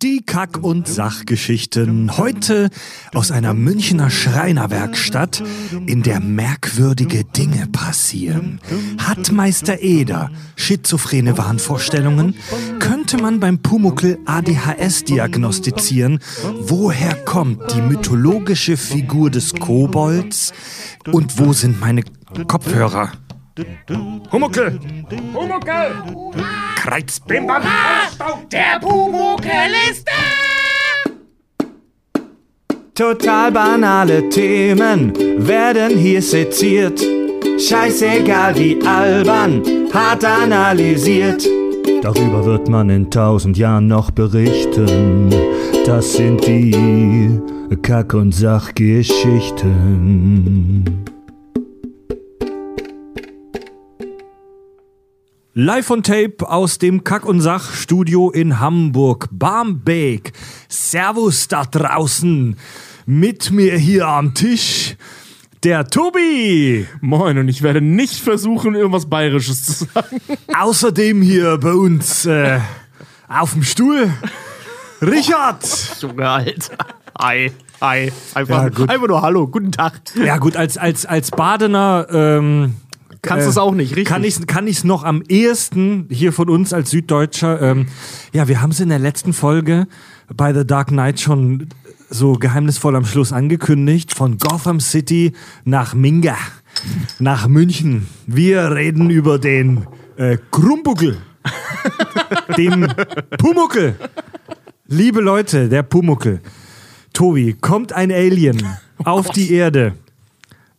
Die Kack- und Sachgeschichten. Heute aus einer Münchner Schreinerwerkstatt, in der merkwürdige Dinge passieren. Hat Meister Eder schizophrene Wahnvorstellungen? Könnte man beim Pumuckel ADHS diagnostizieren? Woher kommt die mythologische Figur des Kobolds? Und wo sind meine Kopfhörer? Humuckel! Humuckel! Kreuzbimbam! Der Pumuckel ist da! Total banale Themen werden hier seziert. Scheißegal wie albern, hart analysiert. Darüber wird man in tausend Jahren noch berichten. Das sind die Kack- und Sachgeschichten. Live on Tape aus dem Kack- und Sach-Studio in Hamburg, Barmbek. Servus da draußen. Mit mir hier am Tisch der Tobi. Moin, und ich werde nicht versuchen, irgendwas Bayerisches zu sagen. Außerdem hier bei uns äh, auf dem Stuhl Richard. Junge, Alter. Hi, hi. Einfach, Ja, einfach nur Hallo, guten Tag. Ja gut, als, als, als Badener ähm, Kannst du es auch nicht, richtig? Kann ich es kann ich's noch am ehesten hier von uns als Süddeutscher. Ähm, ja, wir haben es in der letzten Folge bei The Dark Knight schon so geheimnisvoll am Schluss angekündigt. Von Gotham City nach Minga, nach München. Wir reden über den äh, Krumbuckel, den Pumuckel. Liebe Leute, der Pumuckel. Tobi, kommt ein Alien auf die Erde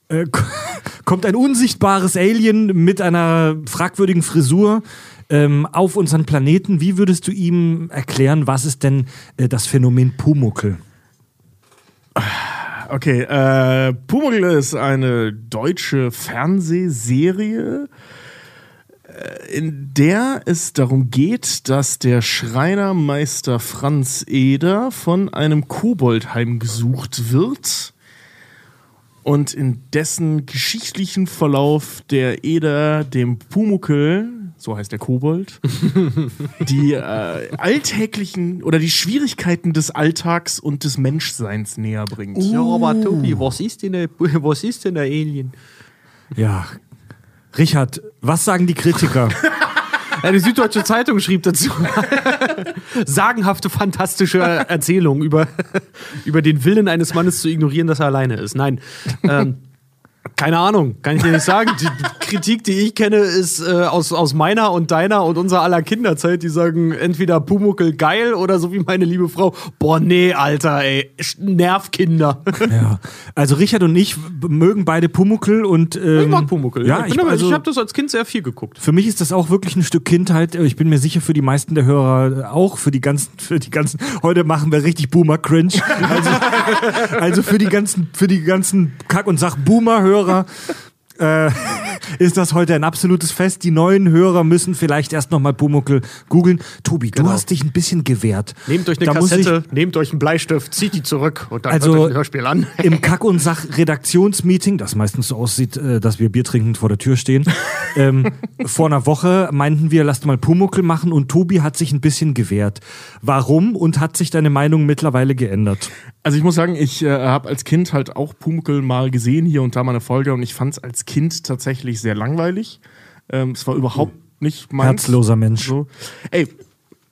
äh, kommt ein unsichtbares Alien mit einer fragwürdigen Frisur ähm, auf unseren Planeten. Wie würdest du ihm erklären, was ist denn äh, das Phänomen Pumuckel? Okay, äh, Pumuckl ist eine deutsche Fernsehserie, äh, in der es darum geht, dass der Schreinermeister Franz Eder von einem Kobold heimgesucht wird und in dessen geschichtlichen Verlauf der Eder dem Pumuckel, so heißt der Kobold, die äh, alltäglichen oder die Schwierigkeiten des Alltags und des Menschseins näher bringt. Ja, aber Tobi, was ist denn der, was ist denn der Alien? Ja, Richard, was sagen die Kritiker? Eine Süddeutsche Zeitung schrieb dazu. Sagenhafte, fantastische Erzählung über, über den Willen eines Mannes zu ignorieren, dass er alleine ist. Nein. Ähm, keine Ahnung, kann ich dir nicht sagen. Die Kritik, die ich kenne, ist äh, aus, aus meiner und deiner und unserer aller Kinderzeit. Die sagen entweder Pumuckel geil oder so wie meine liebe Frau, boah, nee, Alter, ey, Nervkinder. ja, also Richard und ich mögen beide Pumuckel und ähm, Ich mag Pumuckel. Ja, ich, ich, aber- also, ich habe das als Kind sehr viel geguckt. Für mich ist das auch wirklich ein Stück Kindheit. Ich bin mir sicher, für die meisten der Hörer auch, für die ganzen, für die ganzen, heute machen wir richtig Boomer-Cringe. Also, also für die ganzen, für die ganzen Kack- und Sach-Boomer-Hörer Hörer äh, ist das heute ein absolutes Fest. Die neuen Hörer müssen vielleicht erst nochmal Pumuckel googeln. Tobi, du hast dich ein bisschen gewehrt. Nehmt euch eine Da muss ich- Kassette, nehmt euch einen Bleistift, zieht die zurück und dann Also- hört euch ein Hörspiel an. Im Kack- und Sach-Redaktionsmeeting, das meistens so aussieht, äh, dass wir Bier trinkend vor der Tür stehen, ähm, vor einer Woche meinten wir, lasst mal Pumuckel machen und Tobi hat sich ein bisschen gewehrt. Warum und hat sich deine Meinung mittlerweile geändert? Also ich muss sagen, ich äh, habe als Kind halt auch Pumuckl mal gesehen, hier und da mal eine Folge und ich fand es als Kind tatsächlich sehr langweilig. Ähm, es war überhaupt nicht mein Herzloser Mensch. So. Ey,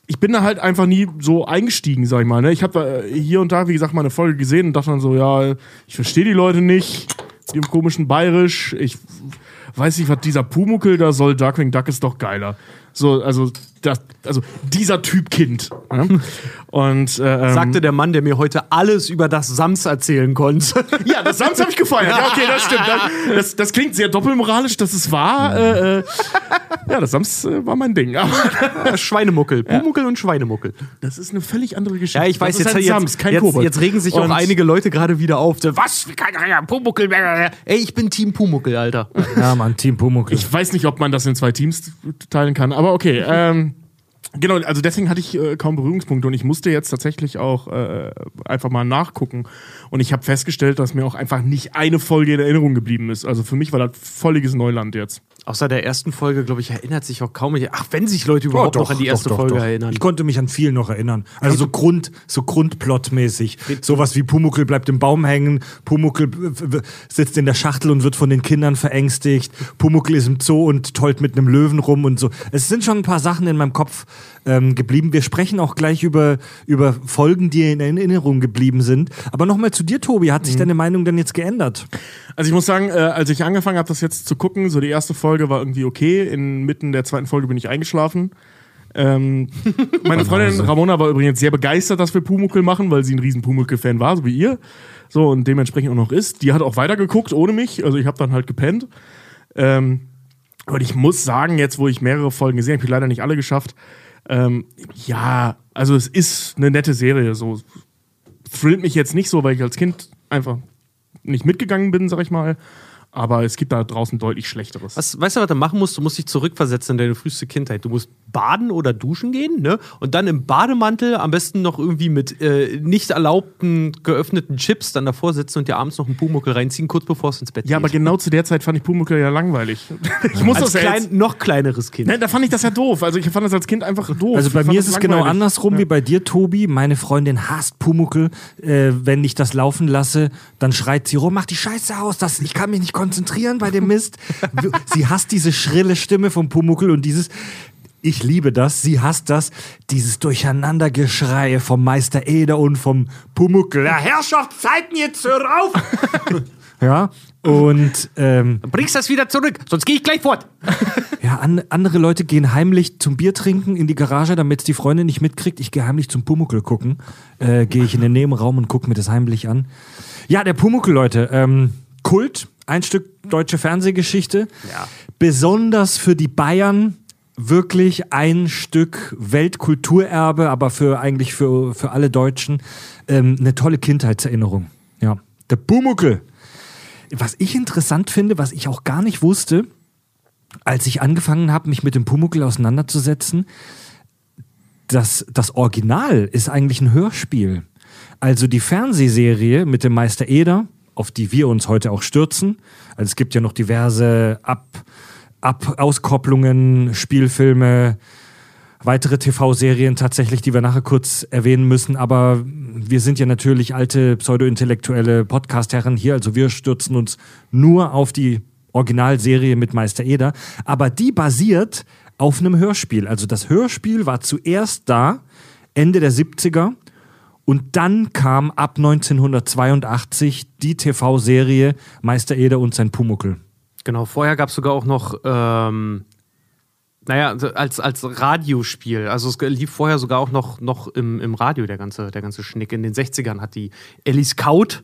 ich bin da halt einfach nie so eingestiegen, sag ich mal. Ne? Ich habe äh, hier und da, wie gesagt, mal eine Folge gesehen und dachte dann so, ja, ich verstehe die Leute nicht, die im komischen Bayerisch. Ich weiß nicht, was dieser Pumuckel da soll. Darkwing Duck ist doch geiler. So, also, das, also dieser Typ Kind. Ne? Und äh, ähm, Sagte der Mann, der mir heute alles über das Sams erzählen konnte. Ja, das Sams habe ich gefeiert. Ja, okay, das stimmt. Das, das klingt sehr doppelmoralisch, dass es war. Äh, äh, ja, das Sams äh, war mein Ding. Aber Schweinemuckel. Pumuckel und Schweinemuckel. das ist eine völlig andere Geschichte. Ja, ich weiß, das jetzt, ist ein jetzt, Sams, kein jetzt, Kobold. jetzt regen sich auch Und- einige Leute gerade wieder auf. Was? Wie kann ja Pumuckel? Ey, ich bin Team Pumuckel, Alter. Ja, Mann, Team Pumuckel. Ich weiß nicht, ob man das in zwei Teams teilen kann, aber okay. Ähm, Genau, also deswegen hatte ich äh, kaum Berührungspunkte und ich musste jetzt tatsächlich auch äh, einfach mal nachgucken. Und ich habe festgestellt, dass mir auch einfach nicht eine Folge in Erinnerung geblieben ist. Also für mich war das völliges Neuland jetzt. Außer der ersten Folge, glaube ich, erinnert sich auch kaum. Ach, wenn sich Leute überhaupt noch an die erste doch, Folge doch. erinnern. Ich konnte mich an viel noch erinnern. Also so Grund, so Grundplotmäßig. Sowas wie Pumuckel bleibt im Baum hängen, Pumuckel sitzt in der Schachtel und wird von den Kindern verängstigt, Pumuckel ist im Zoo und tollt mit einem Löwen rum und so. Es sind schon ein paar Sachen in meinem Kopf ähm, geblieben. Wir sprechen auch gleich über, über Folgen, die in Erinnerung geblieben sind. Aber nochmal zu dir, Tobi. Hat sich Mhm. deine Meinung denn jetzt geändert? Also ich muss sagen, äh, als ich angefangen habe, das jetzt zu gucken, so die erste Folge war irgendwie okay. Inmitten der zweiten Folge bin ich eingeschlafen. Ähm, meine Freundin Ramona war übrigens sehr begeistert, dass wir Pumuckel machen, weil sie ein riesen Pumuckel-Fan war, so wie ihr. So und dementsprechend auch noch ist. Die hat auch weitergeguckt ohne mich. Also ich habe dann halt gepennt. Ähm, und ich muss sagen, jetzt wo ich mehrere Folgen gesehen habe, ich leider nicht alle geschafft. Ähm, ja, also es ist eine nette Serie. So thrillt mich jetzt nicht so, weil ich als Kind einfach nicht mitgegangen bin, sag ich mal. Aber es gibt da draußen deutlich Schlechteres. Was, weißt du, was du machen musst? Du musst dich zurückversetzen in deine früheste Kindheit. Du musst baden oder duschen gehen, ne? Und dann im Bademantel am besten noch irgendwie mit äh, nicht erlaubten geöffneten Chips dann davor sitzen und dir abends noch einen Pumuckel reinziehen, kurz bevor es ins Bett Ja, aber geht. genau zu der Zeit fand ich Pumuckl ja langweilig. Ich muss Als das ja klein, jetzt, noch kleineres Kind. ne, da fand ich das ja doof. Also ich fand das als Kind einfach doof. Also bei mir ist es genau andersrum wie bei dir, Tobi. Meine Freundin hasst Pumuckel. Äh, wenn ich das laufen lasse, dann schreit sie rum, mach die Scheiße aus, das, ich kann mich nicht konzentrieren bei dem Mist. sie hasst diese schrille Stimme vom Pumuckel und dieses, ich liebe das, sie hasst das, dieses Durcheinandergeschrei vom Meister Eder und vom Pumuckel. Ja, Herrschaftszeiten, jetzt hör auf! ja, und ähm, Bringst das wieder zurück, sonst gehe ich gleich fort. ja, an, andere Leute gehen heimlich zum Bier trinken in die Garage, damit die Freundin nicht mitkriegt. Ich gehe heimlich zum Pumuckel gucken. Äh, gehe ich in den Nebenraum und gucke mir das heimlich an. Ja, der Pumuckel, Leute. Ähm, Kult, ein Stück deutsche Fernsehgeschichte. Ja. Besonders für die Bayern wirklich ein Stück Weltkulturerbe, aber für eigentlich für, für alle Deutschen ähm, eine tolle Kindheitserinnerung. Ja, der Pumuckel. Was ich interessant finde, was ich auch gar nicht wusste, als ich angefangen habe, mich mit dem Pumuckel auseinanderzusetzen, das, das Original ist eigentlich ein Hörspiel. Also die Fernsehserie mit dem Meister Eder, auf die wir uns heute auch stürzen. Also es gibt ja noch diverse Ab, Ab Auskopplungen, Spielfilme, weitere TV-Serien tatsächlich, die wir nachher kurz erwähnen müssen. Aber wir sind ja natürlich alte pseudo-intellektuelle Podcast-Herren hier. Also wir stürzen uns nur auf die Originalserie mit Meister Eder. Aber die basiert auf einem Hörspiel. Also das Hörspiel war zuerst da, Ende der 70er. Und dann kam ab 1982 die TV-Serie Meister Eder und sein Pumuckel. Genau, vorher gab es sogar auch noch, ähm, naja, als, als Radiospiel. Also es lief vorher sogar auch noch, noch im, im Radio, der ganze, der ganze Schnick. In den 60ern hat die Ellie Scout,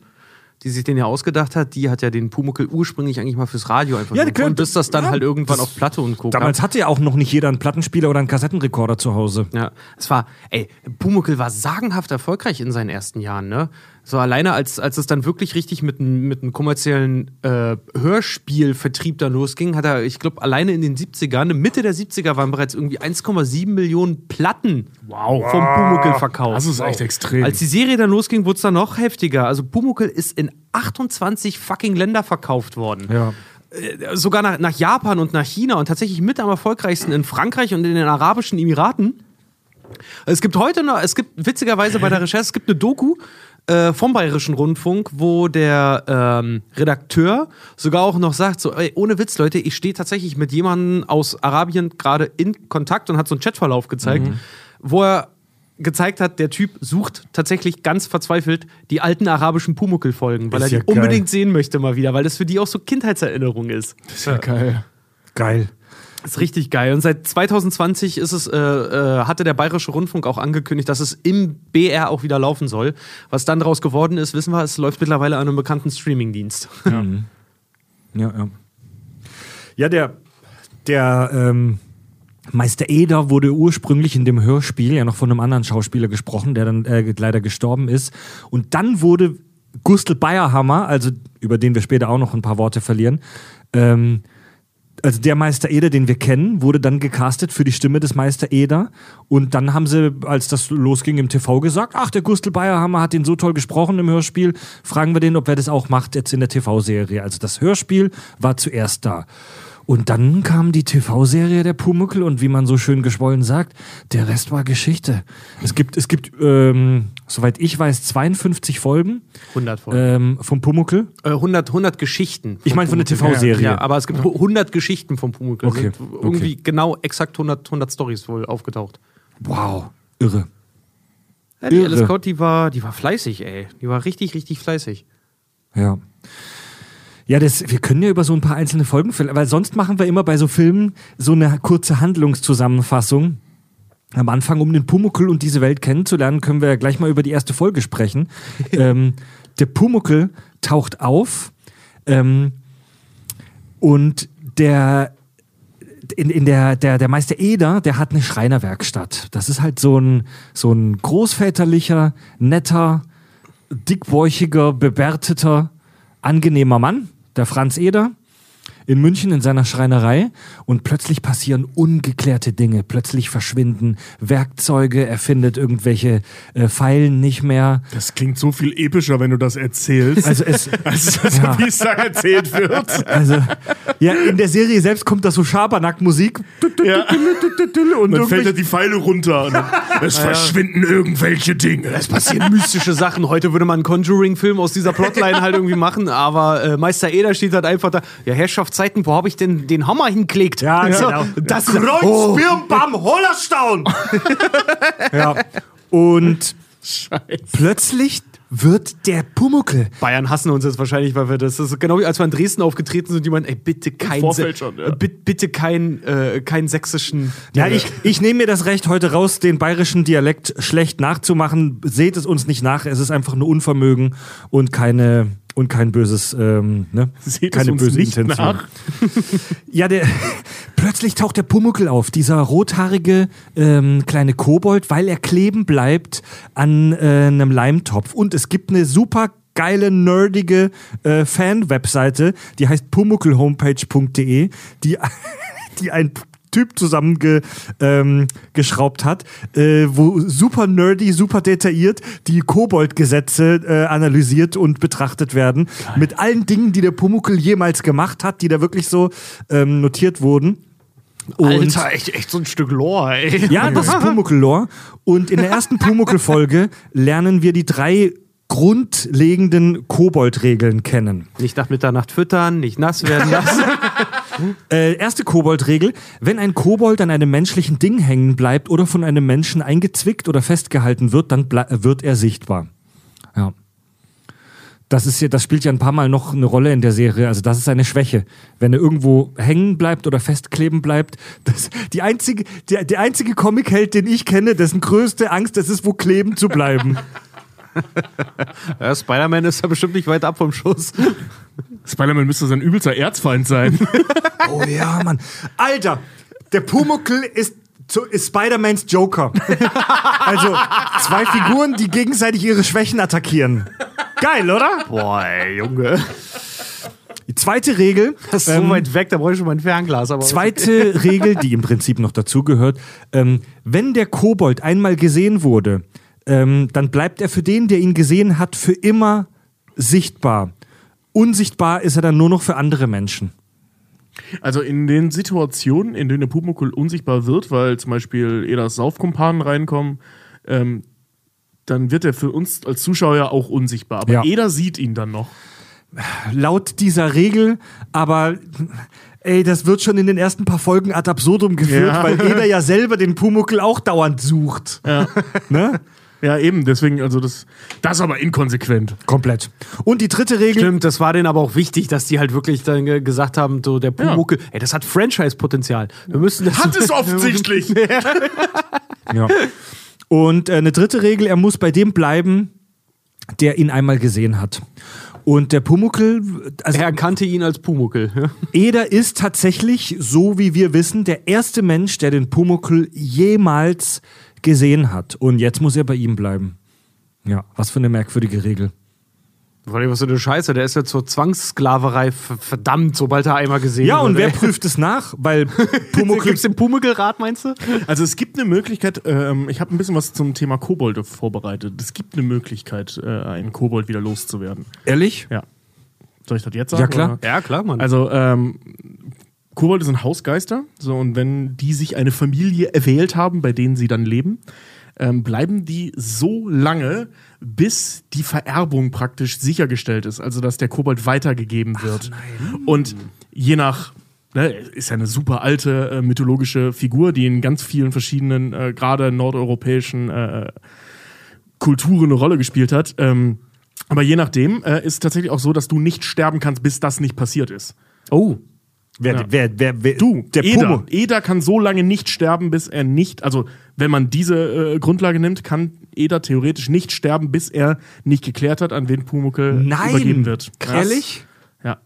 die sich den ja ausgedacht hat, die hat ja den Pumuckel ursprünglich eigentlich mal fürs Radio einfach Ja, können- gefunden, bis das dann ja, halt irgendwann auf Platte und Co. Damals hatte ja auch noch nicht jeder einen Plattenspieler oder einen Kassettenrekorder zu Hause. Ja, es war, ey, Pumuckel war sagenhaft erfolgreich in seinen ersten Jahren, ne? So alleine als, als es dann wirklich richtig mit einem mit einem kommerziellen äh, Hörspielvertrieb da losging, hat er, ich glaube, alleine in den 70ern, Mitte der 70er waren bereits irgendwie 1,7 Millionen Platten Wow. vom Pumuckel verkauft. Das ist echt extrem. Als die Serie dann losging, wurde es dann noch heftiger. Also Pumuckel ist in 28 fucking Länder verkauft worden Ja. Äh, sogar nach, nach Japan und nach China und tatsächlich mit am erfolgreichsten in Frankreich und in den Arabischen Emiraten. Es gibt heute noch, es gibt witzigerweise bei der Recherche, es gibt eine Doku äh, vom Bayerischen Rundfunk, wo der ähm, Redakteur sogar auch noch sagt, so, ey, ohne Witz, Leute, ich stehe tatsächlich mit jemandem aus Arabien gerade in Kontakt und hat so einen Chatverlauf gezeigt, wo er gezeigt hat, der Typ sucht tatsächlich ganz verzweifelt die alten arabischen Pumuckel-Folgen, weil er ja die geil. unbedingt sehen möchte mal wieder, weil das für die auch so Kindheitserinnerung ist. Das ist ja geil. Geil. Ist richtig geil. Und seit 2020 ist es, äh, äh, hatte der Bayerische Rundfunk auch angekündigt, dass es im BR auch wieder laufen soll. Was dann daraus geworden ist, wissen wir, es läuft mittlerweile an einem bekannten Streamingdienst. Ja, ja. Ja, der, der ähm, Meister Eder wurde ursprünglich in dem Hörspiel ja noch von einem anderen Schauspieler gesprochen, der dann äh, leider gestorben ist. Und dann wurde Gustl Bayerhammer, also über den wir später auch noch ein paar Worte verlieren, ähm, also der Meister Eder, den wir kennen, wurde dann gecastet für die Stimme des Meister Eder. Und dann haben sie, als das losging im TV, gesagt, ach, der Gustl Bayerhammer hat ihn so toll gesprochen im Hörspiel, fragen wir den, ob er das auch macht jetzt in der TV-Serie. Also das Hörspiel war zuerst da. Und dann kam die TV-Serie der Pumuckel und wie man so schön geschwollen sagt, der Rest war Geschichte. Es gibt, es gibt, ähm, soweit ich weiß, 52 Folgen 100 Folgen. ähm, vom Pumuckel. Äh, 100, 100 Geschichten. Ich meine von der. TV-Serie. Ja, aber es gibt 100 Geschichten vom Pumuckl. Okay, Sind irgendwie genau exakt 100, 100 Stories wohl aufgetaucht. Wow, irre. Ja, die Irre. Alice Scott, die war, die war fleißig, ey. Die war richtig, richtig fleißig. Ja. Ja, das, wir können ja über so ein paar einzelne Folgen, weil sonst machen wir immer bei so Filmen so eine kurze Handlungszusammenfassung. Am Anfang, um den Pumuckel und diese Welt kennenzulernen, können wir ja gleich mal über die erste Folge sprechen. ähm, der Pumuckel taucht auf ähm, und der in, in der, der, der Meister Eder, der hat eine Schreinerwerkstatt. Das ist halt so ein, so ein großväterlicher, netter, dickbäuchiger, bebärteter, angenehmer Mann, der Franz Eder, in München in seiner Schreinerei und plötzlich passieren ungeklärte Dinge. Plötzlich verschwinden Werkzeuge, er findet irgendwelche äh, Pfeilen nicht mehr. Das klingt so viel epischer, wenn du das erzählst. Also es, als das, Ja. wie es da erzählt wird. also, ja, in der Serie selbst kommt da so Schabernack-Musik. Ja. Und Dann fällt er die Pfeile runter. Es verschwinden irgendwelche Dinge. Es passieren mystische Sachen. Heute würde man einen Conjuring-Film aus dieser Plotline halt irgendwie machen, aber äh, Meister Eder steht halt einfach da. Ja, Herrschaftszeiten, wo habe ich denn den Hammer hingelegt? Ja, So, genau. Das Kreuz, oh. Birn, Bam, Hollerstaun! ja. Und plötzlich wird der Pumuckel. Bayern hassen uns jetzt wahrscheinlich, weil wir das, das ist genau wie als wir in Dresden aufgetreten sind, die meinen, ey, bitte kein, schon, ja. bitte, bitte kein, äh, kein sächsischen. Ja, ich, ich nehme mir das Recht heute raus, den bayerischen Dialekt schlecht nachzumachen. Seht es uns nicht nach. Es ist einfach nur Unvermögen und keine und kein böses, ähm, ne? Seht keine böse Intention. nach. Ja, der plötzlich taucht der Pumuckel auf, dieser rothaarige ähm, kleine Kobold, weil er kleben bleibt an äh, einem Leimtopf. Und es gibt eine super geile, nerdige äh, Fan-Webseite, die heißt pumuckelhomepage.de, die, die ein Typ zusammengeschraubt ähm, hat, äh, wo super nerdy, super detailliert die Kobold-Gesetze äh, analysiert und betrachtet werden. Mit allen Dingen, die der Pumuckel jemals gemacht hat, die da wirklich so ähm, notiert wurden. Und Alter, echt, echt so ein Stück Lore, ey. ja, das ist Pumuckl-Lore. Und in der ersten Pumuckl-Folge lernen wir die drei grundlegenden Kobold-Regeln kennen. Nicht nach Mitternacht füttern, nicht nass werden lassen. Äh, erste Kobold-Regel: Wenn ein Kobold an einem menschlichen Ding hängen bleibt oder von einem Menschen eingezwickt oder festgehalten wird, dann wird er sichtbar. Ja. Das, ist ja, das spielt ja ein paar Mal noch eine Rolle in der Serie. Also, das ist seine Schwäche. Wenn er irgendwo hängen bleibt oder festkleben bleibt. Das, die einzige, der, der einzige Comic-Held, den ich kenne, dessen größte Angst es ist, wo kleben zu bleiben. ja, Spider-Man ist da bestimmt nicht weit ab vom Schuss. Spider-Man müsste sein übelster Erzfeind sein. Oh ja, Mann. Alter, der Pumuckl ist, so- ist Spider-Mans Joker. also zwei Figuren, die gegenseitig ihre Schwächen attackieren. Geil, oder? Boah, ey, Junge. Die zweite Regel. Das ist ähm, so weit weg, da brauche ich schon mein Fernglas. Aber Zweite Regel, die im Prinzip noch dazugehört. Ähm, wenn der Kobold einmal gesehen wurde, ähm, dann bleibt er für den, der ihn gesehen hat, für immer sichtbar. Unsichtbar ist er dann nur noch für andere Menschen. Also in den Situationen, in denen der Pumuckl unsichtbar wird, weil zum Beispiel Edas Saufkumpanen reinkommen, ähm, dann wird er für uns als Zuschauer auch unsichtbar. Aber Ja. Eder sieht ihn dann noch. laut dieser Regel, aber ey, das wird schon in den ersten paar Folgen ad absurdum geführt, Ja. weil Eder ja selber den Pumuckl auch dauernd sucht. Ja. Ne? Ja, eben, deswegen, also das, das ist aber inkonsequent. Komplett. Und die dritte Regel. Stimmt, das war denen aber auch wichtig, dass die halt wirklich dann ge- gesagt haben, so der Pumuckel, ey, das hat Franchise-Potenzial. Wir müssen das. Hat es offensichtlich. Ja. Und äh, eine dritte Regel, er muss bei dem bleiben, der ihn einmal gesehen hat. Und der Pumuckl, also Er erkannte ihn als Pumuckel. Ja? Eder ist tatsächlich, so wie wir wissen, der erste Mensch, der den Pumuckl jemals gesehen hat. Und jetzt muss er bei ihm bleiben. Ja, was für eine merkwürdige Regel. Vor allem, was so eine Scheiße, der ist ja zur Zwangssklaverei ver- verdammt, sobald er einmal gesehen Ja, und wird, wer prüft es nach? Weil Pumuckl Gibt's den Pumuckl-Rat, meinst du? Also es gibt eine Möglichkeit, ähm, ich habe ein bisschen was zum Thema Kobolde vorbereitet. Es gibt eine Möglichkeit, äh, einen Kobold wieder loszuwerden. Ehrlich? Ja. Soll ich das jetzt sagen? Ja, klar. Oder? Ja, klar, Mann. Also, ähm, Kobolde sind Hausgeister. So, und wenn die sich eine Familie erwählt haben, bei denen sie dann leben, ähm, bleiben die so lange, bis die Vererbung praktisch sichergestellt ist. Also, dass der Kobold weitergegeben wird. Und je nach. Ne, ist ja eine super alte äh, mythologische Figur, die in ganz vielen verschiedenen, äh, gerade nordeuropäischen äh, Kulturen eine Rolle gespielt hat. Ähm, aber je nachdem äh, ist es tatsächlich auch so, dass du nicht sterben kannst, bis das nicht passiert ist. oh. Wer, Ja. wer, wer, wer, Du, der Eder. Pumu. Eder kann so lange nicht sterben, bis er nicht, also wenn man diese äh, Grundlage nimmt, kann Eder theoretisch nicht sterben, bis er nicht geklärt hat, an wen Pumuckl übergeben Nein. wird. Ehrlich? Ja.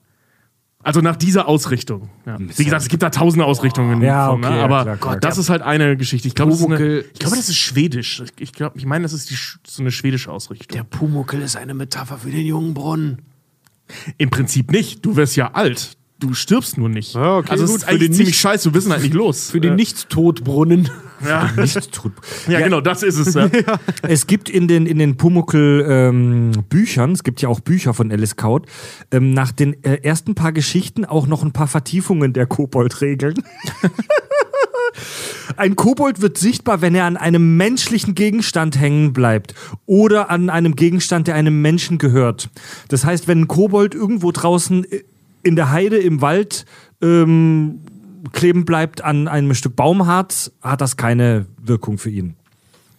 Also nach dieser Ausrichtung. Ja. Wie gesagt, es gibt da tausende Ausrichtungen. Ja, von, ne? okay, ja, aber klar, klar, das ist halt eine Geschichte. Ich glaube, das, glaube, das ist schwedisch. Ich glaube, ich meine, das ist die, so eine schwedische Ausrichtung. Der Pumuckl ist eine Metapher für den jungen Brunnen. Im Prinzip nicht. Du wirst ja alt. Du stirbst nur nicht. Ja, okay, also es gut. ist Für eigentlich den ziemlich nicht- scheiße. Du bist halt nicht los. Für den Äh, Nicht-Todbrunnen. ja. Nicht tut. ja, genau, das ist es. Ja. Es gibt in den, in den Pumuckl-Büchern, es gibt ja auch Bücher von Alice Kaut, ähm, nach den äh, ersten paar Geschichten auch noch ein paar Vertiefungen der Kobold-Regeln. Ein Kobold wird sichtbar, wenn er an einem menschlichen Gegenstand hängen bleibt oder an einem Gegenstand, der einem Menschen gehört. Das heißt, wenn ein Kobold irgendwo draußen in der Heide, im Wald ähm, kleben bleibt an einem Stück Baumharz, hat das keine Wirkung für ihn.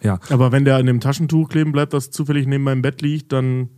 Ja. Aber wenn der an dem Taschentuch kleben bleibt, das zufällig neben meinem Bett liegt, dann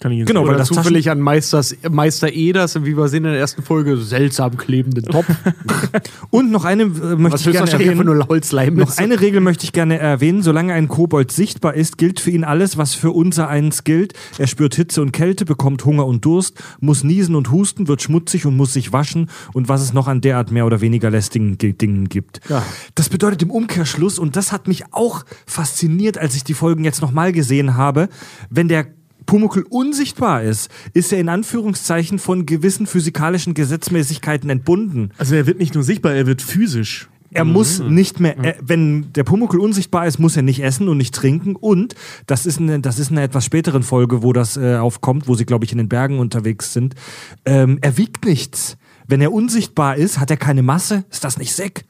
kann ich ihn Genau, weil Oder das zufällig an Meisters, Meister Eders, wie wir sehen in der ersten Folge, seltsam klebenden Topf. Und noch eine äh, möchte Was ich gerne erwähnen. nur Holzleim Noch eine Regel möchte ich gerne erwähnen. Solange ein Kobold sichtbar ist, gilt für ihn alles, was für unser eins gilt. Er spürt Hitze und Kälte, bekommt Hunger und Durst, muss niesen und husten, wird schmutzig und muss sich waschen und was es noch an derart mehr oder weniger lästigen Ge- Dingen gibt. Ja. Das bedeutet im Umkehrschluss, und das hat mich auch fasziniert, als ich die Folgen jetzt nochmal gesehen habe, wenn der Pumuckl unsichtbar ist, ist er in Anführungszeichen von gewissen physikalischen Gesetzmäßigkeiten entbunden. Also er wird nicht nur sichtbar, er wird physisch. Er muss nicht mehr, er, wenn der Pumuckl unsichtbar ist, muss er nicht essen und nicht trinken. Und das ist eine, das ist eine etwas späteren Folge, wo das äh, aufkommt, wo sie, glaube ich, in den Bergen unterwegs sind. Ähm, er wiegt nichts. Wenn er unsichtbar ist, hat er keine Masse. Ist das nicht sick?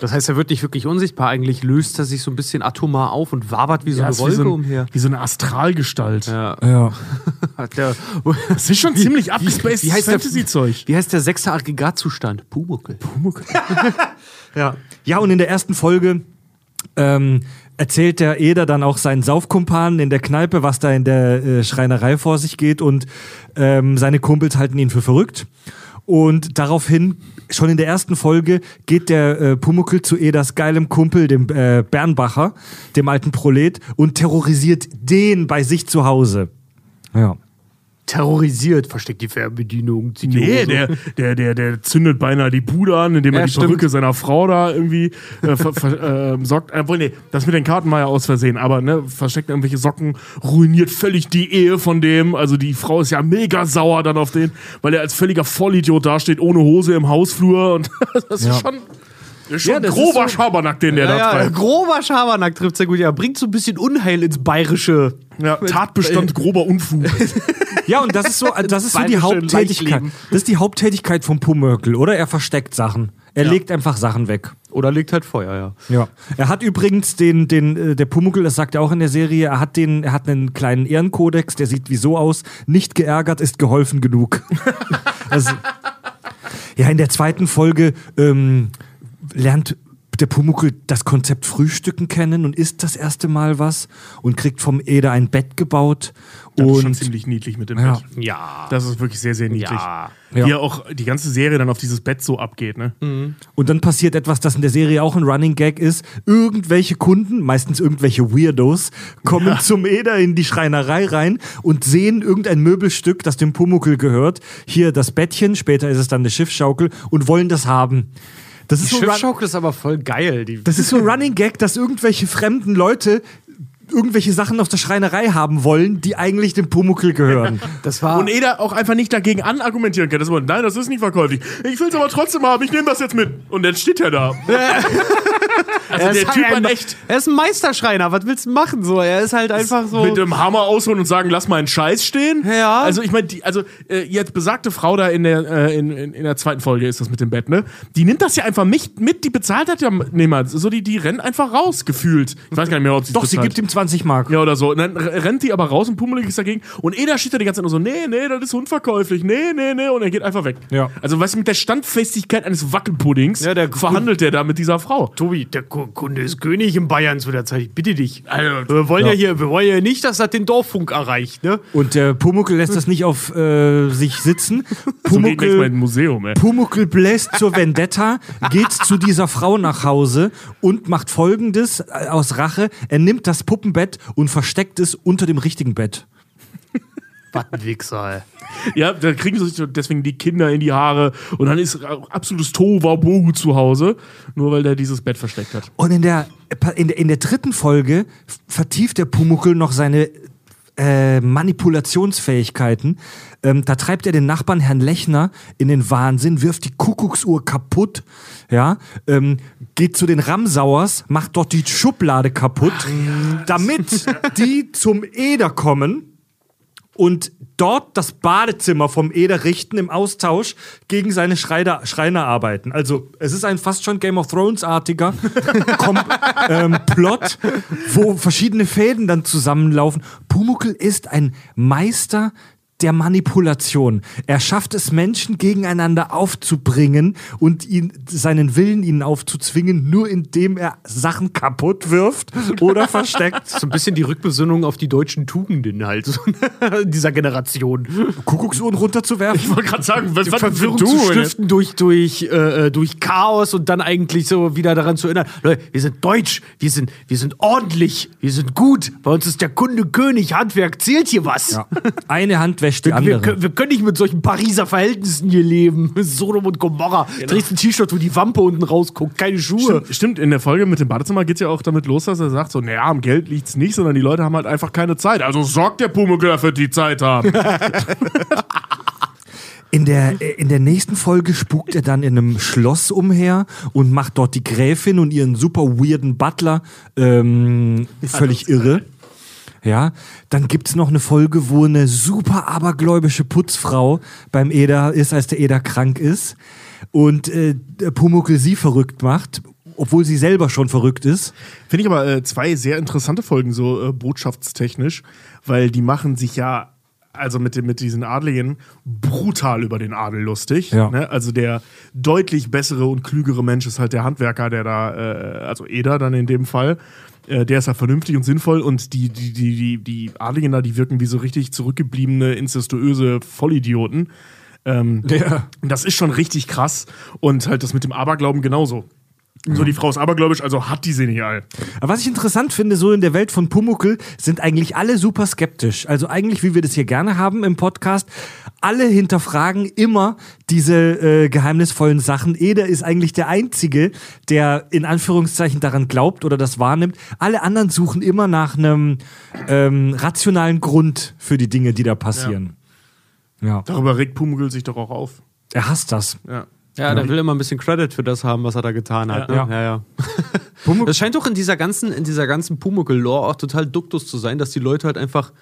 Das heißt, er wird nicht wirklich unsichtbar. Eigentlich löst er sich so ein bisschen atomar auf und wabert wie so eine ist wie Wolke so, ein, umher. wie so eine Astralgestalt. Ja. Ja. Der, Das ist schon ziemlich abgespaced wie heißt der- Fantasy-Zeug. wie heißt der sechste Aggregatzustand? Pumuckl. Ja. Ja, und in der ersten Folge ähm, erzählt der Eder dann auch seinen Saufkumpanen in der Kneipe, was da in der äh, Schreinerei vor sich geht und ähm, seine Kumpels halten ihn für verrückt. Und daraufhin, schon in der ersten Folge, geht der äh, Pumuckl zu Eders geilem Kumpel, dem äh, Bernbacher, dem alten Prolet, und terrorisiert den bei sich zu Hause. Ja. Terrorisiert, versteckt die Fernbedienung, zieht die Nee, der, der, der, der zündet beinahe die Bude an, indem er Ja, die stimmt. Perücke seiner Frau da irgendwie äh, ver, ver, äh, sorgt. Obwohl, nee, das mit den Karten war ja aus Versehen, aber ne, versteckt irgendwelche Socken, ruiniert völlig die Ehe von dem. Also die Frau ist ja mega sauer dann auf den, weil er als völliger Vollidiot dasteht, ohne Hose im Hausflur und das ist Ja. schon, ist schon Ja, das grober ist so- Schabernack, den der Ja, da ja, treibt. grober Schabernack trifft sehr gut. Ja, bringt so ein bisschen Unheil ins Bayerische. Ja, Tatbestand grober Unfug. Ja, und das ist so, das ist so die Haupttätigkeit. Das ist die Haupttätigkeit vom Pumuckl, oder? Er versteckt Sachen. Er legt einfach Sachen weg. Oder legt halt Feuer, ja. Ja. Er hat übrigens den, den, äh, der Pumuckl, das sagt er auch in der Serie, er hat den, er hat einen kleinen Ehrenkodex, der sieht wie so aus, nicht geärgert ist geholfen genug. also, ja, in der zweiten Folge ähm, lernt der Pumuckl das Konzept Frühstücken kennen und isst das erste Mal was und kriegt vom Eder ein Bett gebaut. Das ist schon und ziemlich niedlich mit dem Ja. Bett. Ja. Das ist wirklich sehr, sehr niedlich. Ja. Ja. Wie ja auch die ganze Serie dann auf dieses Bett so abgeht, ne? Und dann passiert etwas, das in der Serie auch ein Running Gag ist. Irgendwelche Kunden, meistens irgendwelche Weirdos, kommen zum Eder in die Schreinerei rein und sehen irgendein Möbelstück, das dem Pumuckl gehört. Hier das Bettchen, später ist es dann eine Schiffsschaukel und wollen das haben. Das ist, Die so ein Run- Schiffschaukel ist aber voll geil. Die das ist so ein Running Gag, dass irgendwelche fremden Leute irgendwelche Sachen aus der Schreinerei haben wollen, die eigentlich dem Pumuckel gehören. Das war. Und Eder auch einfach nicht dagegen anargumentieren kann. Das war, nein, das ist nicht verkäuflich. Ich will es aber trotzdem haben, ich nehme das jetzt mit. Und dann steht er da. also er der ist Typ hat ein, echt Er ist ein Meisterschreiner. Was willst du machen? So, er ist halt einfach so. mit dem Hammer ausholen und sagen, lass mal einen Scheiß stehen. Ja. Also ich meine, also äh, jetzt besagte Frau da in der, äh, in, in, in der zweiten Folge ist das mit dem Bett, ne? Die nimmt das ja einfach mit, mit die bezahlt hat ja, nee, mal, so die, die rennt einfach raus, gefühlt. Ich weiß gar nicht mehr, ob sie Doch, sie gibt ihm 20 Mark. Ja, oder so. Und dann rennt die aber raus und pummelig ist dagegen. Und Eda steht da die ganze Zeit nur so, nee, nee, das ist unverkäuflich, nee, nee, nee. Und er geht einfach weg. Ja. Also, weißt du, mit der Standfestigkeit eines Wackelpuddings Ja, der- verhandelt der da mit dieser Frau. Tobi, der Ku- Kunde ist König in Bayern zu der Zeit. Ich bitte dich. Also, wir wollen ja. ja. hier, wir wollen ja nicht, dass das den Dorffunk erreicht, ne? Und der Pumuckel lässt das nicht auf äh, sich sitzen. So geht nicht mal Pumuckel, ins Museum, ey. Pumuckel bläst zur Vendetta, geht zu dieser Frau nach Hause und macht folgendes äh, aus Rache. Er nimmt das Puppenbett und versteckt es unter dem richtigen Bett. Was ein Wichser, ey. Ja, da kriegen sich deswegen die Kinder in die Haare und dann ist absolutes Tohuwabohu zu Hause, nur weil der dieses Bett versteckt hat. Und in der, in der, in der dritten Folge vertieft der Pumuckel noch seine äh, Manipulationsfähigkeiten. Ähm, da treibt er den Nachbarn Herrn Lechner in den Wahnsinn, wirft die Kuckucksuhr kaputt, ja, ähm, geht zu den Ramsauers, macht dort die Schublade kaputt, damit die zum Eder kommen und dort das Badezimmer vom Eder richten im Austausch gegen seine Schreiner, Schreinerarbeiten. Also es ist ein fast schon Game of Thrones-artiger ähm, Plot, wo verschiedene Fäden dann zusammenlaufen. Pumuckl ist ein Meister der Manipulation. Er schafft es, Menschen gegeneinander aufzubringen und ihn, seinen Willen ihnen aufzuzwingen, nur indem er Sachen kaputt wirft oder versteckt. So ein bisschen die Rückbesinnung auf die deutschen Tugenden halt, so dieser Generation. Kuckucksuhren runterzuwerfen. Ich wollte gerade sagen, was, was Verwirrung für zu du, stiften durch, durch, äh, durch Chaos und dann eigentlich so wieder daran zu erinnern, Leute, wir sind deutsch, wir sind, wir sind ordentlich, wir sind gut, bei uns ist der Kunde König, Handwerk zählt hier was. Ja. Eine Hand die Wir, andere. können- wir können nicht mit solchen Pariser Verhältnissen hier leben. Sodom und Gomorra. Trägst ein T-Shirt, wo die Wampe unten rausguckt, keine Schuhe. Stimmt, stimmt, in der Folge mit dem Badezimmer geht es ja auch damit los, dass er sagt so, naja, am Geld liegt's nicht, sondern die Leute haben halt einfach keine Zeit. Also sorgt der Pumuckl dafür, die Zeit haben. In der, in der nächsten Folge spukt er dann in einem Schloss umher und macht dort die Gräfin und ihren super weirden Butler ähm, völlig irre. Ja, dann gibt's noch eine Folge, wo eine super abergläubische Putzfrau beim Eder ist, als der Eder krank ist und äh, Pumuckl sie verrückt macht, obwohl sie selber schon verrückt ist. Finde ich aber äh, zwei sehr interessante Folgen, so äh, botschaftstechnisch, weil die machen sich ja, also mit, dem, mit diesen Adligen, brutal über den Adel lustig. Ja. Ne? Also der deutlich bessere und klügere Mensch ist halt der Handwerker, der da, äh, also Eder dann in dem Fall. Äh, der ist ja vernünftig und sinnvoll und die, die, die, die, die Adligen da, die wirken wie so richtig zurückgebliebene, incestuöse Vollidioten. Ähm, Ja. Das ist schon richtig krass. Und halt das mit dem Aberglauben genauso. So, die Frau ist abergläubisch, also hat die sie nicht all. Aber was ich interessant finde, so in der Welt von Pumuckl sind eigentlich alle super skeptisch. Also eigentlich, wie wir das hier gerne haben im Podcast, alle hinterfragen immer diese äh, geheimnisvollen Sachen. Eder ist eigentlich der Einzige, der in Anführungszeichen daran glaubt oder das wahrnimmt. Alle anderen suchen immer nach einem ähm, rationalen Grund für die Dinge, die da passieren. Ja. Darüber regt Pumuckl sich doch auch auf. Er hasst das. Ja. Ja, der will immer ein bisschen Credit für das haben, was er da getan hat. Ja. ne? ja, ja. Das scheint doch in dieser ganzen, in dieser ganzen Pumuckl-Lore auch total duktus zu sein, dass die Leute halt einfach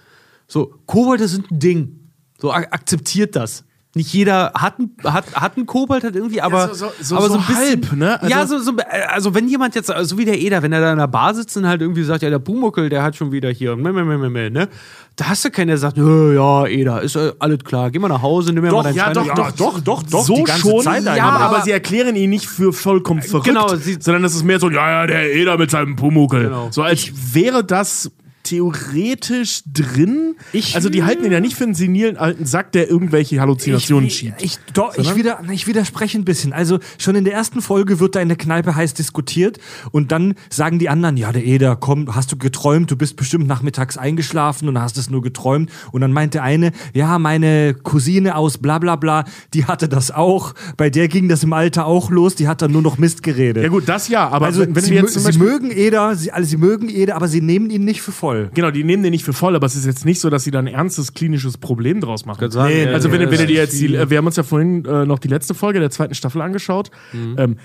so, Kobolde sind ein Ding. So ak akzeptiert das. Nicht jeder hat, hat, hat einen Kobold halt irgendwie, aber so- so- aber so ein bisschen, halb, ne? Also- ja, so, so, also wenn jemand jetzt, so wie der Eder, wenn er da in der Bar sitzt und halt irgendwie sagt, ja, der Pumuckel, der hat schon wieder hier, meh, meh, meh, meh, meh, ne? Da hast du keinen, der sagt, ja, ja, Eder, ist äh, alles klar, geh mal nach Hause, nimm mir mal deinen ja, doch, und- doch, doch, doch, doch, So die ganze schon, Zeit ja, aber, aber- sie erklären ihn nicht für vollkommen verrückt, Genau, sie- sondern es ist mehr so, ja, ja, der Eder mit seinem Pumuckl. Genau. So als wäre das theoretisch drin. Ich- also die halten ihn ja nicht für einen senilen alten Sack, der irgendwelche Halluzinationen ich, schiebt. Ich, doch, ich, wieder, ich widerspreche ein bisschen. Also schon in der ersten Folge wird da in der Kneipe heiß diskutiert und dann sagen die anderen, ja, der Eder, komm, hast du geträumt, du bist bestimmt nachmittags eingeschlafen und hast es nur geträumt. Und dann meint der eine, ja, meine Cousine aus bla bla bla, die hatte das auch. Bei der ging das im Alter auch los, die hat dann nur noch Mist geredet. ja gut, das ja, aber also wenn, wenn sie, jetzt sie mögen Eder, sie, also sie mögen Eder, aber sie nehmen ihn nicht für voll. Voll. Genau, die nehmen den nicht für voll, aber es ist jetzt nicht so, dass sie da ein ernstes klinisches Problem draus machen. Sagen, Nee, Also wenn, Ja, du- wenn du dir jetzt die, äh, wir haben uns ja vorhin äh, noch die letzte Folge der zweiten Staffel angeschaut. Mhm. Ähm,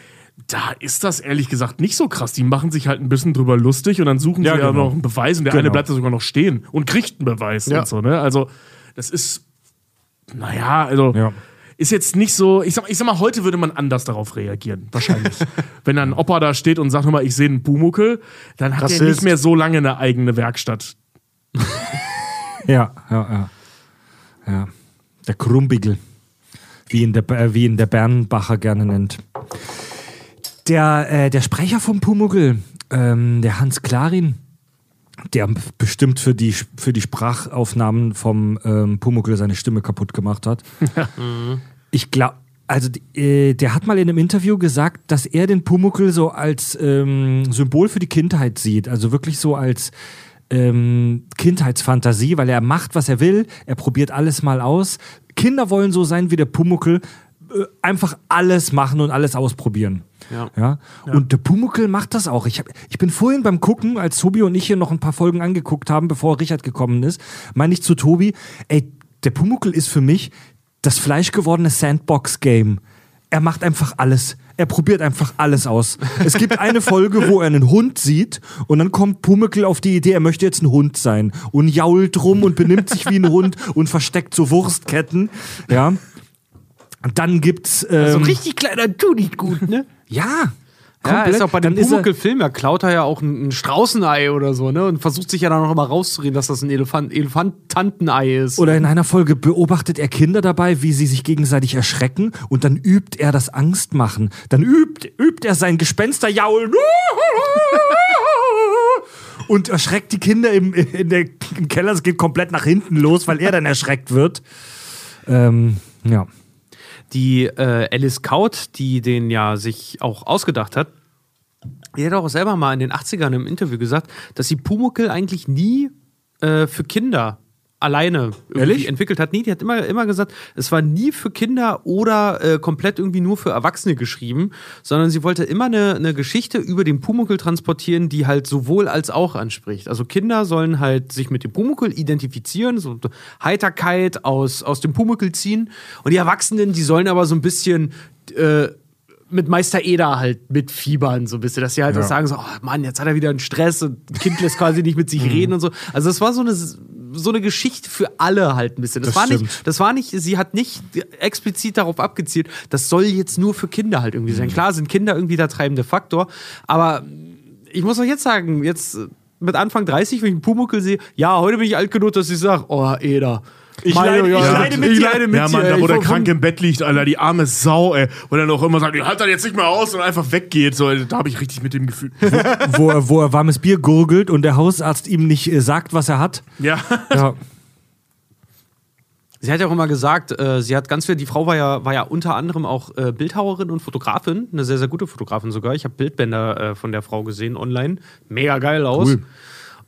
da ist das ehrlich gesagt nicht so krass. Die machen sich halt ein bisschen drüber lustig und dann suchen Ja, sie ja genau. noch einen Beweis und der Genau. eine bleibt da sogar noch stehen und kriegt einen Beweis Ja. und so, ne? Also, das ist, naja, also Ja. Ist jetzt nicht so, ich sag, ich sag mal, heute würde man anders darauf reagieren, wahrscheinlich. Wenn dann ein Opa da steht und sagt, hör mal, ich sehe einen Pumuckel, dann hat er Rassist. nicht mehr so lange eine eigene Werkstatt. Ja, ja, ja. Ja. Der Krumbigel, wie ihn der, äh, wie ihn der Bernbacher gerne nennt. Der, äh, der Sprecher vom Pumuckl, ähm, der Hans Klarin, der bestimmt für die, für die Sprachaufnahmen vom ähm, Pumuckl seine Stimme kaputt gemacht hat. Ich glaube, also äh, der hat mal in einem Interview gesagt, dass er den Pumuckl so als ähm, Symbol für die Kindheit sieht. Also wirklich so als ähm, Kindheitsfantasie, weil er macht, was er will, er probiert alles mal aus. Kinder wollen so sein wie der Pumuckl, äh, einfach alles machen und alles ausprobieren. Ja. Ja? Und der Pumuckl macht das auch. Ich, hab, ich bin vorhin beim Gucken, als Tobi und ich hier noch ein paar Folgen angeguckt haben, bevor Richard gekommen ist, meine ich zu Tobi, ey, der Pumuckl ist für mich das fleischgewordene Sandbox-Game. Er macht einfach alles. Er probiert einfach alles aus. Es gibt eine Folge, wo er einen Hund sieht und dann kommt Pumuckl auf die Idee, er möchte jetzt ein Hund sein und jault rum und benimmt sich wie ein Hund und versteckt so Wurstketten. Ja. Und dann gibt's ähm, So ein richtig kleiner tut nicht gut, ne? ja. Ja, komplett. ist auch bei dem Dann ist er- Pumuckl-Film, da klaut er ja auch ein, ein Straußenei oder so, ne? Und versucht sich ja dann noch immer rauszureden, dass das ein Elefant Elefantantenei ist. Oder in einer Folge beobachtet er Kinder dabei, wie sie sich gegenseitig erschrecken und dann übt er das Angstmachen. Dann übt, übt er sein Gespensterjaulen und erschreckt die Kinder im, in der, im Keller. Es geht komplett nach hinten los, weil er dann erschreckt wird. Ähm, ja. Die äh, Alice Kaut, die den ja sich auch ausgedacht hat, die hat auch selber mal in den 80ern im Interview gesagt, dass sie Pumuckl eigentlich nie äh, für Kinder alleine entwickelt hat. Nee, die hat immer, immer gesagt, es war nie für Kinder oder äh, komplett irgendwie nur für Erwachsene geschrieben, sondern sie wollte immer eine, eine Geschichte über den Pumuckl transportieren, die halt sowohl als auch anspricht. Also Kinder sollen halt sich mit dem Pumuckl identifizieren, so Heiterkeit aus, aus dem Pumuckl ziehen und die Erwachsenen, die sollen aber so ein bisschen äh, mit Meister Eder halt mitfiebern, so ein bisschen, dass sie halt Ja. das sagen, so, oh Mann, jetzt hat er wieder einen Stress und Kind lässt quasi nicht mit Mhm. sich reden und so. Also es war so eine, so eine Geschichte für alle halt ein bisschen. Das, Das war stimmt. nicht, das war nicht, sie hat nicht explizit darauf abgezielt, das soll jetzt nur für Kinder halt irgendwie sein. Mhm. Klar sind Kinder irgendwie der treibende Faktor, aber ich muss auch jetzt sagen, jetzt mit Anfang 30, wenn ich einen Pumuckl sehe, ja, heute bin ich alt genug, dass ich sage, oh, Eder. Ich Meine leide- ich Güte, leide mit ich dir. leide mit ja, dir, Mann, da wo der Ich- krank im Bett liegt, Alter, die arme Sau, ey. Und dann auch immer sagt, halt das jetzt nicht mehr aus und einfach weggeht. So, da habe ich richtig mit dem Gefühl. Wo, er, wo er warmes Bier gurgelt und der Hausarzt ihm nicht äh, sagt, was er hat. ja. Ja. Sie hat ja auch immer gesagt, äh, sie hat ganz viel, die Frau war ja, war ja unter anderem auch äh, Bildhauerin und Fotografin, eine sehr, sehr gute Fotografin sogar. Ich habe Bildbänder äh, von der Frau gesehen online. Mega geil aus. Cool.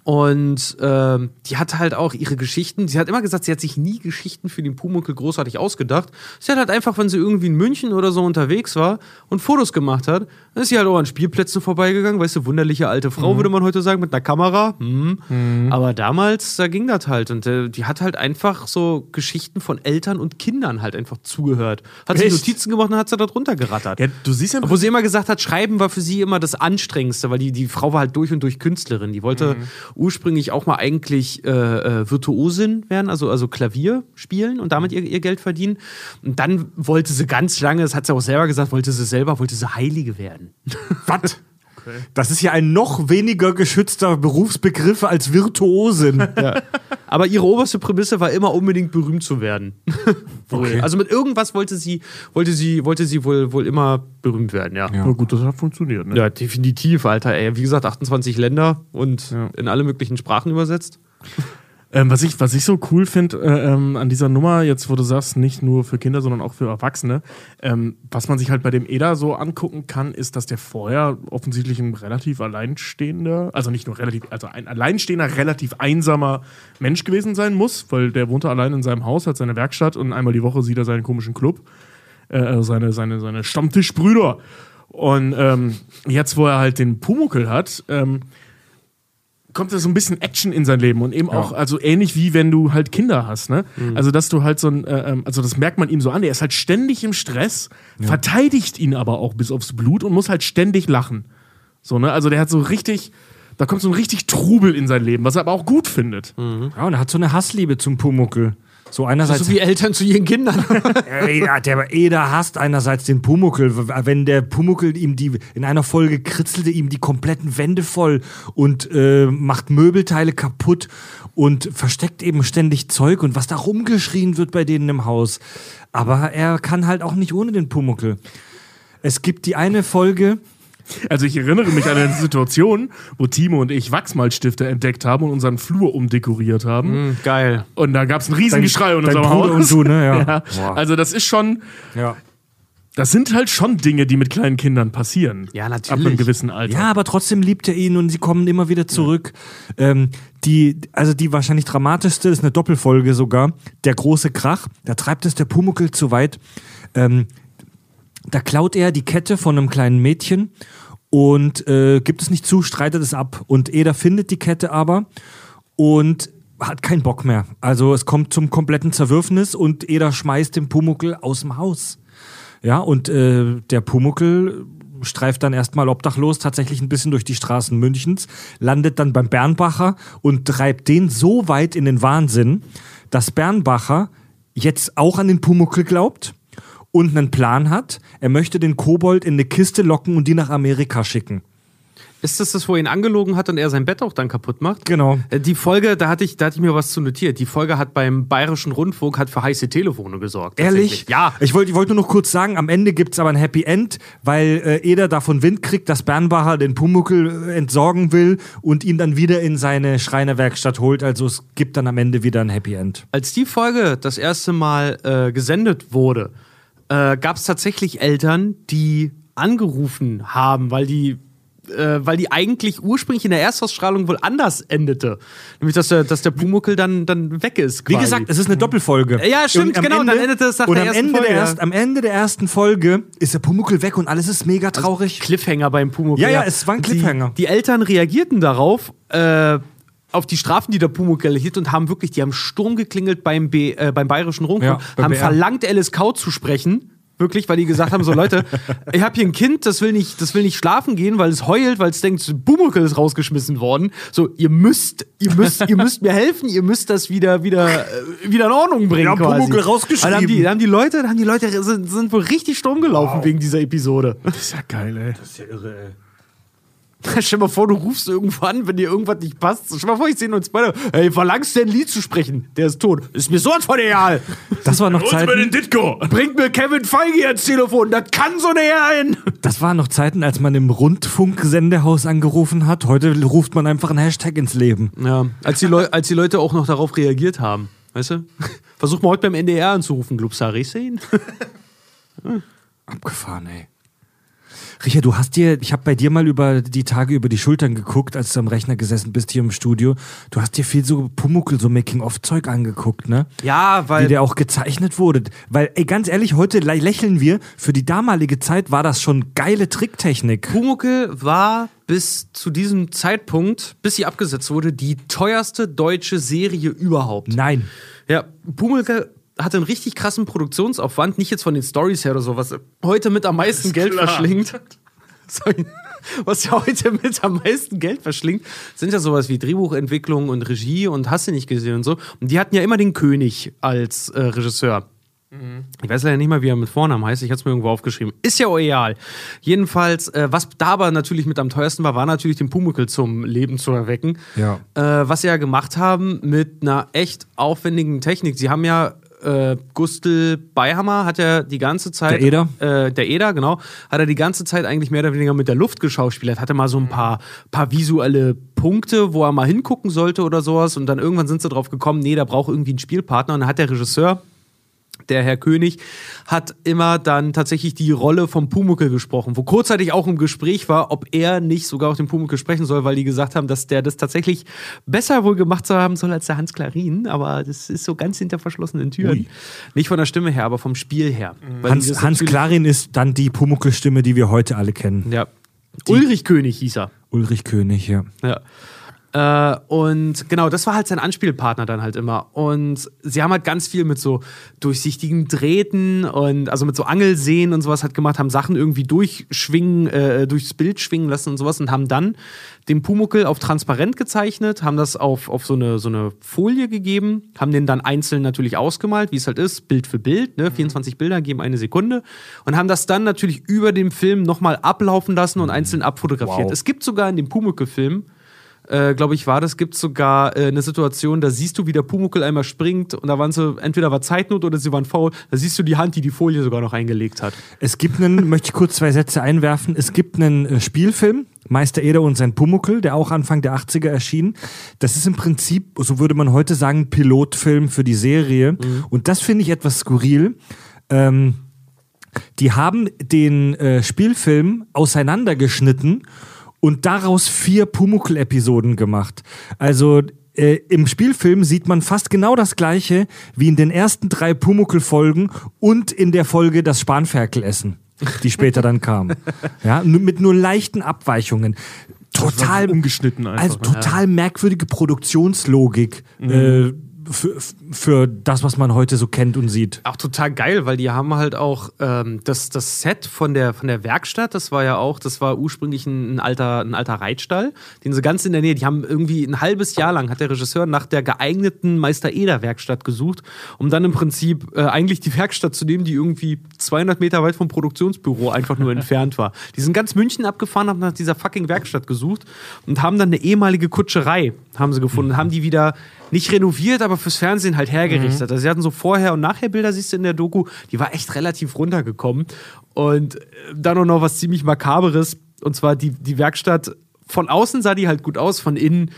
Und ähm, die hat halt auch ihre Geschichten. Sie hat immer gesagt, sie hat sich nie Geschichten für den Pumuckl großartig ausgedacht. Sie hat halt einfach, wenn sie irgendwie in München oder so unterwegs war und Fotos gemacht hat, dann ist sie halt auch an Spielplätzen vorbeigegangen. Weißt du, wunderliche alte Frau, würde man heute sagen, mit einer Kamera. Hm. Aber damals, da ging das halt. Und äh, die hat halt einfach so Geschichten von Eltern und Kindern halt einfach zugehört. Hat sich Echt? Notizen gemacht und hat sie da drunter gerattert. ja, du siehst ja, Obwohl sie immer gesagt hat, Schreiben war für sie immer das Anstrengendste, weil die, die Frau war halt durch und durch Künstlerin. Die wollte ursprünglich auch mal eigentlich äh, äh, Virtuosin werden, also, also Klavier spielen und damit ihr, ihr Geld verdienen. Und dann wollte sie ganz lange, das hat sie auch selber gesagt, wollte sie selber, wollte sie Heilige werden. Was? Das ist ja ein noch weniger geschützter Berufsbegriff als Virtuosin. Aber ihre oberste Prämisse war immer unbedingt berühmt zu werden. Okay. Also mit irgendwas wollte sie, wollte sie, wollte sie wohl, wohl immer berühmt werden, ja. Na gut, das hat funktioniert, ne? Ja, definitiv, Alter. Ey, wie gesagt, 28 Länder und Ja. in alle möglichen Sprachen übersetzt. Ähm, was, ich, was ich so cool finde äh, ähm, an dieser Nummer, jetzt wo du sagst, nicht nur für Kinder, sondern auch für Erwachsene, ähm, was man sich halt bei dem Eda so angucken kann, ist, dass der vorher offensichtlich ein relativ alleinstehender, also nicht nur relativ, also ein alleinstehender, relativ einsamer Mensch gewesen sein muss, weil der wohnte allein in seinem Haus, hat seine Werkstatt und einmal die Woche sieht er seinen komischen Club, äh, also seine, seine, seine Stammtischbrüder. Und ähm, jetzt, wo er halt den Pumuckel hat, ähm, kommt da so ein bisschen Action in sein Leben und eben auch, also ähnlich wie wenn du halt Kinder hast, ne? Also, dass du halt so ein, äh, ähm, also das merkt man ihm so an, er ist halt ständig im Stress, verteidigt ihn aber auch bis aufs Blut und muss halt ständig lachen. So, ne? Also der hat so richtig, da kommt so ein richtig Trubel in sein Leben, was er aber auch gut findet. Ja, und er hat so eine Hassliebe zum Pumuckel. So einerseits So wie Eltern zu ihren Kindern. Ja, der Eder hasst einerseits den Pumuckel. Wenn der Pumuckel ihm die, in einer Folge kritzelte ihm die kompletten Wände voll und äh, macht Möbelteile kaputt und versteckt eben ständig Zeug und was da rumgeschrien wird bei denen im Haus. Aber er kann halt auch nicht ohne den Pumuckel. Es gibt die eine Folge, Also ich erinnere mich an eine Situation, wo Timo und ich Wachsmalstifte entdeckt haben und unseren Flur umdekoriert haben. Geil. Und da gab es ein Riesengeschrei in dein unserem Bruder Haus. und du, ne? Ja. Ja. Also das ist schon, ja. das sind halt schon Dinge, die mit kleinen Kindern passieren. Ja, natürlich. Ab einem gewissen Alter. Ja, aber trotzdem liebt er ihn und sie kommen immer wieder zurück. Ähm, die, also die wahrscheinlich dramatischste ist eine Doppelfolge sogar. Der große Krach. Da treibt es der Pumuckel zu weit. Ähm, da klaut er die Kette von einem kleinen Mädchen und äh, gibt es nicht zu, streitet es ab. Und Eder findet die Kette aber und hat keinen Bock mehr. Also es kommt zum kompletten Zerwürfnis und Eder schmeißt den Pumuckel aus dem Haus. Ja, und äh, der Pumuckel streift dann erstmal obdachlos tatsächlich ein bisschen durch die Straßen Münchens, landet dann beim Bernbacher und treibt den so weit in den Wahnsinn, dass Bernbacher jetzt auch an den Pumuckel glaubt und einen Plan hat. Er möchte den Kobold in eine Kiste locken und die nach Amerika schicken. Ist das das, wo er ihn angelogen hat und er sein Bett auch dann kaputt macht? Genau. Äh, Die Folge, da hatte ich, da hatte ich mir was zu notiert. Die Folge hat beim Bayerischen Rundfunk hat für heiße Telefone gesorgt. Ehrlich? Ja. Ich wollte ich wollte nur noch kurz sagen, am Ende gibt's aber ein Happy End, weil äh, Eder davon Wind kriegt, dass Bernbacher den Pumuckel äh, entsorgen will und ihn dann wieder in seine Schreinerwerkstatt holt. Also es gibt dann am Ende wieder ein Happy End. Als die Folge das erste Mal äh, gesendet wurde, äh, gab es tatsächlich Eltern, die angerufen haben, weil die äh, weil die eigentlich ursprünglich in der Erstausstrahlung wohl anders endete. Nämlich, dass der, dass der Pumuckel dann, dann weg ist. Wie Quasi. gesagt, es ist eine Doppelfolge. Ja, stimmt, genau, dann endet es nach und der am ersten Ende Folge, Der erst, am Ende der ersten Folge ist der Pumuckel weg und alles ist mega traurig. Cliffhanger beim Pumuckel. Ja, ja, es war ein Cliffhanger. Die, die Eltern reagierten darauf, äh, auf die Strafen, die der Pumuckel erhielt und haben wirklich, die haben Sturm geklingelt beim, B, äh, beim Bayerischen Rundfunk, Ja, beim haben BR. verlangt, LSK zu sprechen. Wirklich, weil die gesagt haben: so Leute, ich habe hier ein Kind, das will nicht, das will nicht schlafen gehen, weil es heult, weil es denkt, Pumuckel ist rausgeschmissen worden. So, ihr müsst, ihr müsst, ihr müsst mir helfen, ihr müsst das wieder, wieder, äh, wieder in Ordnung bringen. Wir haben quasi. Pumuckl rausgeschrieben. Dann haben die, dann haben die Leute, dann haben die Leute sind, sind wohl richtig Sturm gelaufen wegen dieser Episode. Das ist ja geil, ey. ist ja irre, ey. Stell dir mal vor, du rufst irgendwo an, wenn dir irgendwas nicht passt. Stell dir mal vor, ich sehe nur einen Spider. Hey, verlangst du ein Lied zu sprechen? Der ist tot. Ist mir sowas von egal. Das war noch Holst mir den Zeiten, Ditko! Bringt mir Kevin Feige ans Telefon. Das kann so näher ein. das waren noch Zeiten, als man im Rundfunksendehaus angerufen hat. Heute ruft man einfach einen Hashtag ins Leben. Ja, als die, Leu als die Leute auch noch darauf reagiert haben. Weißt du? Versuch mal heute beim NDR anzurufen. Ich sehen? Abgefahren, ey. Richard, du hast dir, ich habe bei dir mal über die Tage über die Schultern geguckt, als du am Rechner gesessen bist hier im Studio. Du hast dir viel so Pumuckel, so Making-of-Zeug angeguckt, ne? Ja, Wie weil. der auch gezeichnet wurde. Weil, ey, ganz ehrlich, heute lä- lächeln wir. Für die damalige Zeit war das schon geile Tricktechnik. Pumuckel war bis zu diesem Zeitpunkt, bis sie abgesetzt wurde, die teuerste deutsche Serie überhaupt. Nein. Ja, Pumuckl hatte einen richtig krassen Produktionsaufwand, nicht jetzt von den Stories her oder so, was heute mit am meisten Geld klar. verschlingt. Sorry. Was ja heute mit am meisten Geld verschlingt, sind ja sowas wie Drehbuchentwicklung und Regie und hast du nicht gesehen und so. Und die hatten ja immer den König als äh, Regisseur. Ich weiß leider nicht mal, wie er mit Vornamen heißt. Ich hatte es mir irgendwo aufgeschrieben. Ist ja egal. Jedenfalls, äh, was da aber natürlich mit am teuersten war, war natürlich den Pumuckl zum Leben zu erwecken. Ja. Äh, was sie ja gemacht haben mit einer echt aufwendigen Technik. Sie haben ja äh, Gustl Beihammer hat ja die ganze Zeit. Der Eder? Äh, der Eder, genau. Hat er die ganze Zeit eigentlich mehr oder weniger mit der Luft geschauspielert. Hatte mal so ein paar, paar visuelle Punkte, wo er mal hingucken sollte oder sowas. Und dann irgendwann sind sie drauf gekommen, nee, da braucht irgendwie einen Spielpartner. Und dann hat der Regisseur der Herr König hat immer dann tatsächlich die Rolle vom Pumuckel gesprochen, wo kurzzeitig auch im Gespräch war, ob er nicht sogar auch den Pumuckel sprechen soll, weil die gesagt haben, dass der das tatsächlich besser wohl gemacht haben soll als der Hans Klarin, aber das ist so ganz hinter verschlossenen Türen. Ui. Nicht von der Stimme her, aber vom Spiel her. Weil die Hans, Hans Klarin ist dann die Pumuckel-Stimme, die wir heute alle kennen. Ja. Ulrich König hieß er. Ulrich König, ja. Ja. Äh, und genau, das war halt sein Anspielpartner dann halt immer. Und sie haben halt ganz viel mit so durchsichtigen Drähten und also mit so Angelseen und sowas halt gemacht, haben Sachen irgendwie durchschwingen, äh, durchs Bild schwingen lassen und sowas und haben dann den Pumuckel auf transparent gezeichnet, haben das auf, auf so, eine, so eine Folie gegeben, haben den dann einzeln natürlich ausgemalt, wie es halt ist, Bild für Bild, ne? 24 Bilder geben eine Sekunde und haben das dann natürlich über dem Film nochmal ablaufen lassen und einzeln abfotografiert. Wow. Es gibt sogar in dem Pumuckel-Film äh, glaube ich, war das, gibt sogar äh, eine Situation, da siehst du, wie der Pumuckel einmal springt und da waren sie, entweder war Zeitnot oder sie waren faul, da siehst du die Hand, die die Folie sogar noch eingelegt hat. Es gibt einen, möchte ich kurz zwei Sätze einwerfen, es gibt einen äh, Spielfilm, Meister Eder und sein Pumuckel, der auch Anfang der 80er erschien. Das ist im Prinzip, so würde man heute sagen, Pilotfilm für die Serie. Und das finde ich etwas skurril. Ähm, die haben den äh, Spielfilm auseinandergeschnitten und daraus vier Pumuckl-Episoden gemacht. Also äh, im Spielfilm sieht man fast genau das gleiche wie in den ersten drei Pumuckl-Folgen und in der Folge das Spanferkel-Essen, die später dann kam. Ja, mit nur leichten Abweichungen. Total umgeschnitten einfach, Also ne? total merkwürdige Produktionslogik äh, für, für das, was man heute so kennt und sieht. Auch total geil, weil die haben halt auch ähm, das, das Set von der, von der Werkstatt, das war ja auch, das war ursprünglich ein, alter, ein alter Reitstall, den sie ganz in der Nähe, die haben irgendwie ein halbes Jahr lang, hat der Regisseur nach der geeigneten Meister-Eder-Werkstatt gesucht, um dann im Prinzip äh, eigentlich die Werkstatt zu nehmen, die irgendwie 200 Meter weit vom Produktionsbüro einfach nur entfernt war. Die sind ganz München abgefahren, haben nach dieser fucking Werkstatt gesucht und haben dann eine ehemalige Kutscherei, haben sie gefunden, haben die wieder nicht renoviert, aber fürs Fernsehen halt hergerichtet. Also sie hatten so Vorher- und Nachher-Bilder, siehst du in der Doku, die war echt relativ runtergekommen. Und äh, dann auch noch was ziemlich Makaberes, und zwar die, die Werkstatt, von außen sah die halt gut aus, von innen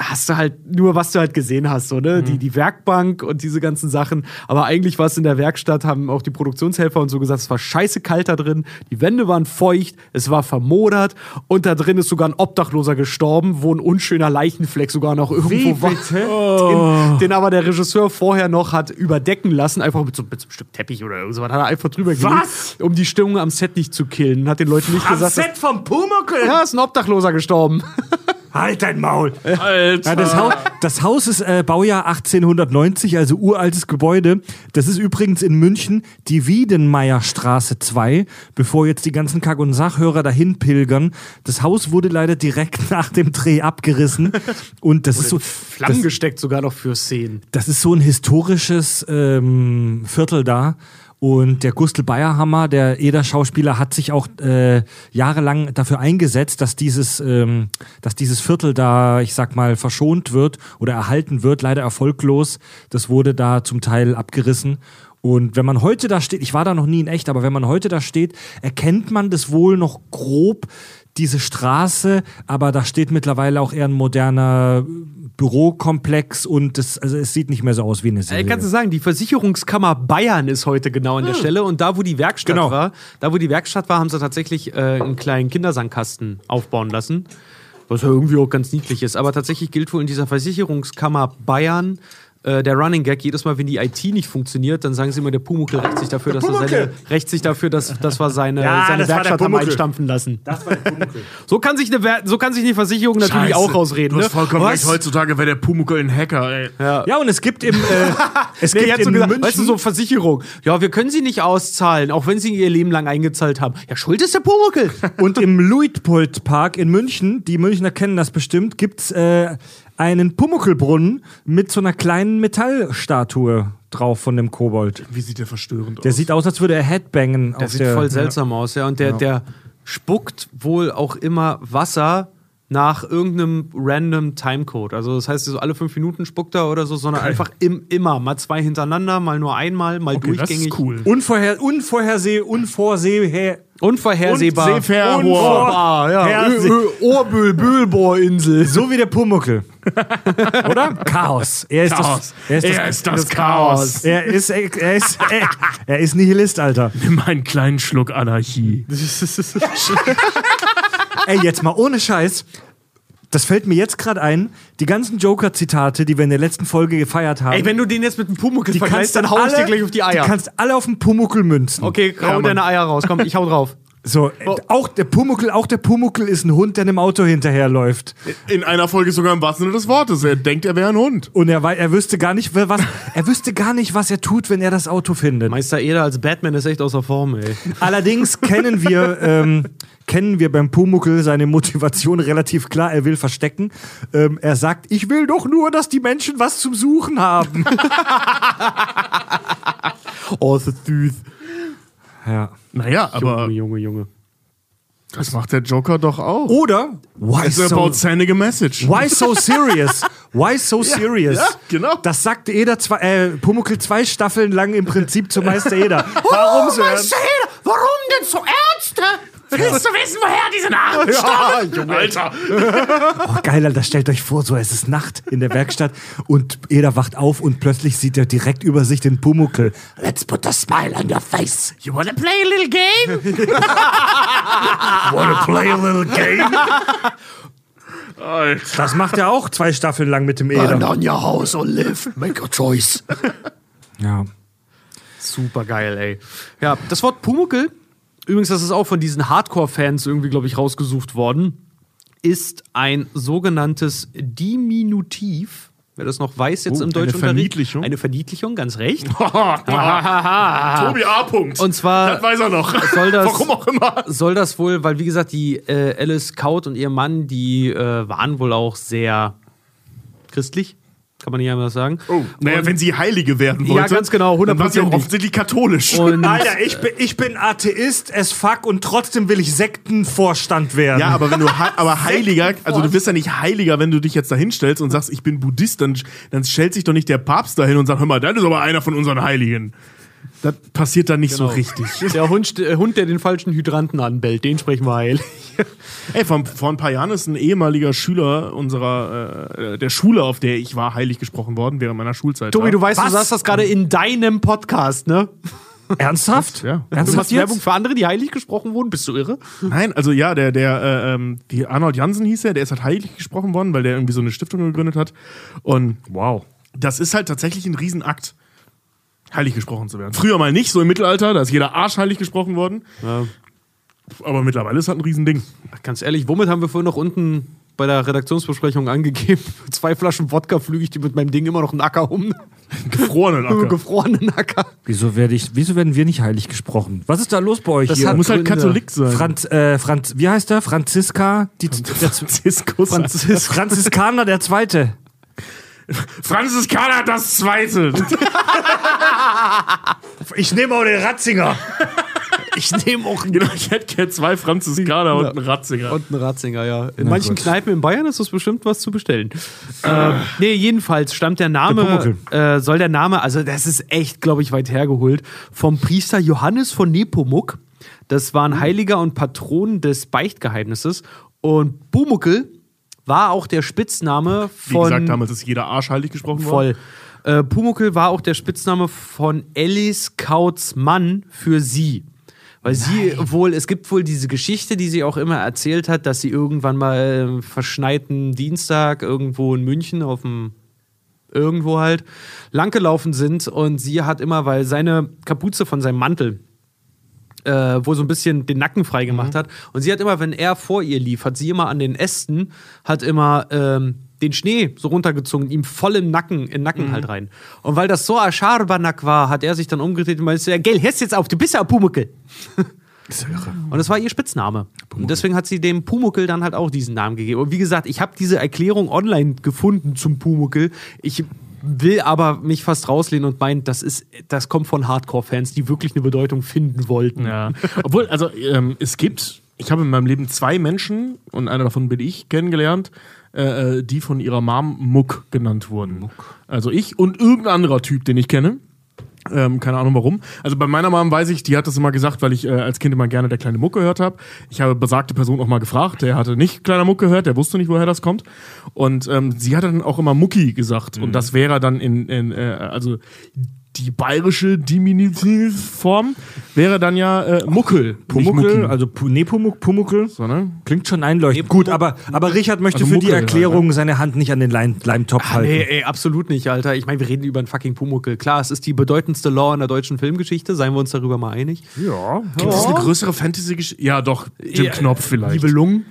hast du halt nur, was du halt gesehen hast, so, ne? Die, die Werkbank und diese ganzen Sachen. Aber eigentlich war es in der Werkstatt, haben auch die Produktionshelfer und so gesagt, es war scheiße kalt da drin, die Wände waren feucht, es war vermodert und da drin ist sogar ein Obdachloser gestorben, wo ein unschöner Leichenfleck sogar noch irgendwo war. Den, den aber der Regisseur vorher noch hat überdecken lassen, einfach mit so, mit so einem Stück Teppich oder irgendwas, hat er einfach drüber gelegt, Was? um die Stimmung am Set nicht zu killen. Hat den Leuten nicht gesagt, dass, vom Pumuckl? ja, ist ein Obdachloser gestorben. Halt dein Maul! Alter. Ja, das, Haus, das Haus ist äh, Baujahr 1890, also uraltes Gebäude. Das ist übrigens in München die Wiedenmeierstraße 2, bevor jetzt die ganzen Kack- und Sachhörer dahin pilgern. Das Haus wurde leider direkt nach dem Dreh abgerissen. Und das ist so. Flammen Das, gesteckt sogar noch für Szenen. das ist so ein historisches ähm, Viertel da. Und der Gustl Bayerhammer, der Eder-Schauspieler, hat sich auch äh, jahrelang dafür eingesetzt, dass dieses, ähm, dass dieses Viertel da, ich sag mal, verschont wird oder erhalten wird. Leider erfolglos. Das wurde da zum Teil abgerissen. Und wenn man heute da steht, ich war da noch nie in echt, aber wenn man heute da steht, erkennt man das wohl noch grob, diese Straße, aber da steht mittlerweile auch eher ein moderner Bürokomplex und das, also es sieht nicht mehr so aus wie eine Äh, Serie. kannst du sagen, die Versicherungskammer Bayern ist heute genau an der Stelle und da, wo die Werkstatt Genau. war, da, wo die Werkstatt war, haben sie tatsächlich äh, einen kleinen Kindersandkasten aufbauen lassen. Was ja irgendwie auch ganz niedlich ist. Aber tatsächlich gilt wohl in dieser Versicherungskammer Bayern äh, der Running Gag, jedes Mal, wenn die IT nicht funktioniert, dann sagen sie immer, der Pumuckl rächt sich dafür, dass er seine, rächt sich dafür, dass das war seine, Ja, seine Werkstatt haben einstampfen lassen. das war der Pumuckl. So kann sich eine, so kann sich eine Versicherung natürlich auch rausreden. Du Ne? hast vollkommen Was? recht. Heutzutage wäre der Pumuckl ein Hacker, ey. Ja, und es gibt im, äh, es Nee, gibt jetzt so in gesagt, München, weißt du, so Versicherung. Ja, wir können sie nicht auszahlen, auch wenn sie ihr Leben lang eingezahlt haben. Ja, schuld ist der Pumuckl. Und im Luitpold Park in München, die Münchner kennen das bestimmt, gibt's äh, einen Pumuckelbrunnen mit so einer kleinen Metallstatue drauf von dem Kobold. Wie sieht der verstörend Der aus? sieht aus, als würde er Headbangen Der auf sieht der. voll seltsam aus, ja. Und der, der spuckt wohl auch immer Wasser nach irgendeinem random Timecode. Also das heißt, so alle fünf Minuten spuckt er oder so, sondern einfach im, immer. Mal zwei hintereinander, mal nur einmal, mal okay, das durchgängig. ist cool. Unvorher, unvorherseh, unvorsehher. Unvorhersehbar. Und. Unvorbar, ja. Orbül, Bülbohrinsel. So wie der Pumuckel. Oder? Chaos. Er ist Chaos. das, er ist Er das, ist das Chaos. Er ist, er ist, er, er ist Nihilist, Alter. Nimm einen kleinen Schluck Anarchie. Ey, jetzt mal ohne Scheiß. Das fällt mir jetzt gerade ein. Die ganzen Joker-Zitate, die wir in der letzten Folge gefeiert haben. Ey, wenn du den jetzt mit dem Pumuckl die vergleichst, kannst du dann hau ich dir gleich auf die Eier. Die kannst alle auf den Pumuckel münzen. Okay, hau Mann. deine Eier raus. Komm, ich hau drauf. So, auch der Pumuckel, auch der Pumuckel ist ein Hund, der einem Auto hinterherläuft. In einer Folge sogar im wahrsten Sinne des Wortes. Er denkt, er wäre ein Hund. Und er, er wüsste gar nicht, was, er wüsste gar nicht, was er tut, wenn er das Auto findet. Meister Eder als Batman ist echt außer Form, ey. Allerdings kennen wir, ähm, kennen wir beim Pumuckel seine Motivation relativ klar. Er will verstecken. Ähm, er sagt, ich will doch nur, dass die Menschen was zum Suchen haben. Oh, das ist süß. Ja. Naja, aber Junge, Junge, Junge. das macht der Joker doch auch. Oder, why It's so, about sending a message. why so serious? Why so serious? ja, genau. Das sagte Eder zwei, äh, Pumuckel zwei Staffeln lang im Prinzip zu Meister Eder. Warum so ernst? Warum denn so ernst? Willst du wissen, woher diese Namen stammen? Alter. Oh, geil, Alter, stellt euch vor, so es ist Nacht in der Werkstatt und Eder wacht auf und plötzlich sieht er direkt über sich den Pumuckel. Let's put a smile on your face. You wanna play a little game? Wanna play a little game? Alter. Das macht er auch zwei Staffeln lang mit dem Eder. on your house or live. Make a choice. Ja. Super geil, ey. Ja, das Wort Pumuckel, übrigens, das ist auch von diesen Hardcore-Fans irgendwie, glaube ich, rausgesucht worden, ist ein sogenanntes Diminutiv. Wer das noch weiß jetzt Oh, im eine Deutschunterricht. Verniedlichung? Eine Verniedlichung, ganz recht. Tobi A. Punkt. Und zwar Das weiß er noch. soll das- Warum auch immer. soll das wohl, weil wie gesagt, die äh, Alice Kaut und ihr Mann, die äh, waren wohl auch sehr christlich, kann man nicht anders sagen. Oh, naja, wenn sie Heilige werden Ja, wollte. ganz genau, Dann war sie auch 100%ig. offensichtlich katholisch. Und Alter, ich bin, ich bin Atheist as fuck und trotzdem will ich Sektenvorstand werden. ja, aber wenn du aber Heiliger, also du wirst ja nicht Heiliger, wenn du dich jetzt da hinstellst und sagst, ich bin Buddhist, dann, dann stellt sich doch nicht der Papst dahin und sagt, hör mal, das ist aber einer von unseren Heiligen. Das passiert dann nicht so richtig. der Hund, der Hund, der den falschen Hydranten anbellt, den sprechen wir heil. Ey, vor, vor ein paar Jahren ist ein ehemaliger Schüler unserer, äh, der Schule, auf der ich war, heilig gesprochen worden während meiner Schulzeit. Tobi, du weißt, Was? du sagst das gerade in deinem Podcast, ne? Ernsthaft? Ja. Du Ernsthaft machst Werbung für andere, die heilig gesprochen wurden? Bist du irre? Nein, also ja, der, der, äh, ähm, wie Arnold Jansen hieß er, der ist halt heilig gesprochen worden, weil der irgendwie so eine Stiftung gegründet hat. Und Wow. das ist halt tatsächlich ein Riesenakt, heilig gesprochen zu werden. Früher mal nicht, so im Mittelalter, da ist jeder Arsch heilig gesprochen worden. Aber mittlerweile ist halt ein Riesending. Ganz ehrlich, womit haben wir vorhin noch unten bei der Redaktionsbesprechung angegeben? Zwei Flaschen Wodka flüge ich die mit meinem Ding immer noch einen Acker um. Gefrorenen Acker. Gefrorenen Acker. Wieso, werde ich, wieso werden wir nicht heilig gesprochen? Was ist da los bei euch Das hier? hat- Muss halt. Katholik sein. Franz, äh, Franz, wie heißt der? Franziska? Die, der, Franziskus. Franzis, Franziskaner der Zweite. Franziskaner das Zweite. Ich nehme auch den Ratzinger. Ich nehme auch einen genau, ich hätte gerne zwei Franziskaner und einen Ratzinger. Und ein Ratzinger, ja. In manchen Kneipen in Bayern ist das bestimmt was zu bestellen. ähm, nee, jedenfalls stammt der Name, Der äh, soll der Name, also das ist echt, glaube ich, weit hergeholt, vom Priester Johannes von Nepomuk. Das war ein Heiliger und Patron des Beichtgeheimnisses. Und Bumuckel war auch der Spitzname Wie von. gesagt, damals ist jeder Arsch heilig gesprochen worden. Voll. Äh, Pumuckel war auch der Spitzname von Alice Kauts Mann für sie. Weil sie wohl, es gibt wohl diese Geschichte, die sie auch immer erzählt hat, dass sie irgendwann mal äh, verschneiten Dienstag irgendwo in München auf dem irgendwo halt langgelaufen sind und sie hat immer, weil seine Kapuze von seinem Mantel äh, wo so ein bisschen den Nacken frei gemacht hat. Und sie hat immer, wenn er vor ihr lief, hat sie immer an den Ästen, hat immer ähm, den Schnee so runtergezogen, ihm voll im Nacken, in den Nacken halt rein. Und weil das so ein Scharbernack war, hat er sich dann umgedreht und meinte, ja, gell, hörst jetzt auf, du bist ja ein Pumuckel. Und das war ihr Spitzname. Und deswegen hat sie dem Pumuckel dann halt auch diesen Namen gegeben. Und wie gesagt, ich habe diese Erklärung online gefunden zum Pumuckel. Ich will aber mich fast rauslehnen und meinen, das ist, das kommt von Hardcore-Fans, die wirklich eine Bedeutung finden wollten. Ja. Obwohl, also ähm, es gibt, ich habe in meinem Leben zwei Menschen und einer davon bin ich kennengelernt, äh, äh, die von ihrer Mom Muck genannt wurden. Also ich und irgendein anderer Typ, den ich kenne. Ähm, keine Ahnung warum. Also bei meiner Mom weiß ich, die hat das immer gesagt, weil ich äh, als Kind immer gerne der kleine Muck gehört habe. Ich habe besagte Person auch mal gefragt, der hatte nicht kleiner Muck gehört, der wusste nicht, woher das kommt. Und ähm, sie hat dann auch immer Mucki gesagt. Und das wäre dann in, in äh, also die bayerische Diminutivform wäre dann ja äh, Muckel. Pumuckel, also nee, Pumuck, Pumuckel. So, ne? Klingt schon einleuchtend. Gut, aber, aber Richard möchte Also für die Muckel, Erklärung seine Hand nicht an den Leim, Leimtopf Ah, halten. nee, ey, absolut nicht, Alter. Ich meine, wir reden über einen fucking Pumuckel. Klar, es ist die bedeutendste Law in der deutschen Filmgeschichte, seien wir uns darüber mal einig. Ja. Gibt es eine größere Fantasy-Geschichte? Ja, doch. Jim Ja, Knopf vielleicht. Liebe Lungen.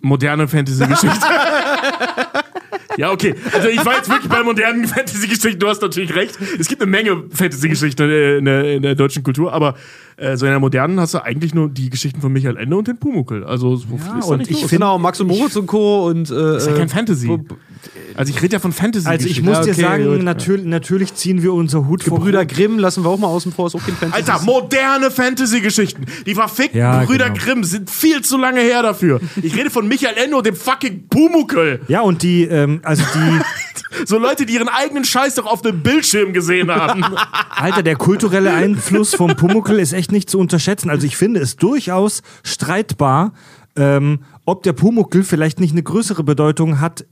moderne Fantasy-Geschichte. ja, okay. Also ich war jetzt wirklich bei modernen Fantasy-Geschichten. Du hast natürlich recht. Es gibt eine Menge Fantasy-Geschichten äh, in der, in der deutschen Kultur, aber äh, so in der modernen hast du eigentlich nur die Geschichten von Michael Ende und den Pumuckel. Also so viel ist und nicht ich los. finde- Genau, Max und Moritz und Co. und. Äh, ist ja kein Fantasy. Bo- Also ich rede ja von Fantasy. Also ich muss dir okay, sagen, gut. natürlich, natürlich ziehen wir unser Hut vor. Brüder Grimm lassen wir auch mal außen vor, ist auch kein Fantasy. Alter, moderne Fantasy-Geschichten. Die verfickten Ja, Brüder genau. Grimm sind viel zu lange her dafür. Ich rede von Michael Ende und dem fucking Pumuckel. Ja, und die, ähm, also die, So Leute, die ihren eigenen Scheiß doch auf dem Bildschirm gesehen haben. Alter, der kulturelle Einfluss vom Pumuckel ist echt nicht zu unterschätzen. Also ich finde es durchaus streitbar, ähm, ob der Pumuckel vielleicht nicht eine größere Bedeutung hat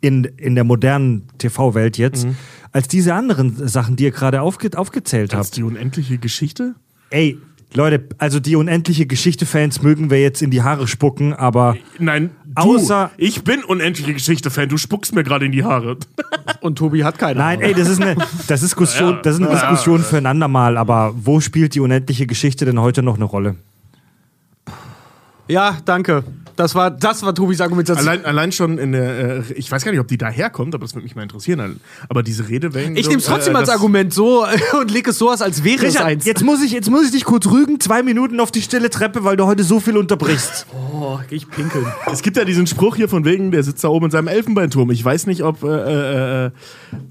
in, in der modernen TV-Welt jetzt, als diese anderen Sachen, die ihr gerade aufge aufgezählt Das habt. ist die unendliche Geschichte? Ey, Leute, also die unendliche Geschichte-Fans mögen wir jetzt in die Haare spucken, aber Nein, du, Außer- ich bin unendliche Geschichte-Fan. Du spuckst mir gerade in die Haare. Und Tobi hat keine. nein, ey, das ist eine, das ist Diskussion, das ist eine Diskussion für ein andermal, aber wo spielt die unendliche Geschichte denn heute noch eine Rolle? Ja, danke. Das war, das war Tobis Argumentation. Allein, allein schon in der, äh, ich weiß gar nicht, ob die daherkommt, aber das würde mich mal interessieren. Aber diese Redewendung. ich nehme es trotzdem äh, als das- Argument so und lege es so aus, als wäre es Richard, eins. jetzt muss, ich, jetzt muss ich dich kurz rügen, zwei Minuten auf die stille Treppe, weil du heute so viel unterbrichst. Oh, geh ich pinkeln. Es gibt ja diesen Spruch hier von wegen, der sitzt da oben in seinem Elfenbeinturm. Ich weiß nicht, ob äh, äh,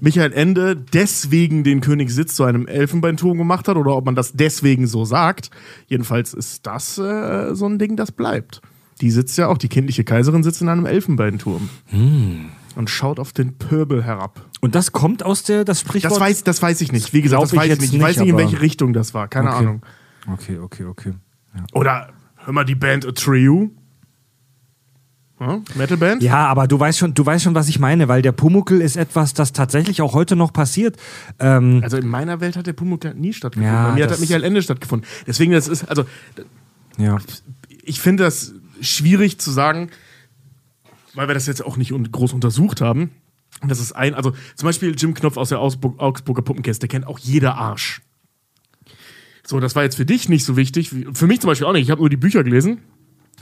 Michael Ende deswegen den König sitzt zu einem Elfenbeinturm gemacht hat oder ob man das deswegen so sagt. Jedenfalls ist das äh, so ein Ding, das bleibt. Die sitzt ja auch, die kindliche Kaiserin sitzt in einem Elfenbeinturm. Und schaut auf den Pöbel herab. Und das kommt aus der, das Sprichwort? Das weiß, das weiß ich nicht. Wie gesagt, das ich weiß ich jetzt nicht. Ich weiß nicht, in welche Richtung das war. Keine Okay. Ahnung. Okay, okay, okay. Oder hör mal die Band A Trio. Ja, Metalband? Ja, aber du weißt schon, du weißt schon, was ich meine, weil der Pumuckel ist etwas, das tatsächlich auch heute noch passiert. Ähm, Also in meiner Welt hat der Pumuckl nie stattgefunden. Ja, Bei mir hat Michael Ende stattgefunden. Deswegen, das ist, also, ja. ich finde das schwierig zu sagen, weil wir das jetzt auch nicht groß untersucht haben. Und das ist ein, also zum Beispiel Jim Knopf aus der Augsburg, Augsburger Puppenkiste, kennt auch jeder Arsch. So, das war jetzt für dich nicht so wichtig. Für mich zum Beispiel auch nicht. Ich habe nur die Bücher gelesen.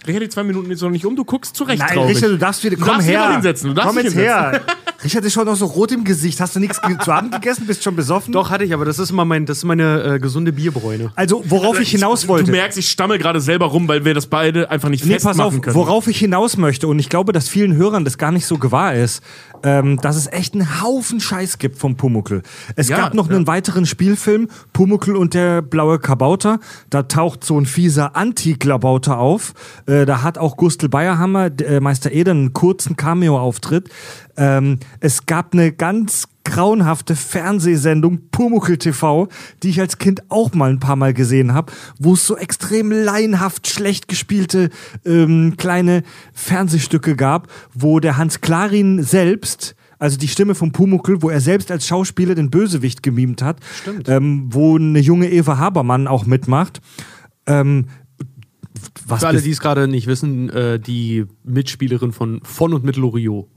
Richard, die zwei Minuten jetzt noch nicht um. Du guckst zurecht Nein, traurig. Richard, du darfst wieder, Du komm darfst dich her. hinsetzen, du darfst komm jetzt her. Richard ist schon noch so rot im Gesicht. Hast du nichts zu Abend gegessen? Bist schon besoffen? Doch, hatte ich, aber das ist immer mein, das ist meine äh, gesunde Bierbräune. Also, worauf ich hinaus wollte. Du merkst, ich stammel gerade selber rum, weil wir das beide einfach nicht Nee, pass festmachen auf, können. worauf ich hinaus möchte, und ich glaube, dass vielen Hörern das gar nicht so gewahr ist, ähm, dass es echt einen Haufen Scheiß gibt vom Pumuckel. Es Ja, gab noch ja. einen weiteren Spielfilm, Pumuckel und der blaue Kabauter. Da taucht so ein fieser Anti-Klabauter auf. Äh, da hat auch Gustl Bayerhammer, äh, Meister Eder, einen kurzen Cameo-Auftritt. Ähm, es gab eine ganz grauenhafte Fernsehsendung Pumuckel TV, die ich als Kind auch mal ein paar Mal gesehen habe, wo es so extrem laienhaft schlecht gespielte ähm, kleine Fernsehstücke gab, wo der Hans Klarin selbst also die Stimme von Pumuckel, wo er selbst als Schauspieler den Bösewicht gemimt hat, ähm, wo eine junge Eva Habermann auch mitmacht. Ähm, was Für alle, die es gerade nicht wissen, äh, die Mitspielerin von Von und mit Loriot.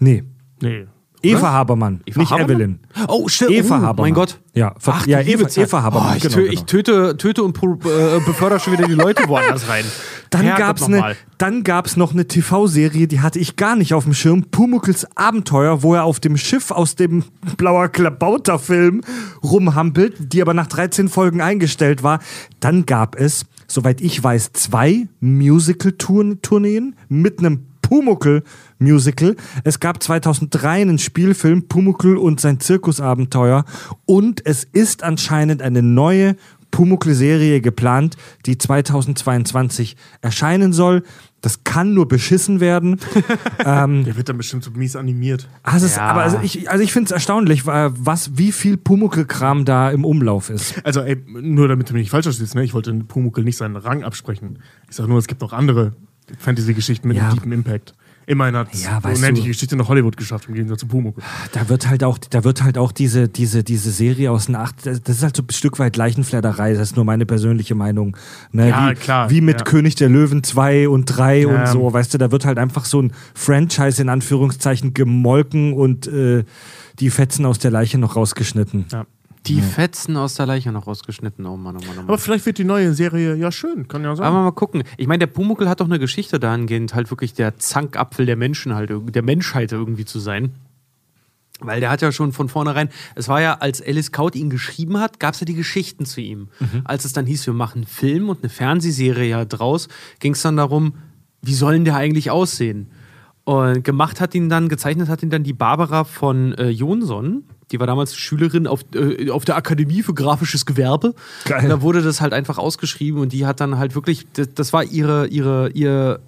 Nee, Nee. Eva Habermann, Eva nicht Habermann? Evelyn. Oh, stimmt. Eva oh, Habermann. Mein Gott. Ja, ver- Ach, ja Eva. Eva Habermann. Oh, ich, genau, tö genau. ich töte, töte und äh, befördere schon wieder die Leute woanders rein. Dann gab's noch ne, mal. dann gab's noch eine TV-Serie, die hatte ich gar nicht auf dem Schirm. Pumuckls Abenteuer, wo er auf dem Schiff aus dem Blauer Klabauter-Film rumhampelt, die aber nach 13 Folgen eingestellt war. Dann gab es, soweit ich weiß, zwei Musical-Tourneen mit einem Pumuckl-Musical. Es gab 2003 einen Spielfilm Pumuckl und sein Zirkusabenteuer und es ist anscheinend eine neue Pumuckl-Serie geplant, die 2022 erscheinen soll. Das kann nur beschissen werden. Der wird dann bestimmt so mies animiert. Es ist, Ja. Aber also ich, also ich finde es erstaunlich, wa- was, wie viel Pumuckl-Kram da im Umlauf ist. Also, ey, nur damit du mich nicht falsch verstehst, ne? ich wollte Pumuckl nicht seinen Rang absprechen. Ich sage nur, es gibt noch andere Fantasy-Geschichten mit Ja. einem deepen Impact. Immerhin hat Ja, weißt unendliche du- Geschichte nach Hollywood geschafft, im Gegensatz zu Pumuckl. Da wird halt auch, da wird halt auch diese, diese, diese Serie aus den acht, das ist halt so ein Stück weit Leichenfledderei, das ist nur meine persönliche Meinung. Ne? Ja, wie, klar, Wie mit ja. König der Löwen 2 und 3 und Ja. so, weißt du, da wird halt einfach so ein Franchise in Anführungszeichen gemolken und äh, die Fetzen aus der Leiche noch rausgeschnitten. Ja. Die Fetzen aus der Leiche noch rausgeschnitten. Oh Mann, oh Mann, oh Mann. Aber vielleicht wird die neue Serie ja schön, kann ja sein. Aber mal gucken. Ich meine, der Pumuckl hat doch eine Geschichte dahingehend, halt wirklich der Zankapfel der Menschen halt, der Menschheit irgendwie zu sein. Weil der hat ja schon von vornherein, es war ja, als Alice Kaut ihn geschrieben hat, gab es ja die Geschichten zu ihm. Als es dann hieß, wir machen einen Film und eine Fernsehserie ja draus, ging es dann darum, wie soll denn der eigentlich aussehen? Und gemacht hat ihn dann, gezeichnet hat ihn dann die Barbara von äh, Jonsson. Die war damals Schülerin auf, äh, auf der Akademie für grafisches Gewerbe. Geil. Da wurde das halt einfach ausgeschrieben und die hat dann halt wirklich, das, das war ihre, ihre, ihr,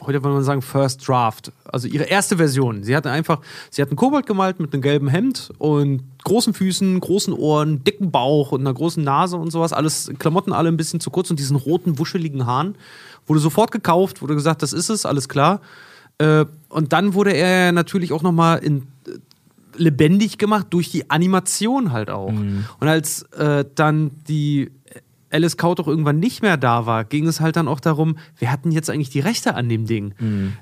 heute würde man sagen, First Draft. Also ihre erste Version. Sie hatte einfach, sie hat einen Kobold gemalt mit einem gelben Hemd und großen Füßen, großen Ohren, dicken Bauch und einer großen Nase und sowas. Alles, Klamotten alle ein bisschen zu kurz und diesen roten, wuscheligen Haaren. Wurde sofort gekauft, wurde gesagt, das ist es, alles klar. Äh, und dann wurde er natürlich auch nochmal in lebendig gemacht durch die Animation halt auch. Und als äh, dann die Alice Kaut auch irgendwann nicht mehr da war, ging es halt dann auch darum, wer hatten jetzt eigentlich die Rechte an dem Ding?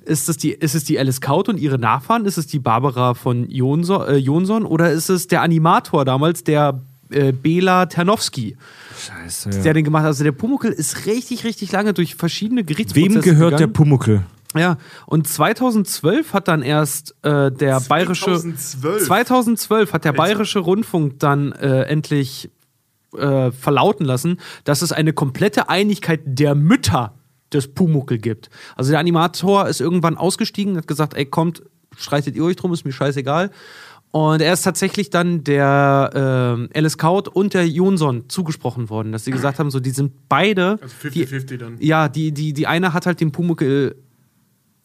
Ist, es die, ist es die Alice Kaut und ihre Nachfahren? Ist es die Barbara von Jonsson, äh, Jonsson? Oder ist es der Animator damals, der äh, Bela Ternowski, Scheiße. der den gemacht hat? Also der Pumuckl ist richtig, richtig lange durch verschiedene Gerichtsprozesse Wem gehört der gegangen. Pumuckel? Ja, und 2012 hat dann erst äh, der bayerische 2012? 2012 hat der bayerische Rundfunk dann äh, endlich äh, verlauten lassen, dass es eine komplette Einigkeit der Mütter des Pumuckel gibt. Also der Animator ist irgendwann ausgestiegen, hat gesagt, ey, kommt, streitet ihr euch drum, ist mir scheißegal. Und er ist tatsächlich dann der äh, Alice Kaut und der Jonsson zugesprochen worden, dass sie gesagt haben, so die sind beide. Also die, 50-50 dann. Ja, die, die, die eine hat halt dem Pumuckel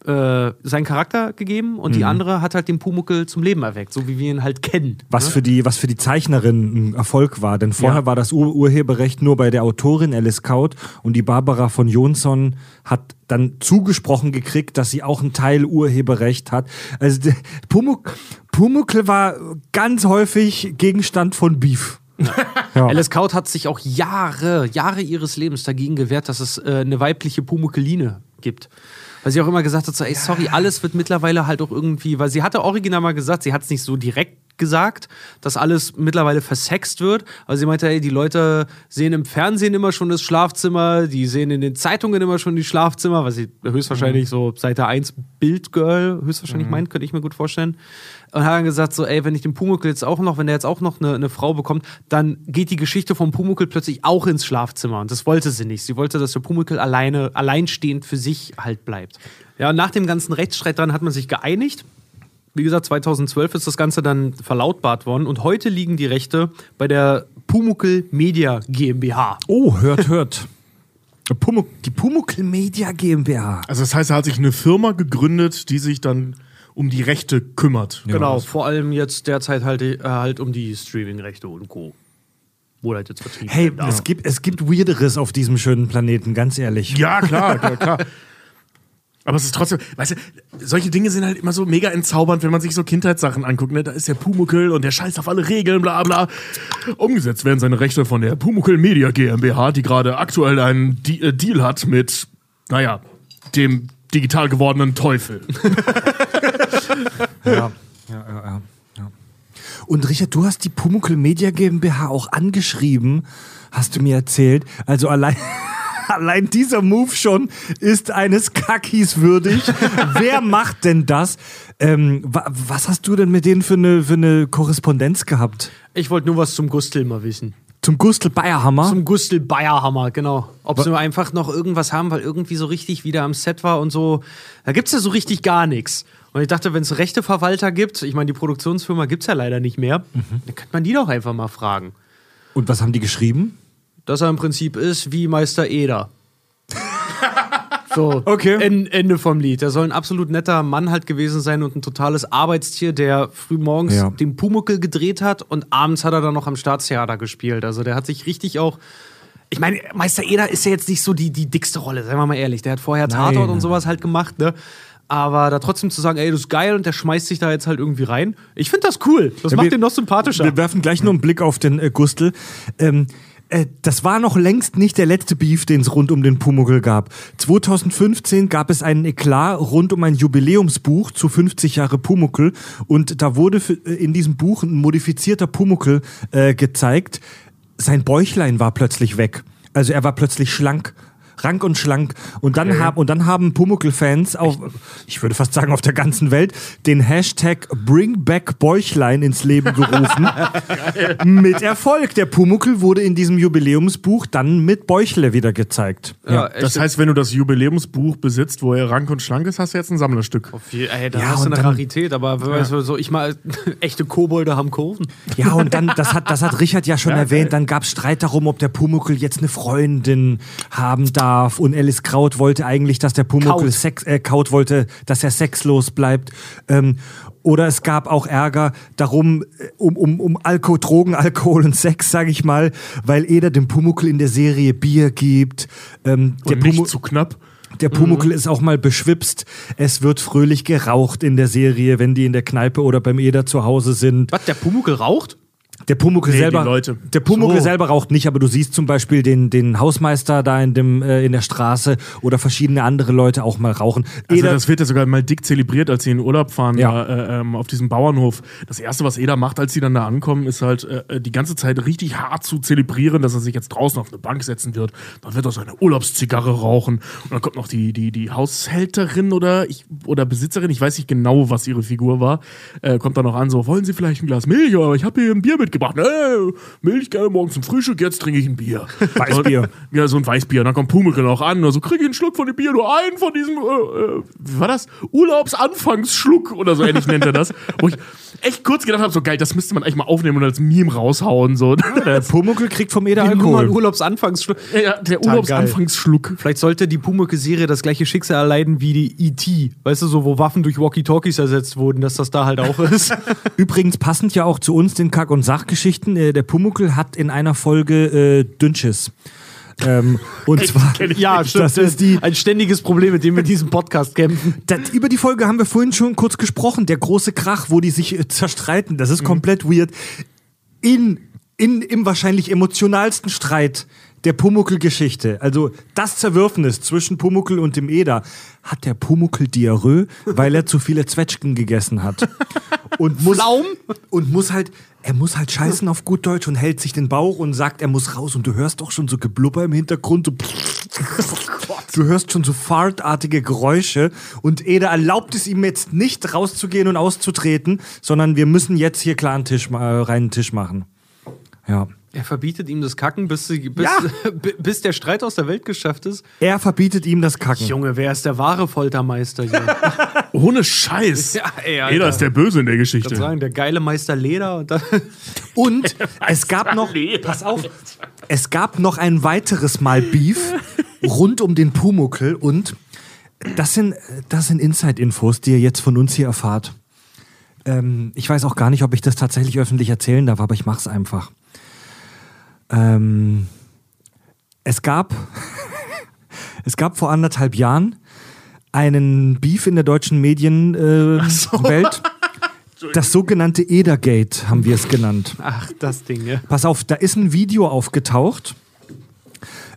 äh, seinen Charakter gegeben und die andere hat halt den Pumuckel zum Leben erweckt, so wie wir ihn halt kennen. Was für die, was für die Zeichnerin ein Erfolg war. Denn vorher Ja. war das Ur Urheberrecht nur bei der Autorin Alice Kaut und die Barbara von Jonsson hat dann zugesprochen gekriegt, dass sie auch einen Teil Urheberrecht hat. Also Pumuck, Pumuckl war ganz häufig Gegenstand von Beef. Ja. Alice Kaut hat sich auch Jahre, Jahre ihres Lebens dagegen gewehrt, dass es äh, eine weibliche Pumuckeline gibt. Weil sie auch immer gesagt hat, so, ey, sorry, alles wird mittlerweile halt auch irgendwie, weil sie hatte original mal gesagt, sie hat es nicht so direkt gesagt, dass alles mittlerweile versext wird. Aber sie meinte, ey, die Leute sehen im Fernsehen immer schon das Schlafzimmer, die sehen in den Zeitungen immer schon die Schlafzimmer, was sie höchstwahrscheinlich so Seite 1 Bildgirl höchstwahrscheinlich meint, könnte ich mir gut vorstellen. Und hat dann gesagt, so, ey, wenn ich den Pumuckl jetzt auch noch, wenn der jetzt auch noch eine, eine Frau bekommt, dann geht die Geschichte vom Pumuckl plötzlich auch ins Schlafzimmer. Und das wollte sie nicht. Sie wollte, dass der Pumuckl alleine, alleinstehend für sich halt bleibt. Ja, und nach dem ganzen Rechtsstreit dran hat man sich geeinigt. Wie gesagt, 2012 ist das Ganze dann verlautbart worden und heute liegen die Rechte bei der Pumuckl Media GmbH. Oh, hört, hört. Pumuck, die Pumuckl Media GmbH. Also das heißt, er hat sich eine Firma gegründet, die sich dann um die Rechte kümmert. Genau, vor allem jetzt derzeit halt, äh, halt um die Streaming-Rechte und Co. Wo halt jetzt vertrieben Hey, werden darf. es gibt, es gibt Weirderes auf diesem schönen Planeten, ganz ehrlich. Ja, klar, klar, klar. Aber es ist trotzdem, weißt du, solche Dinge sind halt immer so mega entzaubernd, wenn man sich so Kindheitssachen anguckt. Ne? Da ist der Pumuckel und der scheißt auf alle Regeln, bla bla. Umgesetzt werden seine Rechte von der Pumuckel Media GmbH, die gerade aktuell einen De äh, Deal hat mit, naja, dem digital gewordenen Teufel. Ja, ja, ja, ja. Und Richard, du hast die Pumuckl Media GmbH auch angeschrieben, hast du mir erzählt. Also allein, allein dieser Move schon ist eines Kackis würdig. Wer macht denn das? Ähm, wa was hast du denn mit denen für eine, für eine Korrespondenz gehabt? Ich wollte nur was zum Gustel mal wissen. Zum Gustl Bayerhammer? Zum Gustel Bayerhammer, genau. Ob sie einfach noch irgendwas haben, weil irgendwie so richtig wieder am Set war und so. Da gibt es ja so richtig gar nichts. Und ich dachte, wenn es Rechteverwalter gibt, ich meine, die Produktionsfirma gibt es ja leider nicht mehr, dann könnte man die doch einfach mal fragen. Und was haben die geschrieben? Dass er im Prinzip ist wie Meister Eder. So, Okay. En- Ende vom Lied. Der soll ein absolut netter Mann halt gewesen sein und ein totales Arbeitstier, der frühmorgens Ja. den Pumuckel gedreht hat und abends hat er dann noch am Staatstheater gespielt. Also der hat sich richtig auch. Ich meine, Meister Eder ist ja jetzt nicht so die, die dickste Rolle, seien wir mal ehrlich. Der hat vorher Tatort Nein. und sowas halt gemacht, ne? Aber da trotzdem zu sagen, ey, das ist geil und der schmeißt sich da jetzt halt irgendwie rein. Ich finde das cool. Das Ja, macht wir- den noch sympathischer. Wir werfen gleich nur einen Blick auf den äh, Gustl. Ähm, äh, das war noch längst nicht der letzte Beef, den es rund um den Pumuckl gab. 2015 gab es einen Eklat rund um ein Jubiläumsbuch zu 50 Jahre Pumuckl und da wurde äh, in diesem Buch ein modifizierter Pumuckl äh, gezeigt. Sein Bäuchlein war plötzlich weg. Also er war plötzlich schlank. Rank und schlank. Und dann, haben und dann haben Pumuckl-Fans auf, ich würde fast sagen, auf der ganzen Welt, den Hashtag Bring Back Bäuchlein ins Leben gerufen. mit Erfolg. Der Pumuckl wurde in diesem Jubiläumsbuch dann mit Bäuchle wieder gezeigt. ja, echt. Das heißt, wenn du das Jubiläumsbuch besitzt, wo er rank und schlank ist, hast du jetzt ein Sammlerstück. Viel- ey, da Ja, hast du eine dann- Rarität, aber wenn man so, so, ich mal, echte Kobolde haben Kurven. Ja, und dann, das hat, das hat Richard ja schon erwähnt, dann gab es Streit darum, ob der Pumuckl jetzt eine Freundin haben darf. Und Alice Kraut wollte eigentlich, dass der Pumuckl Kaut. Sex, äh, Kaut wollte, dass er sexlos bleibt. Ähm, oder es gab auch Ärger darum, äh, um, um, um Alko, Drogen, Alkohol und Sex, sage ich mal, weil Eder dem Pumuckl in der Serie Bier gibt. Ähm, der Und nicht Pumu- zu knapp. der Pumuckl ist auch mal beschwipst. Es wird fröhlich geraucht in der Serie, wenn die in der Kneipe oder beim Eder zu Hause sind. Was, der Pumuckel raucht? Der Pumuckl Nee, selber, der Pumuckl So. selber raucht nicht, aber du siehst zum Beispiel den, den Hausmeister da in dem äh, in der Straße oder verschiedene andere Leute auch mal rauchen. Also Eder, das wird ja sogar mal dick zelebriert, als sie in Urlaub fahren Ja. da, äh, ähm, auf diesem Bauernhof. Das erste, was Eda macht, als sie dann da ankommen, ist halt äh, die ganze Zeit richtig hart zu zelebrieren, dass er sich jetzt draußen auf eine Bank setzen wird. Dann wird er seine Urlaubszigarre rauchen und dann kommt noch die die die Haushälterin oder ich oder Besitzerin, ich weiß nicht genau, was ihre Figur war, äh, kommt dann noch an so, wollen Sie vielleicht ein Glas Milch? Ja, ich habe hier ein Bier mitgebracht. Äh, Milch gerne morgen zum Frühstück, jetzt trinke ich ein Bier. Weißbier. Und, ja, so ein Weißbier. Und dann kommt Pumuckl noch an, also kriege ich einen Schluck von dem Bier, nur einen von diesem, äh, äh, wie war das? Urlaubsanfangsschluck oder so ähnlich nennt er das. Wo ich echt kurz gedacht habe, so geil, das müsste man eigentlich mal aufnehmen und als Meme raushauen. So. der Pumuckl kriegt vom Eder Alkohol. Urlaubsanfangsschluck. Ja, der. Urlaubsanfangsschluck. Vielleicht sollte die Pumuckl-Serie das gleiche Schicksal erleiden wie die E.T. Weißt du, so wo Waffen durch Walkie-Talkies ersetzt wurden, dass das da halt auch ist. Übrigens passend ja auch zu uns den Kack- und Sachgeschichten. Äh, der Pumuckl hat in einer Folge äh, Dünnschiss. Ähm, und zwar, ja, stimmt. das ist die, ein ständiges Problem, mit dem wir in diesem Podcast kämpfen. Das, über die Folge haben wir vorhin schon kurz gesprochen. Der große Krach, wo die sich äh, zerstreiten. Das ist komplett weird. In, in, Im wahrscheinlich emotionalsten Streit der Pumuckl-Geschichte, also das Zerwürfnis zwischen Pumuckl und dem Eder, hat der Pumuckl Diarrhoe, weil er zu viele Zwetschgen gegessen hat. Und muss, und muss halt, er muss halt scheißen auf gut Deutsch und hält sich den Bauch und sagt, er muss raus. Und du hörst auch schon so Geblubber im Hintergrund. So Du hörst schon so fartartige Geräusche und Eder erlaubt es ihm jetzt nicht rauszugehen und auszutreten, sondern wir müssen jetzt hier klar einen Tisch, äh, reinen Tisch machen. Ja. Er verbietet ihm das Kacken, bis, sie, bis, Ja. bis der Streit aus der Welt geschafft ist. Er verbietet ihm das Kacken. Junge, wer ist der wahre Foltermeister hier? Ohne Scheiß. Ja, ey, Alter. Eda ist der Böse in der Ich Geschichte. würde sagen, der geile Meister Leder. Und Und es gab noch, pass auf, es gab noch ein weiteres Mal Beef rund um den Pumuckl und das sind, das sind Inside-Infos, die ihr jetzt von uns hier erfahrt. Ähm, ich weiß auch gar nicht, ob ich das tatsächlich öffentlich erzählen darf, aber ich mach's einfach. Ähm, es gab, es gab vor anderthalb Jahren einen Beef in der deutschen Medienwelt. Äh. Das sogenannte Edergate haben wir es genannt. Ach, das Ding, ja. Pass auf, da ist ein Video aufgetaucht,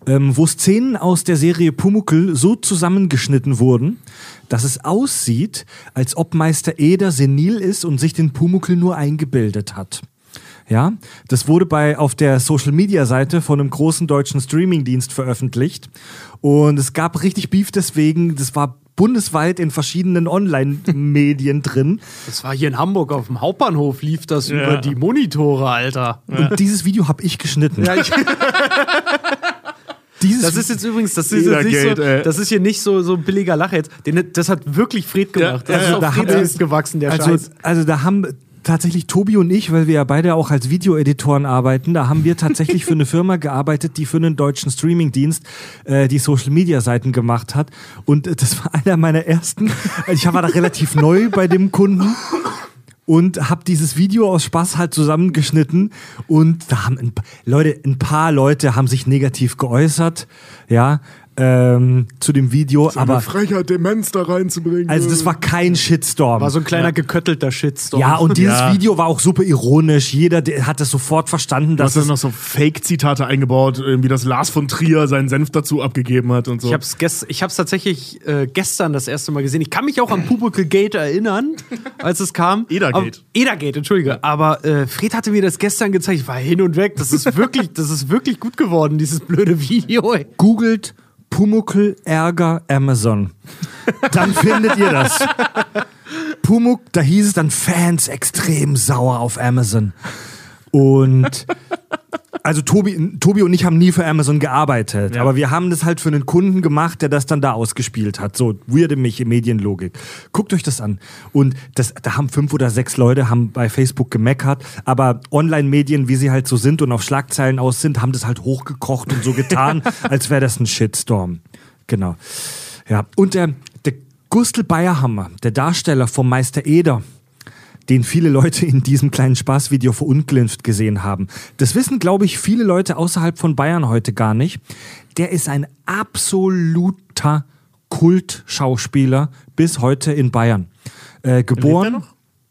ähm, wo Szenen aus der Serie Pumuckl so zusammengeschnitten wurden, dass es aussieht, als ob Meister Eder senil ist und sich den Pumuckl nur eingebildet hat. Ja, das wurde bei auf der Social Media Seite von einem großen deutschen Streamingdienst veröffentlicht und es gab richtig Beef deswegen, das war bundesweit in verschiedenen Online-Medien drin. Das war hier in Hamburg auf dem Hauptbahnhof, lief das über die Monitore, Alter. Und dieses Video habe ich geschnitten. Ja, ich, Dieses das ist jetzt übrigens, das ist, jetzt nicht so, Edergate, ey. das ist hier nicht so, so ein billiger Lacher jetzt. Den, das hat wirklich Fred gemacht. Ja, das ja, ist ja, auf da Freds haben- gewachsen, der also, Scheiß. also da haben tatsächlich Tobi und ich, weil wir ja beide auch als Videoeditoren arbeiten, da haben wir tatsächlich für eine Firma gearbeitet, die für einen deutschen Streamingdienst äh, die Social Media Seiten gemacht hat. Und äh, das war einer meiner ersten. Ich war da relativ neu bei dem Kunden und habe dieses Video aus Spaß halt zusammengeschnitten und da haben ein, Leute, ein paar Leute haben sich negativ geäußert, ja, ähm, zu dem Video. aber Frechheit, Demenz da reinzubringen. also das war kein Shitstorm. War so ein kleiner geköttelter Shitstorm. ja, und dieses Ja. Video war auch super ironisch. Jeder der hat es sofort verstanden, Du dass hast dann noch so Fake-Zitate eingebaut, wie das Lars von Trier seinen Senf dazu abgegeben hat und so. Ich hab's, gest ich hab's tatsächlich äh, gestern das erste Mal gesehen. Ich kann mich auch an Pumuckl Gate erinnern, als es kam. Edergate. Aber, Edergate, entschuldige. Aber äh, Fred hatte mir das gestern gezeigt. Ich war hin und weg. Das ist wirklich, das ist wirklich gut geworden, dieses blöde Video. Ey. googelt Pumuckl Ärger Amazon. Dann findet ihr das. Pumuckl, da hieß es dann Fans extrem sauer auf Amazon. Und also Tobi, Tobi und ich haben nie für Amazon gearbeitet, aber wir haben das halt für einen Kunden gemacht, der das dann da ausgespielt hat. So weirde mich Medienlogik. Guckt euch das an. Und das, da haben fünf oder sechs Leute haben bei Facebook gemeckert, aber Online-Medien, wie sie halt so sind und auf Schlagzeilen aus sind, haben das halt hochgekocht und so getan, als wäre das ein Shitstorm. Genau. Ja. Und der, der Gustl Bayerhammer, der Darsteller vom Meister Eder, den viele Leute in diesem kleinen Spaßvideo verunglimpft gesehen haben. Das wissen, glaube ich, viele Leute außerhalb von Bayern heute gar nicht. Der ist ein absoluter Kultschauspieler bis heute in Bayern. Äh, geboren.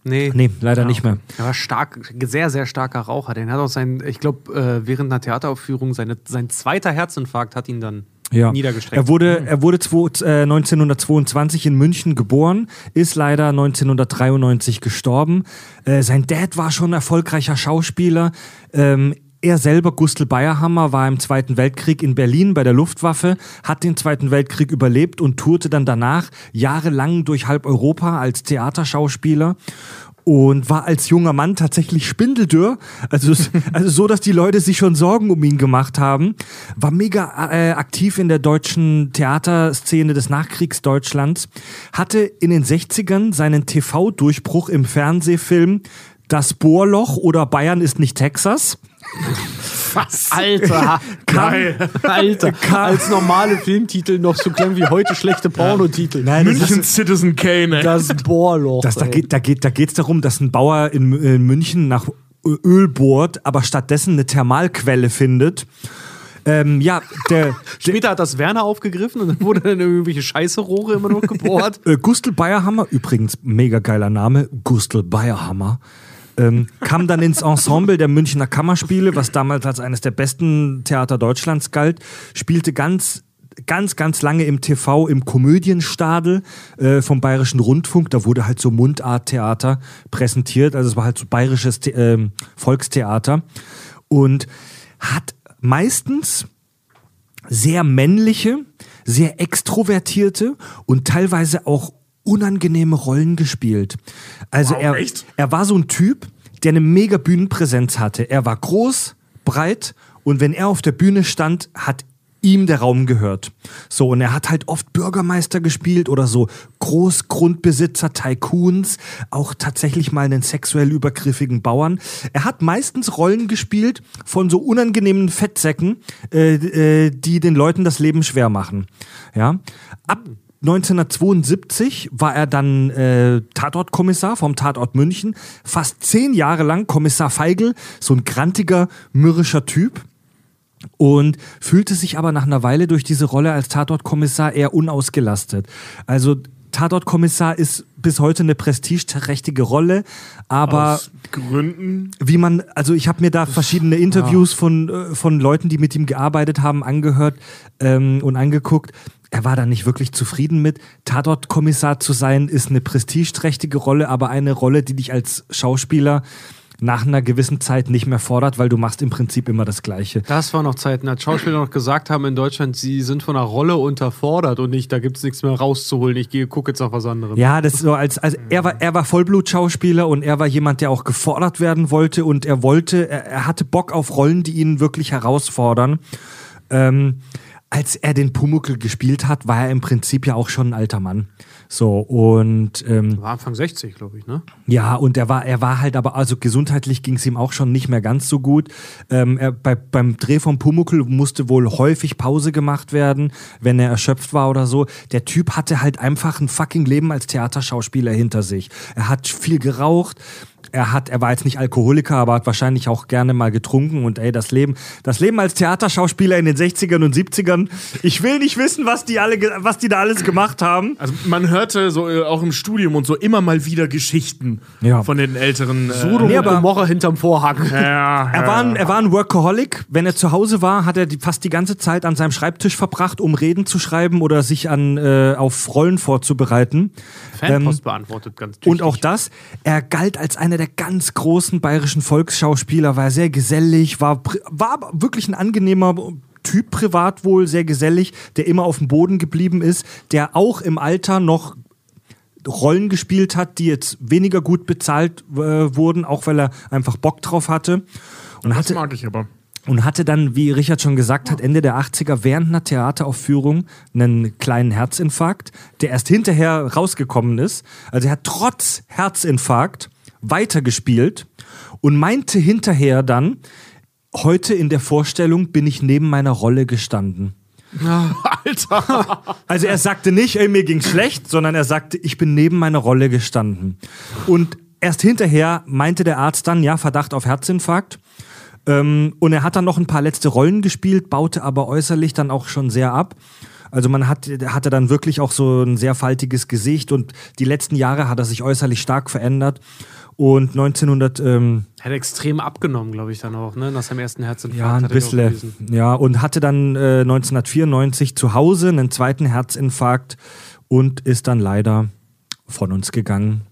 Nee. Nee, leider nicht mehr. Er war stark, sehr, sehr starker Raucher. Den hat auch sein, ich glaube, äh, während einer Theateraufführung seine, sein zweiter Herzinfarkt hat ihn dann Ja. niedergestreckt. Er wurde, er wurde zwo- äh, 1922 in München geboren, ist leider 1993 gestorben. Äh, sein Dad war schon erfolgreicher Schauspieler. Ähm, er selber, Gustl Bayerhammer, war im Zweiten Weltkrieg in Berlin bei der Luftwaffe, hat den Zweiten Weltkrieg überlebt und tourte dann danach jahrelang durch halb Europa als Theaterschauspieler und war als junger Mann tatsächlich spindeldürr. Also, also so, dass die Leute sich schon Sorgen um ihn gemacht haben. War mega äh, aktiv in der deutschen Theaterszene des Nachkriegsdeutschlands. Hatte in den 60ern seinen TV-Durchbruch im Fernsehfilm Das Bohrloch oder Bayern ist nicht Texas. Alter, Geil. Alter, als normale Filmtitel noch so klang wie heute schlechte Pornotitel. Nein, das München ist- Citizen Kane, ey. Das Bohrloch. Das, da geht da geht da geht's darum, dass ein Bauer in, in München nach Öl bohrt, aber stattdessen eine Thermalquelle findet. Ähm, ja, der, Später hat das Werner aufgegriffen und dann wurde dann irgendwelche Scheiße-Rohre immer noch gebohrt. Äh, Gustl Bayerhammer, übrigens mega geiler Name, Gustl Bayerhammer, ähm, kam dann ins Ensemble der Münchner Kammerspiele, was damals als eines der besten Theater Deutschlands galt, spielte ganz ganz, ganz lange im TV, im Komödienstadel äh, vom Bayerischen Rundfunk. Da wurde halt so Mundarttheater präsentiert. Also es war halt so bayerisches The ähm, Volkstheater. Und hat meistens sehr männliche, sehr extrovertierte und teilweise auch unangenehme Rollen gespielt. Also Wow, er, echt? er war so ein Typ, der eine mega Bühnenpräsenz hatte. Er war groß, breit und wenn er auf der Bühne stand, hat ihm der Raum gehört. So, und er hat halt oft Bürgermeister gespielt oder so Großgrundbesitzer, Tycoons, auch tatsächlich mal einen sexuell übergriffigen Bauern. Er hat meistens Rollen gespielt von so unangenehmen Fettsäcken, äh, äh, die den Leuten das Leben schwer machen. Ja. Ab 1972 war er dann äh, Tatortkommissar vom Tatort München. Fast zehn Jahre lang Kommissar Feigl, so ein grantiger, mürrischer Typ. Und fühlte sich aber nach einer Weile durch diese Rolle als Tatortkommissar eher unausgelastet. Also Tatortkommissar ist bis heute eine prestigeträchtige Rolle, aber Aus Gründen. wie man, also ich habe mir da verschiedene Interviews von, äh, von Leuten, die mit ihm gearbeitet haben, angehört ähm, und angeguckt. Er war da nicht wirklich zufrieden mit. Tatortkommissar zu sein, ist eine prestigeträchtige Rolle, aber eine Rolle, die dich als Schauspieler nach einer gewissen Zeit nicht mehr fordert, weil du machst im Prinzip immer das Gleiche. Das war noch Zeiten, als Schauspieler noch gesagt haben in Deutschland, sie sind von einer Rolle unterfordert und nicht, da gibt es nichts mehr rauszuholen. Ich gehe, gucke jetzt auf was anderes. Ja, das ist so als, als er war er war Vollblutschauspieler und er war jemand, der auch gefordert werden wollte und er wollte, er, er hatte Bock auf Rollen, die ihn wirklich herausfordern. Ähm, als er den Pumuckl gespielt hat, war er im Prinzip ja auch schon ein alter Mann. So und ähm, War Anfang 60, glaube ich, ne? ja, und er war, er war halt aber, also gesundheitlich ging es ihm auch schon nicht mehr ganz so gut. Ähm, er, bei, beim Dreh vom Pumuckl musste wohl häufig Pause gemacht werden, wenn er erschöpft war oder so. Der Typ hatte halt einfach ein fucking Leben als Theaterschauspieler hinter sich. Er hat viel geraucht, er hat, er war jetzt nicht Alkoholiker, aber hat wahrscheinlich auch gerne mal getrunken und ey, das Leben, das Leben als Theaterschauspieler in den 60ern und 70ern, ich will nicht wissen, was die alle, was die da alles gemacht haben. Also man hörte so äh, auch im Studium und so immer mal wieder Geschichten Ja. von den älteren. Äh, Sodom Nee, und Gomorra hinterm Vorhang. ja, Er war, ein, er war ein Workaholic. Wenn er zu Hause war, hat er die, fast die ganze Zeit an seinem Schreibtisch verbracht, um Reden zu schreiben oder sich an, äh, auf Rollen vorzubereiten. Fanpost beantwortet ganz Und tüchtig. auch das, er galt als einer der ganz großen bayerischen Volksschauspieler, war sehr gesellig, war, war wirklich ein angenehmer Typ privat wohl, sehr gesellig, der immer auf dem Boden geblieben ist, der auch im Alter noch Rollen gespielt hat, die jetzt weniger gut bezahlt äh, wurden, auch weil er einfach Bock drauf hatte. Und das hatte, mag ich aber. Und hatte dann, wie Richard schon gesagt hat, Ende der 80er während einer Theateraufführung einen kleinen Herzinfarkt, der erst hinterher rausgekommen ist. Also er hat trotz Herzinfarkt weitergespielt und meinte hinterher dann, heute in der Vorstellung bin ich neben meiner Rolle gestanden. Alter! Also er sagte nicht, ey, mir ging's schlecht, sondern er sagte, ich bin neben meiner Rolle gestanden. Und erst hinterher meinte der Arzt dann, ja, Verdacht auf Herzinfarkt. Ähm, und er hat dann noch ein paar letzte Rollen gespielt, baute aber äußerlich dann auch schon sehr ab. Also man hat, hatte dann wirklich auch so ein sehr faltiges Gesicht und die letzten Jahre hat er sich äußerlich stark verändert. Und 1900, ähm, Er hat extrem abgenommen, glaube ich, dann auch, ne? Nach seinem ersten Herzinfarkt. ja, ein bisschen. Ja, und hatte dann äh, 1994 zu Hause einen zweiten Herzinfarkt und ist dann leider von uns gegangen.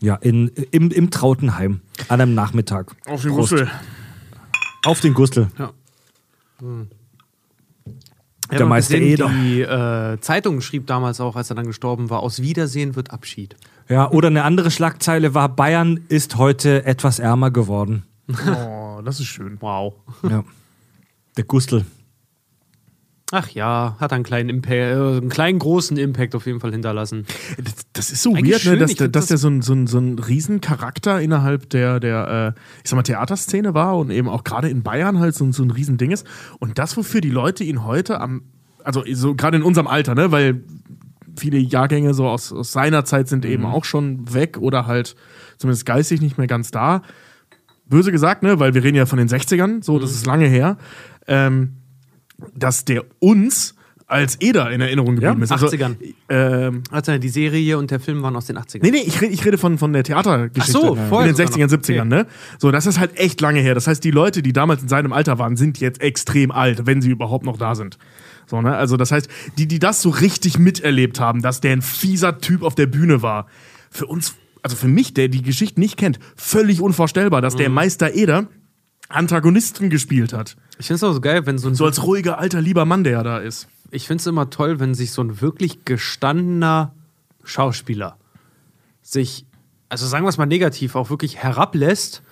Ja, in, im, im Trautenheim an einem Nachmittag. Auf den Prost. Auf den Gustel. Ja. Hm. Der Meister Eder. Die äh, Zeitung schrieb damals auch, als er dann gestorben war, aus Wiedersehen wird Abschied. Ja, oder eine andere Schlagzeile war, Bayern ist heute etwas ärmer geworden. Oh, das ist schön. Wow. Ja. Der Gustel. Ach ja, hat einen kleinen, Impa äh, einen kleinen großen Impact auf jeden Fall hinterlassen. Das, das ist so Eigentlich weird, schön, ne, dass, dass das- der so ein, so ein, so ein Riesencharakter innerhalb der, der äh, ich sag mal, Theaterszene war und eben auch gerade in Bayern halt so, ein- so ein Riesending ist. Und das, wofür die Leute ihn heute am, also so gerade in unserem Alter, ne, weil viele Jahrgänge so aus, aus seiner Zeit sind eben auch schon weg oder halt zumindest geistig nicht mehr ganz da. Böse gesagt, ne, weil wir reden ja von den 60ern, so, das ist lange her, ähm, dass der uns als Eder in Erinnerung geblieben Ja, ist. Also, 80ern. ähm, Also die Serie und der Film waren aus den 80ern. Nee, nee, ich rede, ich rede von, von der Theatergeschichte Ach so, in vorher den sogar 60ern, noch. 70ern, Okay. ne? So, das ist halt echt lange her. Das heißt, die Leute, die damals in seinem Alter waren, sind jetzt extrem alt, wenn sie überhaupt noch da sind. So, ne? Also, das heißt, die, die das so richtig miterlebt haben, dass der ein fieser Typ auf der Bühne war, für uns, also für mich, der die Geschichte nicht kennt, völlig unvorstellbar, dass Mhm. der Meister Eder Antagonisten gespielt hat. Ich finde es auch so geil, wenn so ein So als ruhiger, alter, lieber Mann, der ja da ist. Ich finde es immer toll, wenn sich so ein wirklich gestandener Schauspieler sich, also sagen wir es mal negativ, auch wirklich herablässt,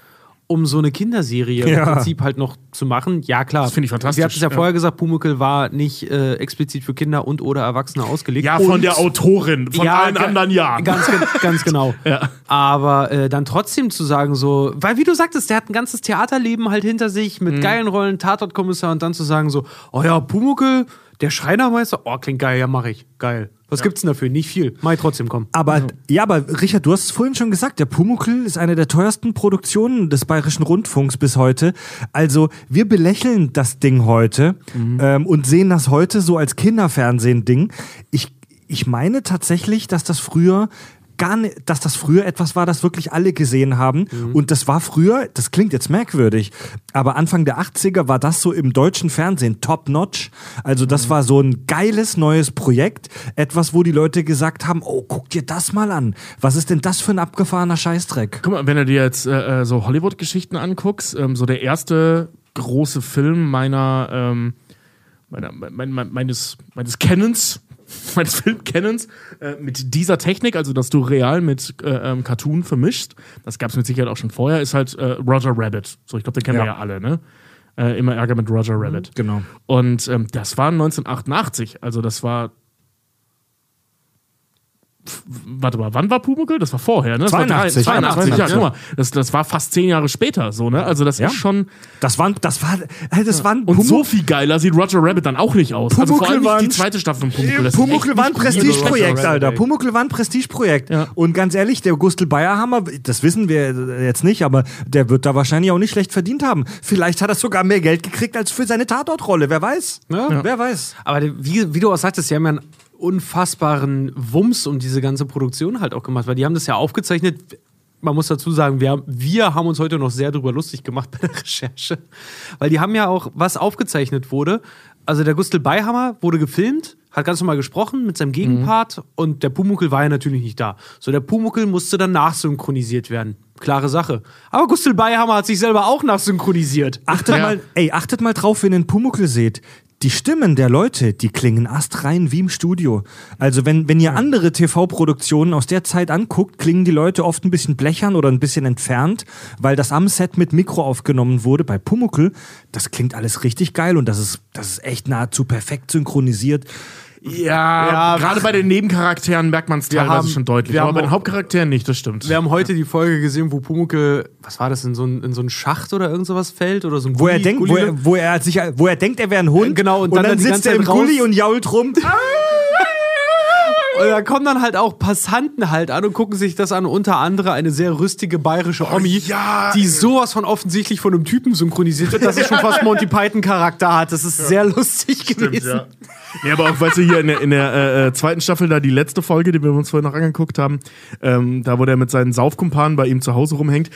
um so eine Kinderserie Ja. im Prinzip halt noch zu machen. Ja, klar. Das finde ich fantastisch, Sie hat es ja, ja. vorher gesagt, Pumuckl war nicht äh, explizit für Kinder und oder Erwachsene ausgelegt. Ja, und von der Autorin, von allen ga- anderen ja. Ganz, ganz genau. Ja. Aber äh, dann trotzdem zu sagen, so, weil wie du sagtest, der hat ein ganzes Theaterleben halt hinter sich Mhm. mit geilen Rollen, Tatortkommissar und dann zu sagen, so, oh ja, Pumuckel, der Schreinermeister, oh, klingt geil, ja, mach ich. Geil. Was gibt's denn dafür? Nicht viel. Mach ich trotzdem, komm. Aber ja, aber Richard, du hast es vorhin schon gesagt, der Pumuckl ist eine der teuersten Produktionen des Bayerischen Rundfunks bis heute. Also wir belächeln das Ding heute ähm, und sehen das heute so als Kinderfernsehen-Ding. Ich, ich meine tatsächlich, dass das früher gar nicht, dass das früher etwas war, das wirklich alle gesehen haben. Und das war früher, das klingt jetzt merkwürdig, aber Anfang der 80er war das so im deutschen Fernsehen top notch. Also das war so ein geiles neues Projekt. Etwas, wo die Leute gesagt haben, oh, guck dir das mal an. Was ist denn das für ein abgefahrener Scheißdreck? Guck mal, wenn du dir jetzt äh, äh, so Hollywood-Geschichten anguckst, ähm, so der erste große Film meiner, ähm, meiner mein, mein, meines, meines Kennens, meines Filmkennens, äh, mit dieser Technik, also dass du real mit äh, ähm, Cartoon vermischst, das gab es mit Sicherheit auch schon vorher, ist halt äh, Roger Rabbit. So, ich glaube, den kennen wir Ja. ja alle, ne? Äh, immer Ärger mit Roger Rabbit. Genau. Und ähm, das war 1988, also das war warte mal, wann war Pumuckl? Das war vorher, ne? Das 82. War drei- 82, ja, 82, guck mal. Das, das war fast zehn Jahre später, so, ne? Also, das Ja. ist schon. Das waren, das war, äh, das waren Und Pumuckl- so viel geiler sieht Roger Rabbit dann auch nicht aus. also vor Pumuckl allem war nicht die ein- zweite Staffel von Pumuckl. Pumuckl war ein. Prestigeprojekt, Alter. Pumuckl war ein Prestigeprojekt. Ja. Und ganz ehrlich, der Gustl Bayerhammer, das wissen wir jetzt nicht, aber der wird da wahrscheinlich auch nicht schlecht verdient haben. Vielleicht hat er sogar mehr Geld gekriegt als für seine Tatortrolle. Wer weiß? Ja. Wer weiß? Aber wie, wie du auch sagtest, die haben ja einen unfassbaren Wumms um diese ganze Produktion halt auch gemacht, weil die haben das ja aufgezeichnet. Man muss dazu sagen, wir, wir haben uns heute noch sehr drüber lustig gemacht bei der Recherche, weil die haben ja auch, was aufgezeichnet wurde. Also der Gustl Beihammer wurde gefilmt, hat ganz normal gesprochen mit seinem Gegenpart und der Pumuckel war ja natürlich nicht da. So, der Pumuckel musste dann nachsynchronisiert werden. Klare Sache. Aber Gustl Beihammer hat sich selber auch nachsynchronisiert. Achtet Ja. mal, ey, achtet mal drauf, wenn ihr einen Pumuckl seht. Die Stimmen der Leute, die klingen astrein wie im Studio. Also wenn, wenn ihr andere TV-Produktionen aus der Zeit anguckt, klingen die Leute oft ein bisschen blechern oder ein bisschen entfernt, weil das am Set mit Mikro aufgenommen wurde. Bei Pumuckl, das klingt alles richtig geil und das ist, das ist echt nahezu perfekt synchronisiert. Ja, Ja, gerade bei den Nebencharakteren merkt man es teilweise haben- schon deutlich. Aber bei den Hauptcharakteren nicht, das stimmt. Wir haben heute die Folge gesehen, wo Pumuckel, was war das, in so ein, in so Schacht oder irgend sowas fällt oder so ein Wo er Gulli- denkt, wo er, wo er sich, wo er denkt, er wäre ein Hund. Genau, und dann dann die sitzt er im. Gully und jault rum. Und da kommen dann halt auch Passanten halt an und gucken sich das an, unter anderem eine sehr rüstige bayerische Omi, ja. die sowas von offensichtlich von einem Typen synchronisiert wird, dass es schon fast Monty Python Charakter hat. Das ist sehr lustig gewesen. ja. Nee, aber auch, weißt du, hier in der, in der äh, äh, zweiten Staffel, da die letzte Folge, die wir uns vorhin noch angeguckt haben, ähm, da wo der mit seinen Saufkumpanen bei ihm zu Hause rumhängt.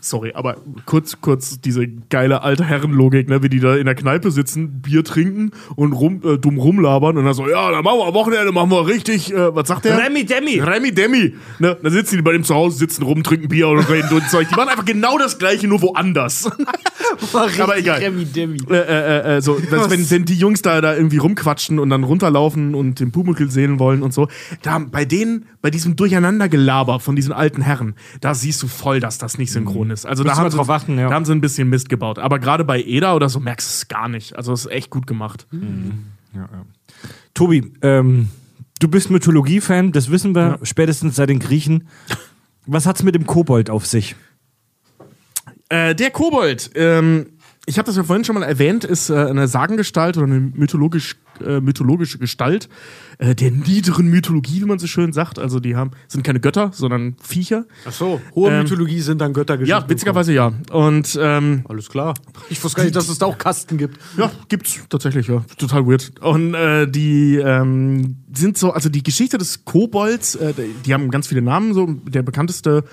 Sorry, aber kurz, kurz diese geile alte Herrenlogik, ne, wie die da in der Kneipe sitzen, Bier trinken und rum, äh, dumm rumlabern und dann so, ja, dann machen wir am Wochenende, machen wir richtig, äh, was sagt der? Remi Demi. Remi Demi. Ne? Dann sitzen die bei dem zu Hause, sitzen rum, trinken Bier und reden und Zeug. Die machen einfach genau das gleiche, nur woanders. Aber egal. Remi Demi. äh, äh, äh, so, dass, wenn, wenn die Jungs da, da irgendwie rumquatschen und dann runterlaufen und den Pumuckl sehen wollen und so, da bei denen, bei diesem Durcheinandergelaber von diesen alten Herren, da siehst du voll, dass das nicht synchron ist. Also da haben, wir sie, drauf achten, ja. da haben sie ein bisschen Mist gebaut. Aber gerade bei Eda oder so merkst du es gar nicht. Also es ist echt gut gemacht. Tobi, ähm, du bist Mythologie-Fan, das wissen wir spätestens seit den Griechen. Was hat's mit dem Kobold auf sich? Äh, der Kobold, ähm, ich habe das ja vorhin schon mal erwähnt, ist äh, eine Sagengestalt oder eine mythologisch, äh, mythologische Gestalt äh, der niederen Mythologie, wie man so schön sagt. Also die haben, sind keine Götter, sondern Viecher. Ach so, hohe Ähm, Mythologie sind dann Göttergeschichten. Ja, witzigerweise ja. Und ähm, Alles klar. Ich wusste gar nicht, dass es da auch Kasten gibt. ja, gibt's tatsächlich, ja. Total weird. Und äh, die ähm, sind so, also die Geschichte des Kobolds, äh, die haben ganz viele Namen, so der bekannteste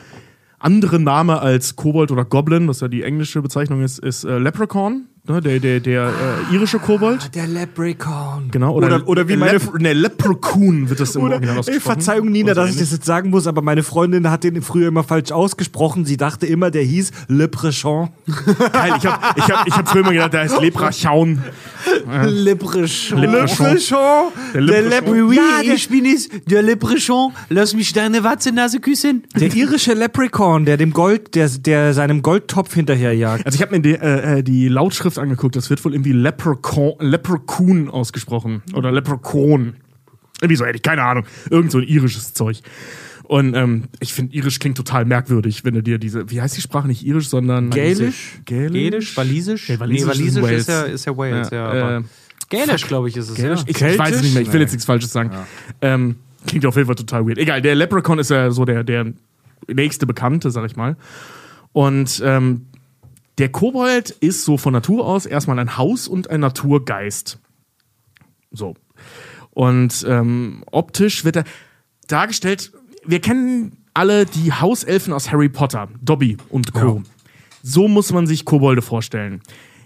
andere Name als Kobold oder Goblin, was ja die englische Bezeichnung ist, ist äh, Leprechaun, ne, der, der, der äh, irische Kobold. Der Leprechaun. Genau, Oder, oder wie meine. Lep ne, Leprechaun wird das im Oder, Original ey, ausgesprochen. Verzeihung, Nina, Oder dass ich das jetzt sagen muss, aber meine Freundin hat den früher immer falsch ausgesprochen. Sie dachte immer, der hieß Leprechaun. Geil, ich habe ich hab, ich hab früher immer gedacht, der heißt Leprechaun. Leprechaun. Leprechaun. Der Leprechaun. Ja, der- bin es, der Leprechaun. Lass mich deine Watzennase küssen. Der irische Leprechaun, der dem Gold, der, der seinem Goldtopf hinterherjagt. Also ich habe mir die, äh, äh, die Lautschrift angeguckt, das wird wohl irgendwie Leprechaun, Leprechaun ausgesprochen. Oder Leprechaun. Irgendwie so, hätte ich keine Ahnung. Irgend so ein irisches Zeug. Und ähm, ich finde, irisch klingt total merkwürdig, wenn du dir diese, wie heißt die Sprache nicht irisch, sondern Gälisch? Gälisch? Gälisch, Walisisch? Nee, Walisisch nee, ist Wales. ist, ja, ist ja Wales, ja. Ja, aber äh, Gälisch, glaube ich, ist es. Gälisch? Ja. Ich, ich weiß es nicht mehr, ich will Nee. jetzt nichts Falsches sagen. Ähm, klingt auf jeden Fall total weird. Egal, der Leprechaun ist ja so der, der nächste Bekannte, sag ich mal. Und ähm, der Kobold ist so von Natur aus erstmal ein Haus- und ein Naturgeist. So. Und ähm, optisch wird er dargestellt, wir kennen alle die Hauselfen aus Harry Potter, Dobby und Co. So muss man sich Kobolde vorstellen.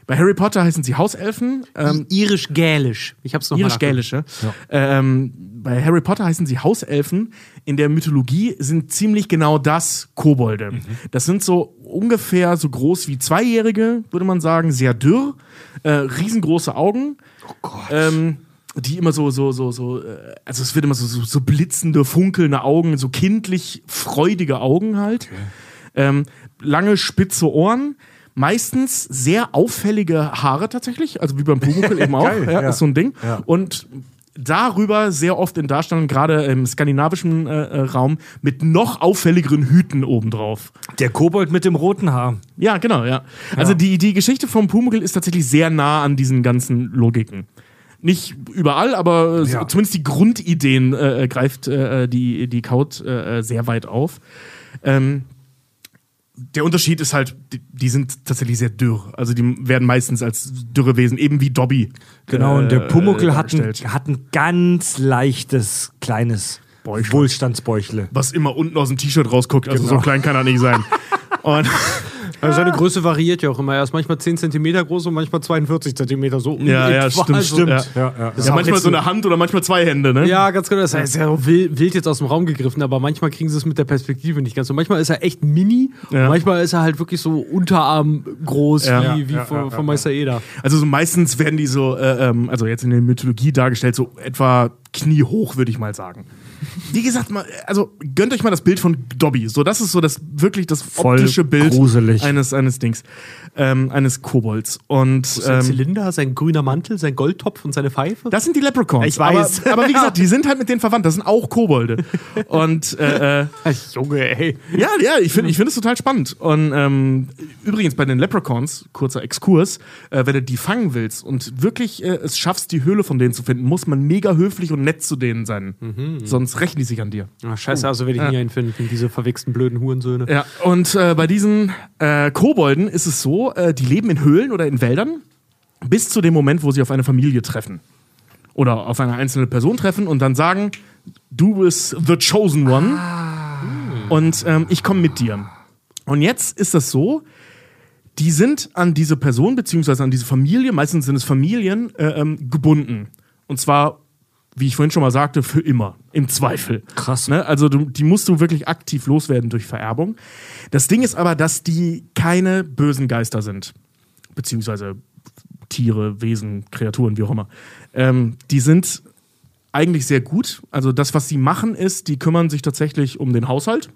Bei Harry Potter heißen sie Hauselfen. Ähm, Irisch-Gälisch. Ich hab's noch mal Irisch-Gälische. Ähm, bei Harry Potter heißen sie Hauselfen. In der Mythologie sind ziemlich genau das Kobolde. Das sind so ungefähr so groß wie Zweijährige, würde man sagen, sehr dürr, äh, riesengroße Augen. Oh Gott. Ähm, die immer so, so, so, so, äh, also es wird immer so, so, so blitzende, funkelnde Augen, so kindlich freudige Augen halt. Ähm, lange, spitze Ohren. Meistens sehr auffällige Haare tatsächlich, also wie beim Pumuckl eben auch. Geil, ja, ja. Ist so ein Ding. Ja. Und darüber sehr oft in Darstellungen, gerade im skandinavischen äh, äh, Raum, mit noch auffälligeren Hüten obendrauf. Der Kobold mit dem roten Haar. Ja, genau, ja. Also die, die Geschichte vom Pumuckl ist tatsächlich sehr nah an diesen ganzen Logiken. Nicht überall, aber äh, Ja. zumindest die Grundideen äh, äh, greift äh, die, die Kaut äh, äh, sehr weit auf. Ähm, der Unterschied ist halt, die, die sind tatsächlich sehr dürr. Also die werden meistens als Dürrewesen, eben wie Dobby. Genau, und der äh, Pumuckl hat ein, hat ein ganz leichtes, kleines Bäuchlein. Wohlstandsbäuchle. Was immer unten aus dem T-Shirt rausguckt. Also Genau. so klein kann er nicht sein. Und Also seine Größe variiert ja auch immer. Er ist manchmal 10 cm groß und manchmal 42 cm. So Ja, ja, stimmt, Also- stimmt. Ja, Ja. ja. Das ist ja, manchmal so eine Hand oder manchmal zwei Hände, ne? Ja, ganz genau. Das heißt, ja wild, wild jetzt aus dem Raum gegriffen, aber manchmal kriegen sie es mit der Perspektive nicht ganz so. Manchmal ist er echt mini, und manchmal ist er halt wirklich so Unterarm groß wie, wie von, von Meister Eder. Also so meistens werden die so, äh, ähm, also jetzt in der Mythologie dargestellt, so etwa kniehoch, würde ich mal sagen. Wie gesagt, mal, also gönnt euch mal das Bild von Dobby. So, das ist so das wirklich das Voll optische Bild gruselig. eines eines Dings, ähm, eines Kobolds. Und Sein ähm, Zylinder, sein grüner Mantel, sein Goldtopf und seine Pfeife. das sind die Leprechauns. Ich weiß. Aber, aber wie gesagt, die sind halt mit denen verwandt. Das sind auch Kobolde. Und äh, äh, Junge, ey. Ja, ja, ich finde ich find es total spannend. Und ähm, übrigens bei den Leprechauns, kurzer Exkurs, äh, wenn du die fangen willst und wirklich äh, es schaffst, die Höhle von denen zu finden, muss man mega höflich und nett zu denen sein. Sonst rächen die sich an dir. Ach, scheiße, also werde ich nie einen finden, diese verwichsten blöden Hurensöhne. Ja, und äh, bei diesen äh, Kobolden ist es so, äh, die leben in Höhlen oder in Wäldern bis zu dem Moment, wo sie auf eine Familie treffen. Oder auf eine einzelne Person treffen und dann sagen, du bist the chosen one und ähm, ich komme mit dir. Und jetzt ist das so, die sind an diese Person beziehungsweise an diese Familie, meistens sind es Familien, äh, ähm, gebunden. Und zwar, wie ich vorhin schon mal sagte, für immer. Im Zweifel. Krass. Ne? Also du, die musst du wirklich aktiv loswerden durch Vererbung. Das Ding ist aber, dass die keine bösen Geister sind. Beziehungsweise Tiere, Wesen, Kreaturen, wie auch immer. Ähm, die sind eigentlich sehr gut. Also das, was sie machen, ist, die kümmern sich tatsächlich um den Haushalt.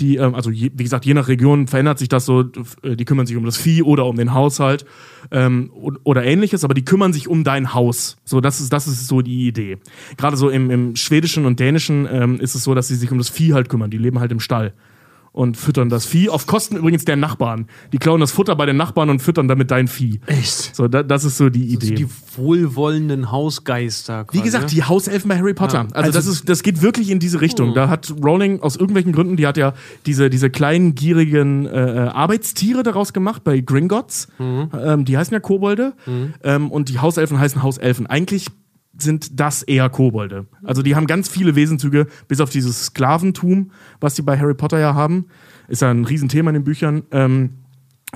Die, ähm, also je, wie gesagt, je nach Region verändert sich das so, äh, die kümmern sich um das Vieh oder um den Haushalt ähm, oder ähnliches, aber die kümmern sich um dein Haus. So, das ist, das ist so die Idee. Gerade so im, im Schwedischen und Dänischen ähm, ist es so, dass sie sich um das Vieh halt kümmern. Die leben halt im Stall und füttern das Vieh, auf Kosten übrigens der Nachbarn. Die klauen das Futter bei den Nachbarn und füttern damit dein Vieh. Echt? So, da, das ist so die Idee. Die wohlwollenden Hausgeister. Wie quasi, gesagt, ne? die Hauselfen bei Harry Potter. Also, das, ist, das geht wirklich in diese Richtung. Da hat Rowling aus irgendwelchen Gründen, die hat ja diese, diese kleinen, gierigen äh, Arbeitstiere daraus gemacht bei Gringotts. Ähm, die heißen ja Kobolde. Ähm, und die Hauselfen heißen Hauselfen. Eigentlich sind das eher Kobolde. Also die haben ganz viele Wesenzüge, bis auf dieses Sklaventum, was die bei Harry Potter ja haben. Ist ja ein Riesenthema in den Büchern. Ähm,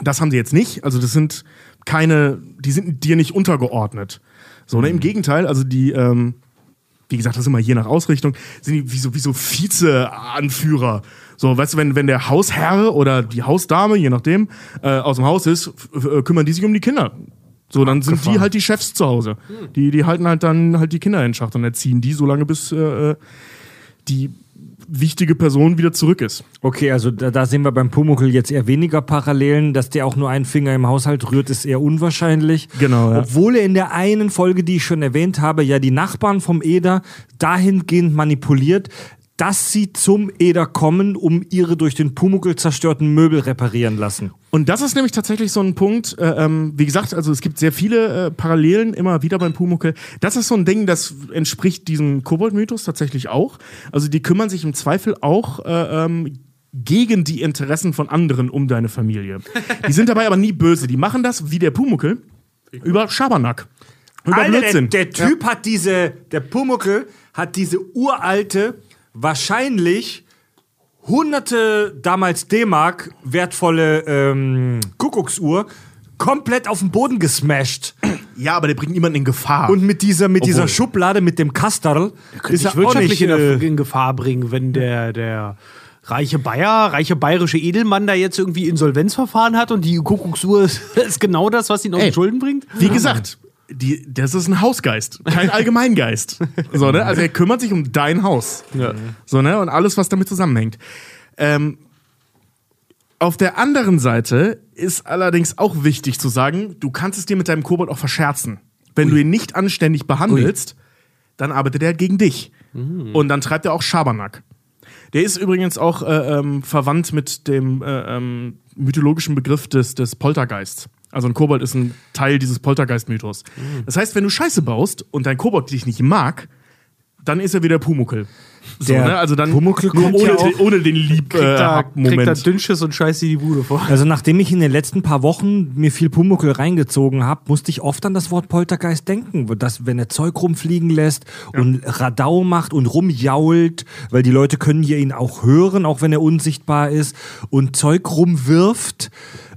das haben sie jetzt nicht. Also das sind keine, die sind dir nicht untergeordnet. So, ne? Im Gegenteil, also die, ähm, wie gesagt, das ist immer je nach Ausrichtung, sind die wie so, wie so Vize-Anführer. So, weißt du, wenn, wenn der Hausherr oder die Hausdame, je nachdem, äh, aus dem Haus ist, kümmern die sich um die Kinder. So, dann sind die halt die Chefs zu Hause. Die, die halten halt dann halt die Kinder in Schach und erziehen die so lange, bis äh, äh, die wichtige Person wieder zurück ist. Okay, also da, da sehen wir beim Pumuckl jetzt eher weniger Parallelen. Dass der auch nur einen Finger im Haushalt rührt, ist eher unwahrscheinlich. Genau, ja. Obwohl er in der einen Folge, die ich schon erwähnt habe, ja die Nachbarn vom Eder dahingehend manipuliert, dass sie zum Eder kommen, um ihre durch den Pumuckl zerstörten Möbel reparieren lassen. Und das ist nämlich tatsächlich so ein Punkt, äh, ähm, wie gesagt, also es gibt sehr viele äh, Parallelen immer wieder beim Pumuckl. Das ist so ein Ding, das entspricht diesem Kobold-Mythos tatsächlich auch. Also die kümmern sich im Zweifel auch äh, ähm, gegen die Interessen von anderen um deine Familie. Die sind dabei aber nie böse. Die machen das wie der Pumuckl über Schabernack. Über Alter, der, Blödsinn. der Typ hat diese, der Pumuckl hat diese uralte, wahrscheinlich hunderte damals D-Mark wertvolle ähm, Kuckucksuhr komplett auf den Boden gesmashed. ja, aber der bringt niemanden in Gefahr. Und mit dieser, mit dieser Obwohl. Schublade, mit dem Kasterl, ist er auch nicht... wirtschaftlich in, Äh, in Gefahr bringen, wenn der, der reiche Bayer, reiche bayerische Edelmann da jetzt irgendwie Insolvenzverfahren hat und die Kuckucksuhr ist, ist genau das, was ihn aus den Schulden bringt? Wie gesagt, die, das ist ein Hausgeist, kein Allgemeingeist. so, ne? Also er kümmert sich um dein Haus. So, ne? Und alles, was damit zusammenhängt. Ähm, auf der anderen Seite ist allerdings auch wichtig zu sagen, du kannst es dir mit deinem Kobold auch verscherzen. Wenn du ihn nicht anständig behandelst, dann arbeitet er gegen dich. Und dann treibt er auch Schabernack. Der ist übrigens auch äh, ähm, verwandt mit dem äh, ähm, mythologischen Begriff des, des Poltergeists. Also ein Kobold ist ein Teil dieses Poltergeist-Mythos. Das heißt, wenn du Scheiße baust und dein Kobold dich nicht mag, dann ist er wieder Pumuckel. So, Der ne? Also dann Pumuckl kommt ohne, ja auch- den, ohne den lieb Kriegt äh, da, kriegt da Moment. Dünnschiss und scheißt dir die Bude vor. Also nachdem ich in den letzten paar Wochen mir viel Pumuckel reingezogen habe, musste ich oft an das Wort Poltergeist denken. Dass, wenn er Zeug rumfliegen lässt und Radau macht und rumjault, weil die Leute können hier ihn auch hören, auch wenn er unsichtbar ist, und Zeug rumwirft.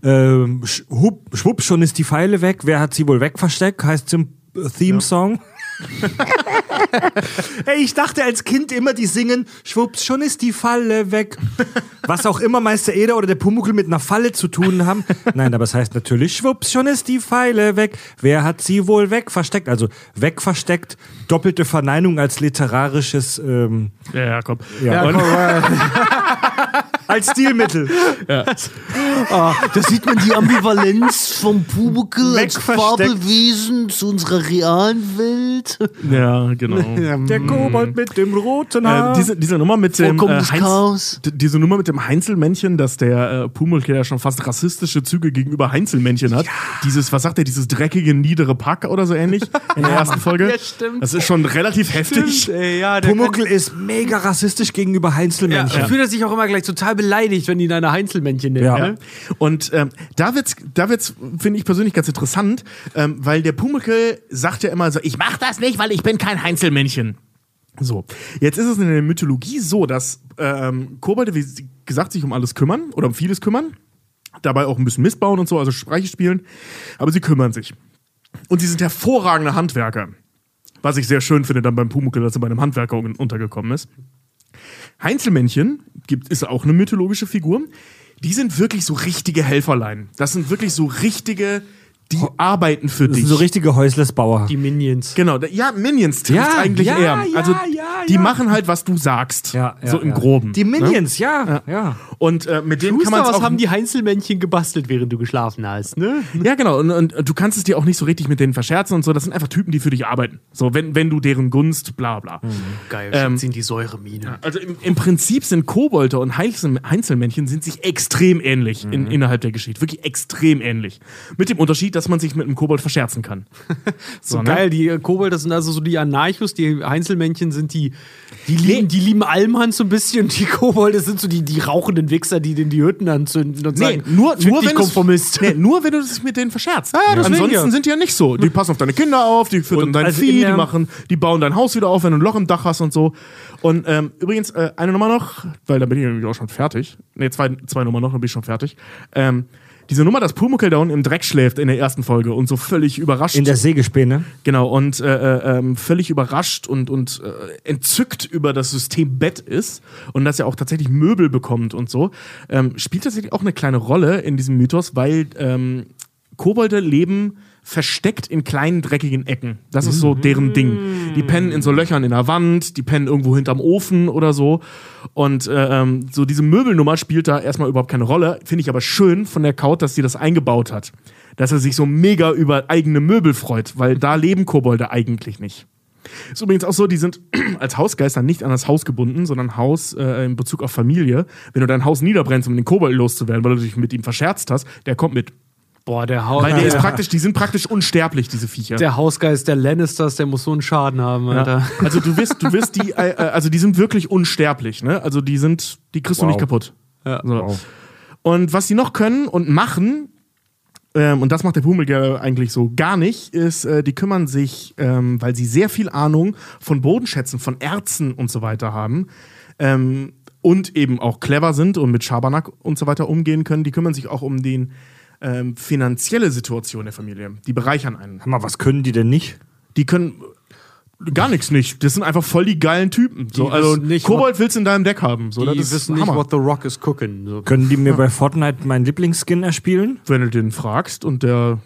Ähm, sch- hup, schwupp, schon ist die Pfeile weg. Wer hat sie wohl wegversteckt? Heißt es im äh, Theme-Song. Ey, ich dachte als Kind immer, die singen, schwupps, schon ist die Falle weg. Was auch immer Meister Eder oder der Pumuckl mit einer Falle zu tun haben. Nein, aber es heißt natürlich, schwupps, schon ist die Pfeile weg. Wer hat sie wohl weg versteckt? Also weg versteckt, doppelte Verneinung als literarisches, ähm, Ja, ja, komm. ja, Und- als Stilmittel. Ah, da sieht man die Ambivalenz vom Pumuckl als. Fabelwesen zu unserer realen Welt. ja, genau. Der Kobold mit dem roten Haar. Äh, diese, diese Nummer mit dem äh, d- diese Nummer mit dem Heinzelmännchen, dass der äh, Pumuckl ja schon fast rassistische Züge gegenüber Heinzelmännchen hat. Dieses, was sagt er, dieses dreckige niedere Pack oder so ähnlich in der ersten Folge. Ja, stimmt. Das ist schon relativ heftig. Ey, ja, der Pumuckl ist mega rassistisch gegenüber ja, Heinzelmännchen. ja. fühlt er sich auch immer gleich total beleidigt, wenn die ihn eine Heinzelmännchen nennen. Ja. Ne? Und ähm, da wird's, da wird's, finde ich persönlich ganz interessant, ähm, weil der Pumuckl sagt ja immer so, ich mach das nicht, weil ich bin kein Heinzelmännchen. So, jetzt ist es in der Mythologie so, dass ähm, Kobolde, wie gesagt, sich um alles kümmern oder um vieles kümmern, dabei auch ein bisschen Mist bauen und so, also Streiche spielen, aber sie kümmern sich. Und sie sind hervorragende Handwerker. Was ich sehr schön finde dann beim Pumuckl, dass er bei einem Handwerker un untergekommen ist. Heinzelmännchen gibt, ist auch eine mythologische Figur. Die sind wirklich so richtige Helferlein. Das sind wirklich so richtige, die arbeiten für Das dich. sind so richtige Häuslesbauer. Die Minions. Genau, ja, Minions trifft Ja, eigentlich ja, eher. ja, also ja, die ja. machen halt, was du sagst. Ja, ja, so im ja. Groben. Die ne? Minions, ja, ja. Und äh, mit denen kann man was auch. haben die Heinzelmännchen gebastelt, während du geschlafen hast, ne? ja, genau. Und, und du kannst es dir auch nicht so richtig mit denen verscherzen und so. Das sind einfach Typen, die für dich arbeiten. So, wenn, wenn du deren Gunst, bla bla. Geil, Ähm, sind die Säuremine. Also im, im Prinzip sind Kobolde und Heinzel Heinzelmännchen sind sich extrem ähnlich in, innerhalb der Geschichte. Wirklich extrem ähnlich. Mit dem Unterschied, dass man sich mit einem Kobold verscherzen kann. So ne? geil, die äh, Kobolde sind also so die Anarchos, die Heinzelmännchen sind die, die lieben, die lieben Almhans so ein bisschen und die Kobolde sind so die, die rauchenden Wichser, die den die Hütten anzünden und Nee, sagen, nur, nur, dich, wenn Konformist. nee, nur wenn du das mit denen verscherzt. ja, deswegen Ansonsten ja. sind die ja nicht so. Die passen auf deine Kinder auf, die füttern Und dein also Vieh, die machen, die bauen dein Haus wieder auf, wenn du ein Loch im Dach hast und so. Und ähm, übrigens, äh, eine Nummer noch, weil dann bin ich nämlich auch schon fertig. Nee, zwei, zwei Nummern noch, dann bin ich schon fertig. Ähm, diese Nummer, dass Pumuckl da unten im Dreck schläft in der ersten Folge und so völlig überrascht. In der Sägespäne. Genau, und äh, äh, ähm, völlig überrascht und, und äh, entzückt über das System Bett ist und dass er auch tatsächlich Möbel bekommt und so, ähm, spielt tatsächlich auch eine kleine Rolle in diesem Mythos, weil ähm, Kobolde leben versteckt in kleinen dreckigen Ecken. Das ist so deren Ding. Die pennen in so Löchern in der Wand, die pennen irgendwo hinterm Ofen oder so. Und äh, ähm, so diese Möbelnummer spielt da erstmal überhaupt keine Rolle. Finde ich aber schön von der Kaut, dass sie das eingebaut hat. Dass er sich so mega über eigene Möbel freut, weil da leben Kobolde eigentlich nicht. Ist übrigens auch so, die sind als Hausgeister nicht an das Haus gebunden, sondern Haus äh, in Bezug auf Familie. Wenn du dein Haus niederbrennst, um den Kobold loszuwerden, weil du dich mit ihm verscherzt hast, der kommt mit. Boah, der, Haus, Weil der ist praktisch, die sind praktisch unsterblich, diese Viecher. der Hausgeist der Lannisters, der muss so einen Schaden haben, Alter. ja. Also du wirst, du wirst die, äh, äh, also die sind wirklich unsterblich, ne? Also die sind, die kriegst du Wow. nicht kaputt. Ja. So. Und was sie noch können und machen, ähm, und das macht der Pumuckl eigentlich so gar nicht, ist, äh, die kümmern sich, ähm, weil sie sehr viel Ahnung von Bodenschätzen, von Erzen und so weiter haben. Ähm, und eben auch clever sind und mit Schabernack und so weiter umgehen können, die kümmern sich auch um die ähm, finanzielle Situation der Familie. Die bereichern einen. Mal, was können die denn nicht? Die können gar nichts nicht. Das sind einfach voll die geilen Typen. So, Die also nicht, Kobold willst du in deinem Deck haben. So, Die das wissen nicht, Hammer. what the rock is cooking. So. Können die mir bei Fortnite meinen Lieblingsskin erspielen? Wenn du den fragst und der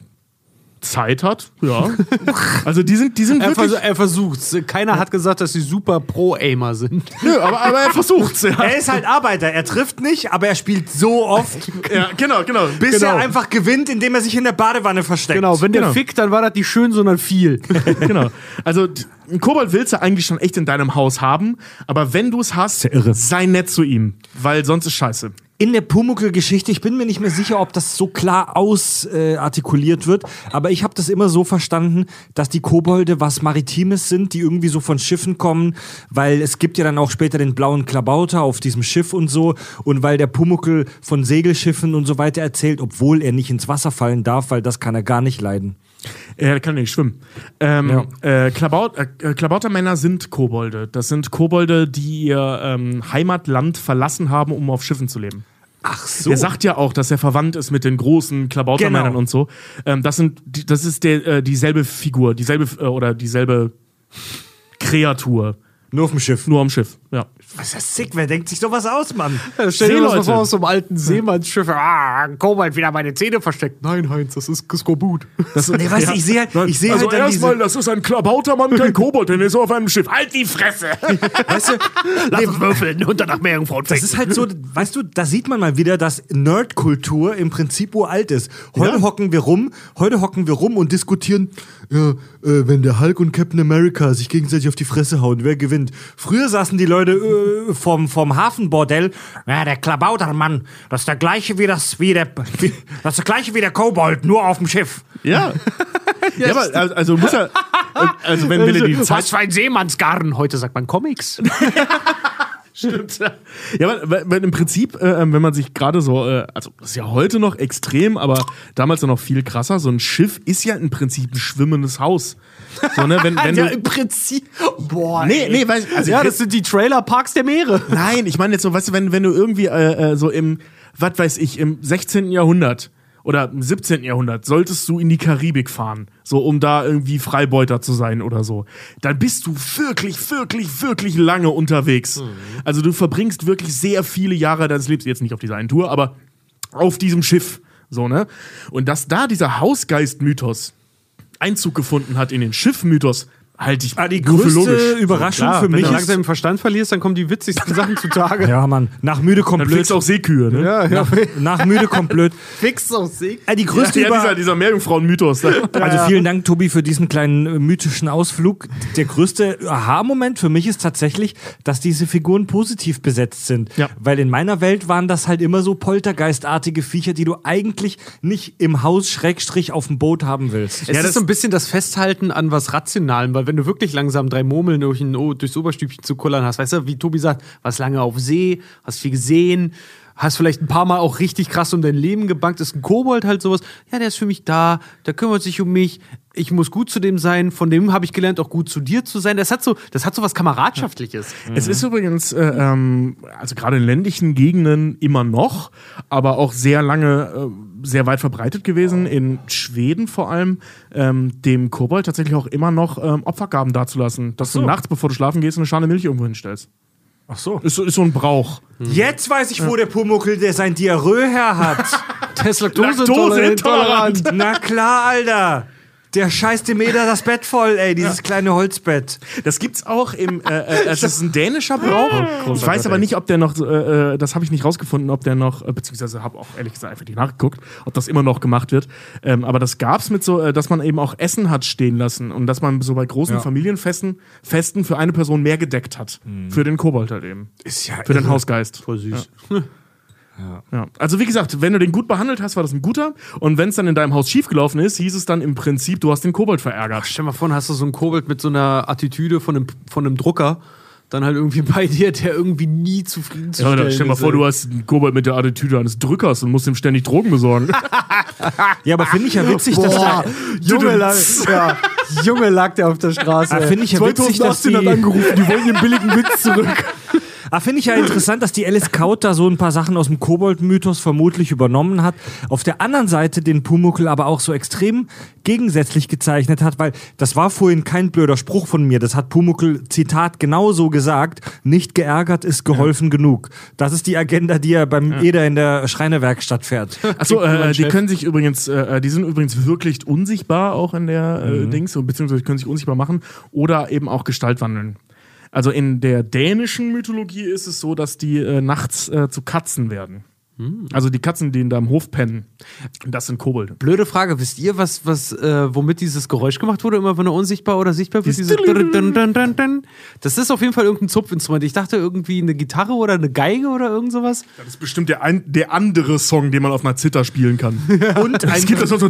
Zeit hat, ja. Also die sind, die sind Er, wirklich. vers er versucht's. Keiner hat gesagt, dass sie super Pro-Aimer sind. Nö, aber, aber er versucht's, ja. Er ist halt Arbeiter, er trifft nicht, aber er spielt so oft, ja. Genau, genau. bis genau. er einfach gewinnt, indem er sich in der Badewanne versteckt. Genau, wenn der Genau. fickt, dann war das nicht schön, sondern viel. genau. Also einen Kobold willst du eigentlich schon echt in deinem Haus haben, aber wenn du es hast, ja irre. sei nett zu ihm, weil sonst ist scheiße. In der Pumuckl-Geschichte, ich bin mir nicht mehr sicher, ob das so klar ausartikuliert äh, wird, aber ich habe das immer so verstanden, dass die Kobolde was Maritimes sind, die irgendwie so von Schiffen kommen, weil es gibt ja dann auch später den blauen Klabauter auf diesem Schiff und so und weil der Pumuckl von Segelschiffen und so weiter erzählt, obwohl er nicht ins Wasser fallen darf, weil das kann er gar nicht leiden. Er kann nicht schwimmen. Ähm, äh, Klabaut, äh, Klabautermänner sind Kobolde. Das sind Kobolde, die ihr ähm, Heimatland verlassen haben, um auf Schiffen zu leben. Ach so. Er sagt ja auch, dass er verwandt ist mit den großen Klabautermännern Genau. und so. Ähm, das sind, das ist der, äh, dieselbe Figur, dieselbe äh, oder dieselbe Kreatur, Nur auf dem Schiff. nur am Schiff. Ja. Was ist das sick? Wer denkt sich sowas aus, Mann? Stell dir mal vor, aus so einem alten Seemannsschiff. Ah, ein Kobold wieder meine Zähne versteckt. Nein, Heinz, das ist Skorbut. Das, Nee, weißt du, ich sehe halt, ich also halt dann diese, erstmal, das ist ein Klabautermann, kein Kobold, denn er ist auf einem Schiff. Halt die Fresse! weißt du, Lass uns würfeln und danach Meerjungfrauen Das ist halt so, weißt du, da sieht man mal wieder, dass Nerdkultur im Prinzip uralt ist. Heute Ja. hocken wir rum, heute hocken wir rum und diskutieren, ja, äh, wenn der Hulk und Captain America sich gegenseitig auf die Fresse hauen, wer gewinnt? Früher saßen die Leute äh, vom, vom Hafenbordell, ja, der Klabautermann, das ist der gleiche wie das, wie der, wie, das ist der gleiche wie der Kobold, nur auf dem Schiff. Ja. ja, aber also, also muss er. Also wenn wir die Zeit Was für ein Seemannsgarn. Heute sagt man Comics. Stimmt. Ja, weil- weil im Prinzip, äh, wenn man sich gerade so, äh, also das ist ja heute noch extrem, aber damals ja noch viel krasser, so ein Schiff ist ja im Prinzip ein schwimmendes Haus. So, ne, wenn, wenn ja, du, im Prinzip. Boah. nee, ey. nee, weiß, also ja, das sind die Trailerparks der Meere. Nein, ich meine jetzt so, weißt du, wenn, wenn du irgendwie äh, äh, so im, was weiß ich, im 16. Jahrhundert oder im 17. Jahrhundert solltest du in die Karibik fahren, so um da irgendwie Freibeuter zu sein oder so, dann bist du wirklich, wirklich, wirklich lange unterwegs. Also du verbringst wirklich sehr viele Jahre deines Lebens, jetzt nicht auf dieser einen Tour, aber auf diesem Schiff. So, ne? Und dass da dieser Hausgeist-Mythos Einzug gefunden hat in den Schiff-Mythos, halte ich Ah, die nur für größte logisch. Überraschung Klar, für wenn mich du ist, langsam im Verstand verlierst, dann kommen die witzigsten Sachen zutage. ja, Mann, nach müde kommt Dann blöd. du auch Seekühe, ne? ja. ja. Nach müde kommt blöd. Fix aus See. Äh, die größte Ja, Über dieser, dieser Meerjungfrauen-Mythos. Also vielen Dank, Tobi, für diesen kleinen äh, mythischen Ausflug. Der größte Aha-Moment für mich ist tatsächlich, dass diese Figuren positiv besetzt sind. Ja. Weil in meiner Welt waren das halt immer so poltergeistartige Viecher, die du eigentlich nicht im Haus Schrägstrich auf dem Boot haben willst. Es Ja, das- ist so ein bisschen das Festhalten an was Rationalem, weil wenn du wirklich langsam drei Murmeln durch ein, oh, durchs Oberstübchen zu kullern hast, weißt du, wie Tobi sagt, warst lange auf See, hast viel gesehen, hast vielleicht ein paar Mal auch richtig krass um dein Leben gebankt, ist ein Kobold halt sowas, ja, der ist für mich da, der kümmert sich um mich, ich muss gut zu dem sein, von dem habe ich gelernt, auch gut zu dir zu sein. Das hat so, das hat so was Kameradschaftliches. Es ist übrigens, äh, ähm, also gerade in ländlichen Gegenden immer noch, aber auch sehr lange, äh, sehr weit verbreitet gewesen, in Schweden vor allem, ähm, dem Kobold tatsächlich auch immer noch ähm, Opfergaben dazulassen. Dass du nachts, bevor du schlafen gehst, eine Schale Milch irgendwo hinstellst. Ach so. Ist, so- ist so ein Brauch. Jetzt weiß ich, wo der Pumuckel, der sein Diarrhoe her hat. Der ist Laktoseintolerant. Na klar, Alter. Der scheiß Demeter das Bett voll, ey, dieses kleine Holzbett. Das gibt's auch im, äh, äh, es ist ein dänischer Brauch. ich weiß aber nicht, ob der noch, äh, äh, das habe ich nicht rausgefunden, ob der noch, äh, beziehungsweise habe auch ehrlich gesagt einfach nicht nachgeguckt, ob das immer noch gemacht wird. Ähm, aber das gab's mit so, äh, dass man eben auch Essen hat stehen lassen und dass man so bei großen Ja. Familienfesten Festen für eine Person mehr gedeckt hat. Für den Kobold halt eben. Ist ja Für den Hausgeist. Voll süß. Ja. Also wie gesagt, wenn du den gut behandelt hast, war das ein guter. Und wenn es dann in deinem Haus schiefgelaufen ist, hieß es dann im Prinzip, du hast den Kobold verärgert. Stell mal vor, hast du so einen Kobold mit so einer Attitüde von einem, von einem Drucker, dann halt irgendwie bei dir, der irgendwie nie Ja, zufriedenzustellen dann stell mal ist, vor, du hast einen Kobold mit der Attitüde eines Drückers und musst ihm ständig Drogen besorgen. Ja, aber finde ich ja witzig, dass Boah, da, Junge lag, ja, Junge lag der auf der Straße. Ah, finde ich ja witzig, dass 2018 hat die, angerufen, die wollen den billigen Witz zurück. Ah, finde ich ja interessant, dass die Alice Kaut da so ein paar Sachen aus dem Kobold-Mythos vermutlich übernommen hat. Auf der anderen Seite den Pumuckl aber auch so extrem gegensätzlich gezeichnet hat, weil das war vorhin kein blöder Spruch von mir. Das hat Pumuckl, Zitat, genauso gesagt. Nicht geärgert ist geholfen genug. Das ist die Agenda, die er beim Eder in der Schreinewerkstatt fährt. Achso, äh, die können sich übrigens, äh, die sind übrigens wirklich unsichtbar auch in der äh, Dings, so, beziehungsweise können sich unsichtbar machen oder eben auch Gestalt wandeln. Also in der dänischen Mythologie ist es so, dass die äh, nachts äh, zu Katzen werden. Also die Katzen, die da im Hof pennen, das sind Kobolde. Blöde Frage, wisst ihr, was, was, äh, womit dieses Geräusch gemacht wurde, immer wenn er unsichtbar oder sichtbar wird? Dieses. Das ist auf jeden Fall irgendein Zupfinstrument. Ich dachte irgendwie eine Gitarre oder eine Geige oder irgend sowas. Das ist bestimmt der, ein, der andere Song, den man auf einer Zither spielen kann. Und es gibt das noch so.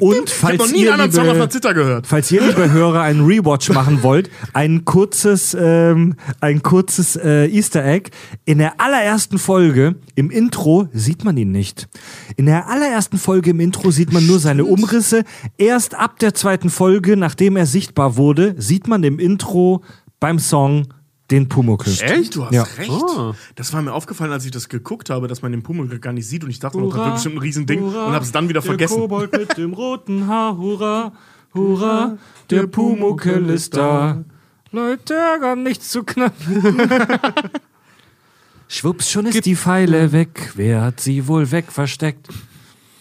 Und ich falls habe noch nie ihr, einen anderen Song auf einer Zither gehört. Falls ihr, liebe Hörer, einen Rewatch machen wollt, ein kurzes, ähm, ein kurzes äh, Easter Egg. In der allerersten Folge im Intro sieht man ihn nicht. In der allerersten Folge im Intro sieht man nur seine Umrisse. Erst ab der zweiten Folge, nachdem er sichtbar wurde, sieht man im Intro beim Song den Pumuckl. Echt? Du hast Ja. recht. Oh. Das war mir aufgefallen, als ich das geguckt habe, dass man den Pummel gar nicht sieht und ich dachte, noch, das Hurra, wird bestimmt ein Riesending hurra, und habe es dann wieder der vergessen. Kobold mit dem roten Haar, hurra, hurra, der Pumuckl ist da. Leute, gar nichts zu knappen. Schwupps, schon ist die Pfeile weg. Wer hat sie wohl weg versteckt?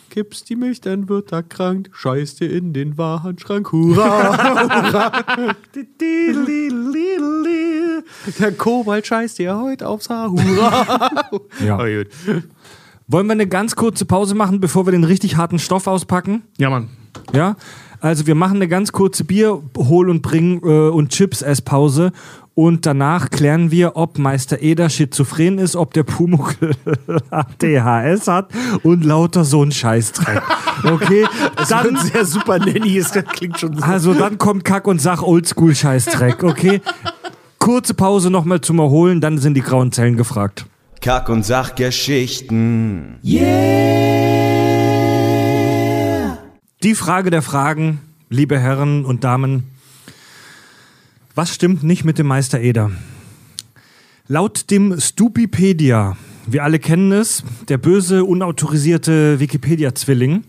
Kippst die Milch, dann wird er krank. Scheiß dir in den Warenschrank. Hurra! Der Kobold scheißt dir heute aufs Haar. Hurra! Ja. Oh. Wollen wir eine ganz kurze Pause machen, bevor wir den richtig harten Stoff auspacken? Ja, Mann. Ja? Also wir machen eine ganz kurze Bier, hol und bring äh, und Chips Esspause und danach klären wir, ob Meister Eder schizophren ist, ob der Pumuckl ADHS hat und lauter so ein Scheißdreck. Okay, dann sehr super Nanny ist, das klingt schon so. also dann kommt Kack und Sach Oldschool Scheißdreck, okay? Kurze Pause nochmal zum Erholen, dann sind die grauen Zellen gefragt. Kack- und Sachgeschichten. Die Frage der Fragen, liebe Herren und Damen. Was stimmt nicht mit dem Meister Eder? Laut dem Stupipedia, wir alle kennen es, der böse, unautorisierte Wikipedia-Zwilling,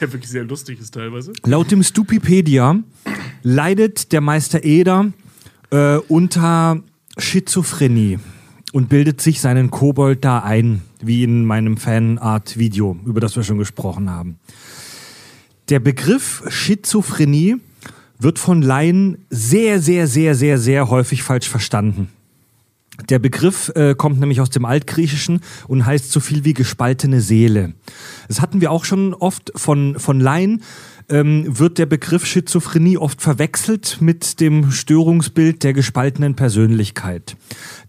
Der wirklich sehr lustig ist teilweise. laut dem Stupipedia leidet der Meister Eder äh, unter Schizophrenie und bildet sich seinen Kobold da ein, wie in meinem Fanart-Video, über das wir schon gesprochen haben. Der Begriff Schizophrenie wird von Laien sehr, sehr, sehr, sehr, sehr häufig falsch verstanden. Der Begriff äh, kommt nämlich aus dem Altgriechischen und heißt so viel wie gespaltene Seele. Das hatten wir auch schon oft von, von Laien. Ähm, wird der Begriff Schizophrenie oft verwechselt mit dem Störungsbild der gespaltenen Persönlichkeit.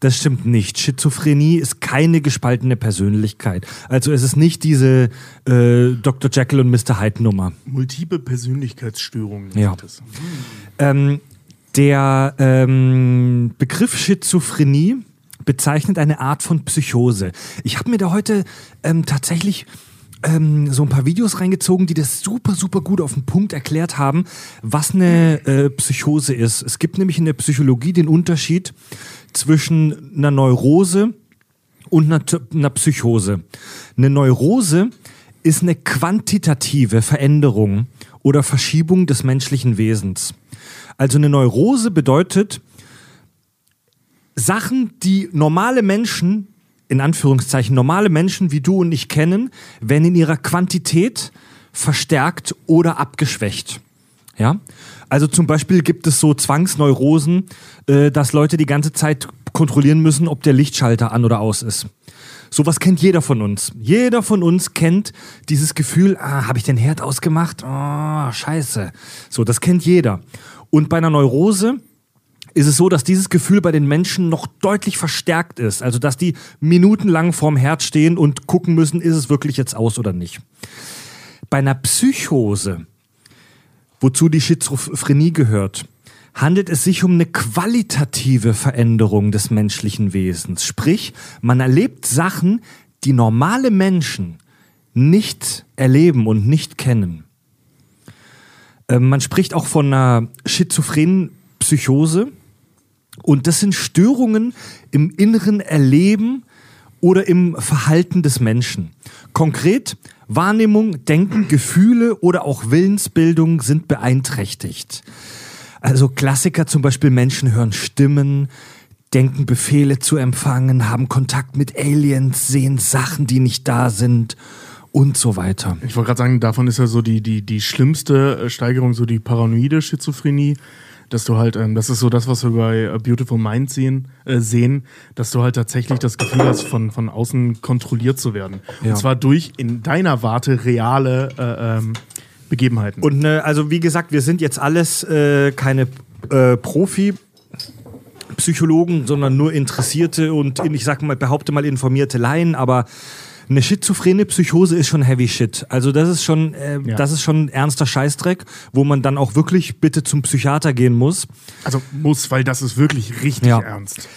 Das stimmt nicht. Schizophrenie ist keine gespaltene Persönlichkeit. Also es ist nicht diese äh, Dr. Jekyll und Mr. Hyde Nummer. Multiple Persönlichkeitsstörungen. Ja. Das. Ähm, der ähm, Begriff Schizophrenie bezeichnet eine Art von Psychose. Ich habe mir da heute ähm, tatsächlich ähm, so ein paar Videos reingezogen, die das super, super gut auf den Punkt erklärt haben, was eine äh, Psychose ist. Es gibt nämlich in der Psychologie den Unterschied zwischen einer Neurose und einer, einer Psychose. Eine Neurose ist eine quantitative Veränderung oder Verschiebung des menschlichen Wesens. Also eine Neurose bedeutet, Sachen, die normale Menschen, in Anführungszeichen normale Menschen wie du und ich kennen, werden in ihrer Quantität verstärkt oder abgeschwächt. Ja? Also zum Beispiel gibt es so Zwangsneurosen, äh, dass Leute die ganze Zeit kontrollieren müssen, ob der Lichtschalter an oder aus ist. Sowas kennt jeder von uns. Jeder von uns kennt dieses Gefühl, ah, habe ich den Herd ausgemacht? Oh, scheiße. So, das kennt jeder. Und bei einer Neurose ist es so, dass dieses Gefühl bei den Menschen noch deutlich verstärkt ist. Also, dass die minutenlang vorm Herd stehen und gucken müssen, ist es wirklich jetzt aus oder nicht. Bei einer Psychose, wozu die Schizophrenie gehört, handelt es sich um eine qualitative Veränderung des menschlichen Wesens. Sprich, man erlebt Sachen, die normale Menschen nicht erleben und nicht kennen. Ähm, man spricht auch von einer schizophrenen Psychose. Und das sind Störungen im inneren Erleben oder im Verhalten des Menschen. Konkret, Wahrnehmung, Denken, Gefühle oder auch Willensbildung sind beeinträchtigt. Also Klassiker zum Beispiel, Menschen hören Stimmen, denken Befehle zu empfangen, haben Kontakt mit Aliens, sehen Sachen, die nicht da sind und so weiter. Ich wollte gerade sagen, davon ist ja so die, die, die schlimmste äh, Steigerung, so die paranoide Schizophrenie. Dass du halt, ähm, das ist so das, was wir bei A Beautiful Mind sehen, äh, sehen, dass du halt tatsächlich das Gefühl hast, von, von außen kontrolliert zu werden. Ja. Und zwar durch in deiner Warte reale äh, ähm, Begebenheiten. Und ne, also wie gesagt, wir sind jetzt alles äh, keine äh, Profi-Psychologen, sondern nur Interessierte und ich sag mal, behaupte mal informierte Laien, aber eine schizophrene Psychose ist schon heavy shit. Also das ist schon, äh, Ja. das ist schon ernster Scheißdreck, wo man dann auch wirklich bitte zum Psychiater gehen muss. also muss, weil das ist wirklich richtig Ja. ernst.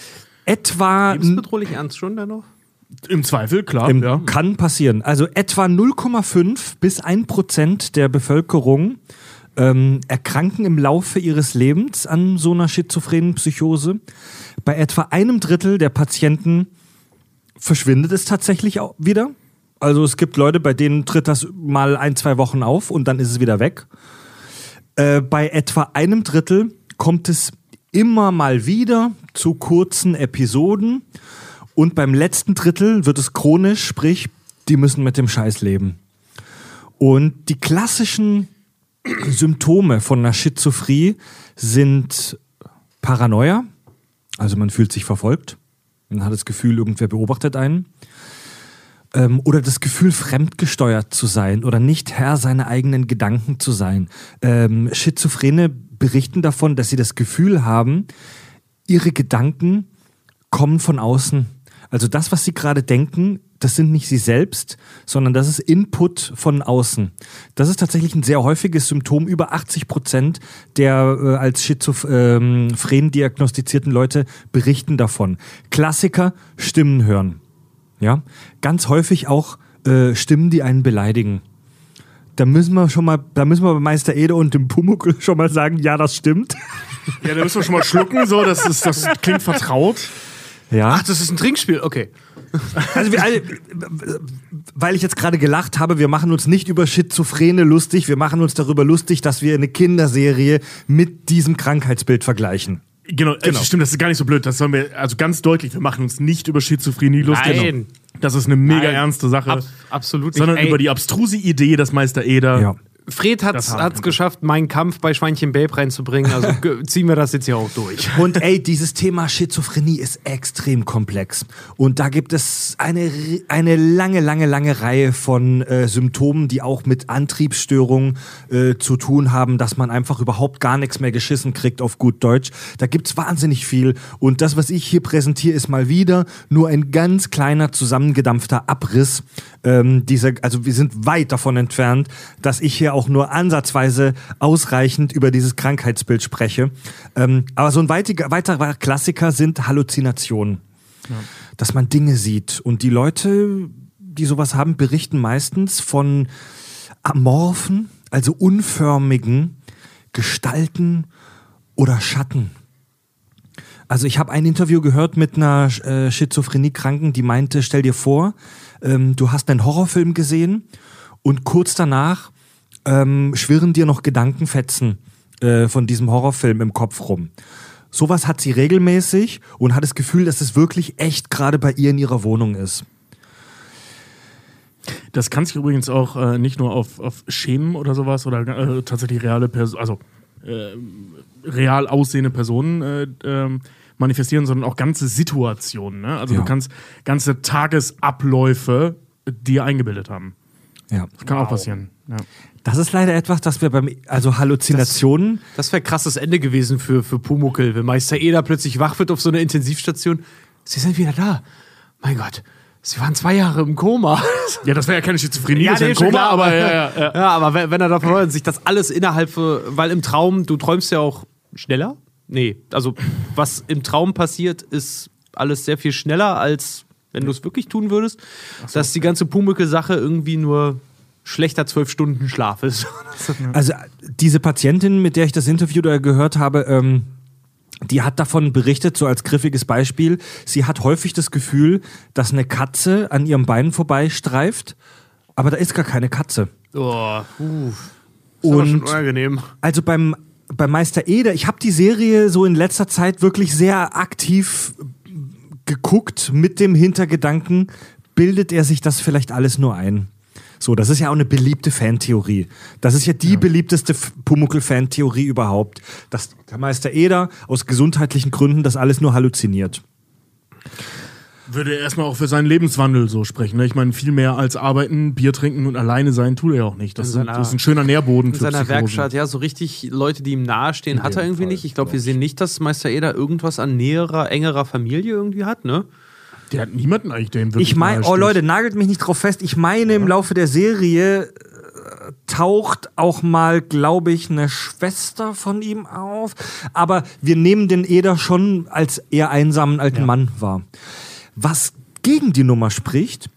Etwa Lebensbedrohlich ernst schon da noch? Im Zweifel, klar. Im, ja. Kann passieren. Also etwa 0,5 bis 1 Prozent der Bevölkerung ähm, erkranken im Laufe ihres Lebens an so einer schizophrenen Psychose. Bei etwa einem Drittel der Patienten verschwindet es tatsächlich auch wieder. Also es gibt Leute, bei denen tritt das mal ein, zwei Wochen auf und dann ist es wieder weg. Äh, bei etwa einem Drittel kommt es immer mal wieder zu kurzen Episoden und beim letzten Drittel wird es chronisch, sprich, die müssen mit dem Scheiß leben. Und die klassischen Symptome von einer Schizophrenie sind Paranoia, also man fühlt sich verfolgt, man hat das Gefühl, irgendwer beobachtet einen. Ähm, oder das Gefühl, fremdgesteuert zu sein oder nicht Herr seiner eigenen Gedanken zu sein. Ähm, Schizophrene berichten davon, dass sie das Gefühl haben, ihre Gedanken kommen von außen. Also das, was sie gerade denken, das sind nicht sie selbst, sondern das ist Input von außen. Das ist tatsächlich ein sehr häufiges Symptom. Über 80 Prozent der äh, als schizophren diagnostizierten Leute berichten davon. Klassiker, Stimmen hören. Ja, ganz häufig auch äh, Stimmen, die einen beleidigen. Da müssen wir schon mal, da müssen wir bei Meister Ede und dem Pumuckl schon mal sagen, ja, das stimmt. ja, da müssen wir schon mal schlucken, so, das, ist, das klingt vertraut. Ja. Ach, das ist ein Trinkspiel, okay. Also wir alle, weil ich jetzt gerade gelacht habe, wir machen uns nicht über Schizophrene lustig, wir machen uns darüber lustig, dass wir eine Kinderserie mit diesem Krankheitsbild vergleichen. Genau, genau. stimmt, das ist gar nicht so blöd. Das sollen wir, also ganz deutlich, wir machen uns nicht über Schizophrenie lustig. Nein. Das ist eine mega Nein. ernste Sache. Ab, absolut nicht. sondern Ey, über die abstruse Idee, dass Meister Eder. Ja. Fred hat es geschafft, meinen Kampf bei Schweinchen Babe reinzubringen. Also ziehen wir das jetzt hier auch durch. Und ey, dieses Thema Schizophrenie ist extrem komplex. Und da gibt es eine, eine lange, lange, lange Reihe von äh, Symptomen, die auch mit Antriebsstörungen äh, zu tun haben, dass man einfach überhaupt gar nichts mehr geschissen kriegt auf gut Deutsch. Da gibt's wahnsinnig viel. Und das, was ich hier präsentiere, ist mal wieder nur ein ganz kleiner, zusammengedampfter Abriss. Ähm, dieser, also wir sind weit davon entfernt, dass ich hier auch nur ansatzweise ausreichend über dieses Krankheitsbild spreche. Ähm, aber so ein weitiger, weiterer Klassiker sind Halluzinationen. Dass man Dinge sieht. Und die Leute, die sowas haben, berichten meistens von amorphen, also unförmigen Gestalten oder Schatten. Also ich habe ein Interview gehört mit einer äh, Schizophrenie-Kranken, die meinte, stell dir vor, ähm, du hast einen Horrorfilm gesehen und kurz danach ähm, schwirren dir noch Gedankenfetzen äh, von diesem Horrorfilm im Kopf rum. Sowas hat sie regelmäßig und hat das Gefühl, dass es wirklich echt gerade bei ihr in ihrer Wohnung ist. Das kann sich übrigens auch äh, nicht nur auf, auf Schemen oder sowas oder äh, tatsächlich reale Personen, also äh, real aussehende Personen äh, ähm, manifestieren, sondern auch ganze Situationen. Ne? Also Ja. du kannst ganze Tagesabläufe dir eingebildet haben. Ja. Das kann auch passieren. Ja. Das ist leider etwas, das wir beim, also Halluzinationen, Das wäre krasses Ende gewesen für, für Pumuckel, wenn Meister Eder plötzlich wach wird auf so einer Intensivstation. Sie sind wieder da. Mein Gott, sie waren zwei Jahre im Koma. ja, das wäre ja keine Schizophrenie, Ja, das wäre nee, ein Koma, klar, aber ja, ja, ja. Ja, aber wenn, wenn er davon hört, sich das alles innerhalb, für, weil im Traum, du träumst ja auch schneller? Nee, also was im Traum passiert, ist alles sehr viel schneller, als wenn du es wirklich tun würdest. Dass die ganze Pumuckel-Sache irgendwie nur schlechter zwölf Stunden Schlaf ist. Also diese Patientin, mit der ich das Interview da gehört habe, ähm, die hat davon berichtet, so als griffiges Beispiel, sie hat häufig das Gefühl, dass eine Katze an ihrem Bein vorbeistreift, aber da ist gar keine Katze. Oh, uh. Ist aber schon Und unangenehm. also beim, beim Meister Eder, ich habe die Serie so in letzter Zeit wirklich sehr aktiv geguckt mit dem Hintergedanken, bildet er sich das vielleicht alles nur ein? So, das ist ja auch eine beliebte Fantheorie. Das ist ja die beliebteste F- Pumuckl-Fantheorie überhaupt, dass der Meister Eder aus gesundheitlichen Gründen das alles nur halluziniert. Würde er erstmal auch für seinen Lebenswandel so sprechen. Ne? Ich meine, viel mehr als arbeiten, Bier trinken und alleine sein tut er ja auch nicht. Das, In ist- seiner- das ist ein schöner Nährboden In für seiner Psychosen. Werkstatt, ja, so richtig Leute, die ihm nahestehen, hat er irgendwie nicht. Ich glaube, wir sehen nicht, dass Meister Eder irgendwas an näherer, engerer Familie irgendwie hat, ne? Der hat niemanden eigentlich, der ihm wirklich Ich meine, oh. Leute, nagelt mich nicht drauf fest. Ich meine, im Laufe der Serie äh, taucht auch mal, glaube ich, eine Schwester von ihm auf. Aber wir nehmen den Eder schon als eher einsamen alten Mann wahr. Was gegen die Nummer spricht,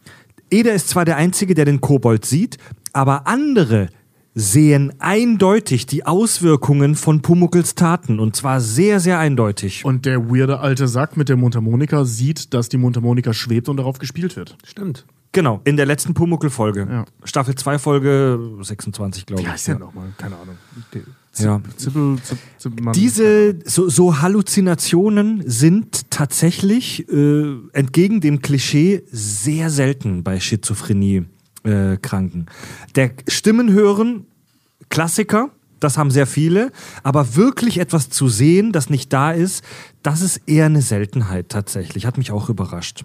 Eder ist zwar der Einzige, der den Kobold sieht, aber andere sehen eindeutig die Auswirkungen von Pumuckls Taten. Und zwar sehr, sehr eindeutig. Und der weirde alte Sack mit der Mundharmonika sieht, dass die Mundharmonika schwebt und darauf gespielt wird. Stimmt. Genau, in der letzten Pumuckl-Folge. Ja. Staffel 2, Folge 26, glaube ich. Wie heißt der nochmal? Keine Ahnung. Ja. Zippel, Zipp, Zipp, Mann. Diese so, so Halluzinationen sind tatsächlich äh, entgegen dem Klischee sehr selten bei Schizophrenie-Kranken. Der Stimmen hören, Klassiker, das haben sehr viele, aber wirklich etwas zu sehen, das nicht da ist, das ist eher eine Seltenheit tatsächlich. Hat mich auch überrascht.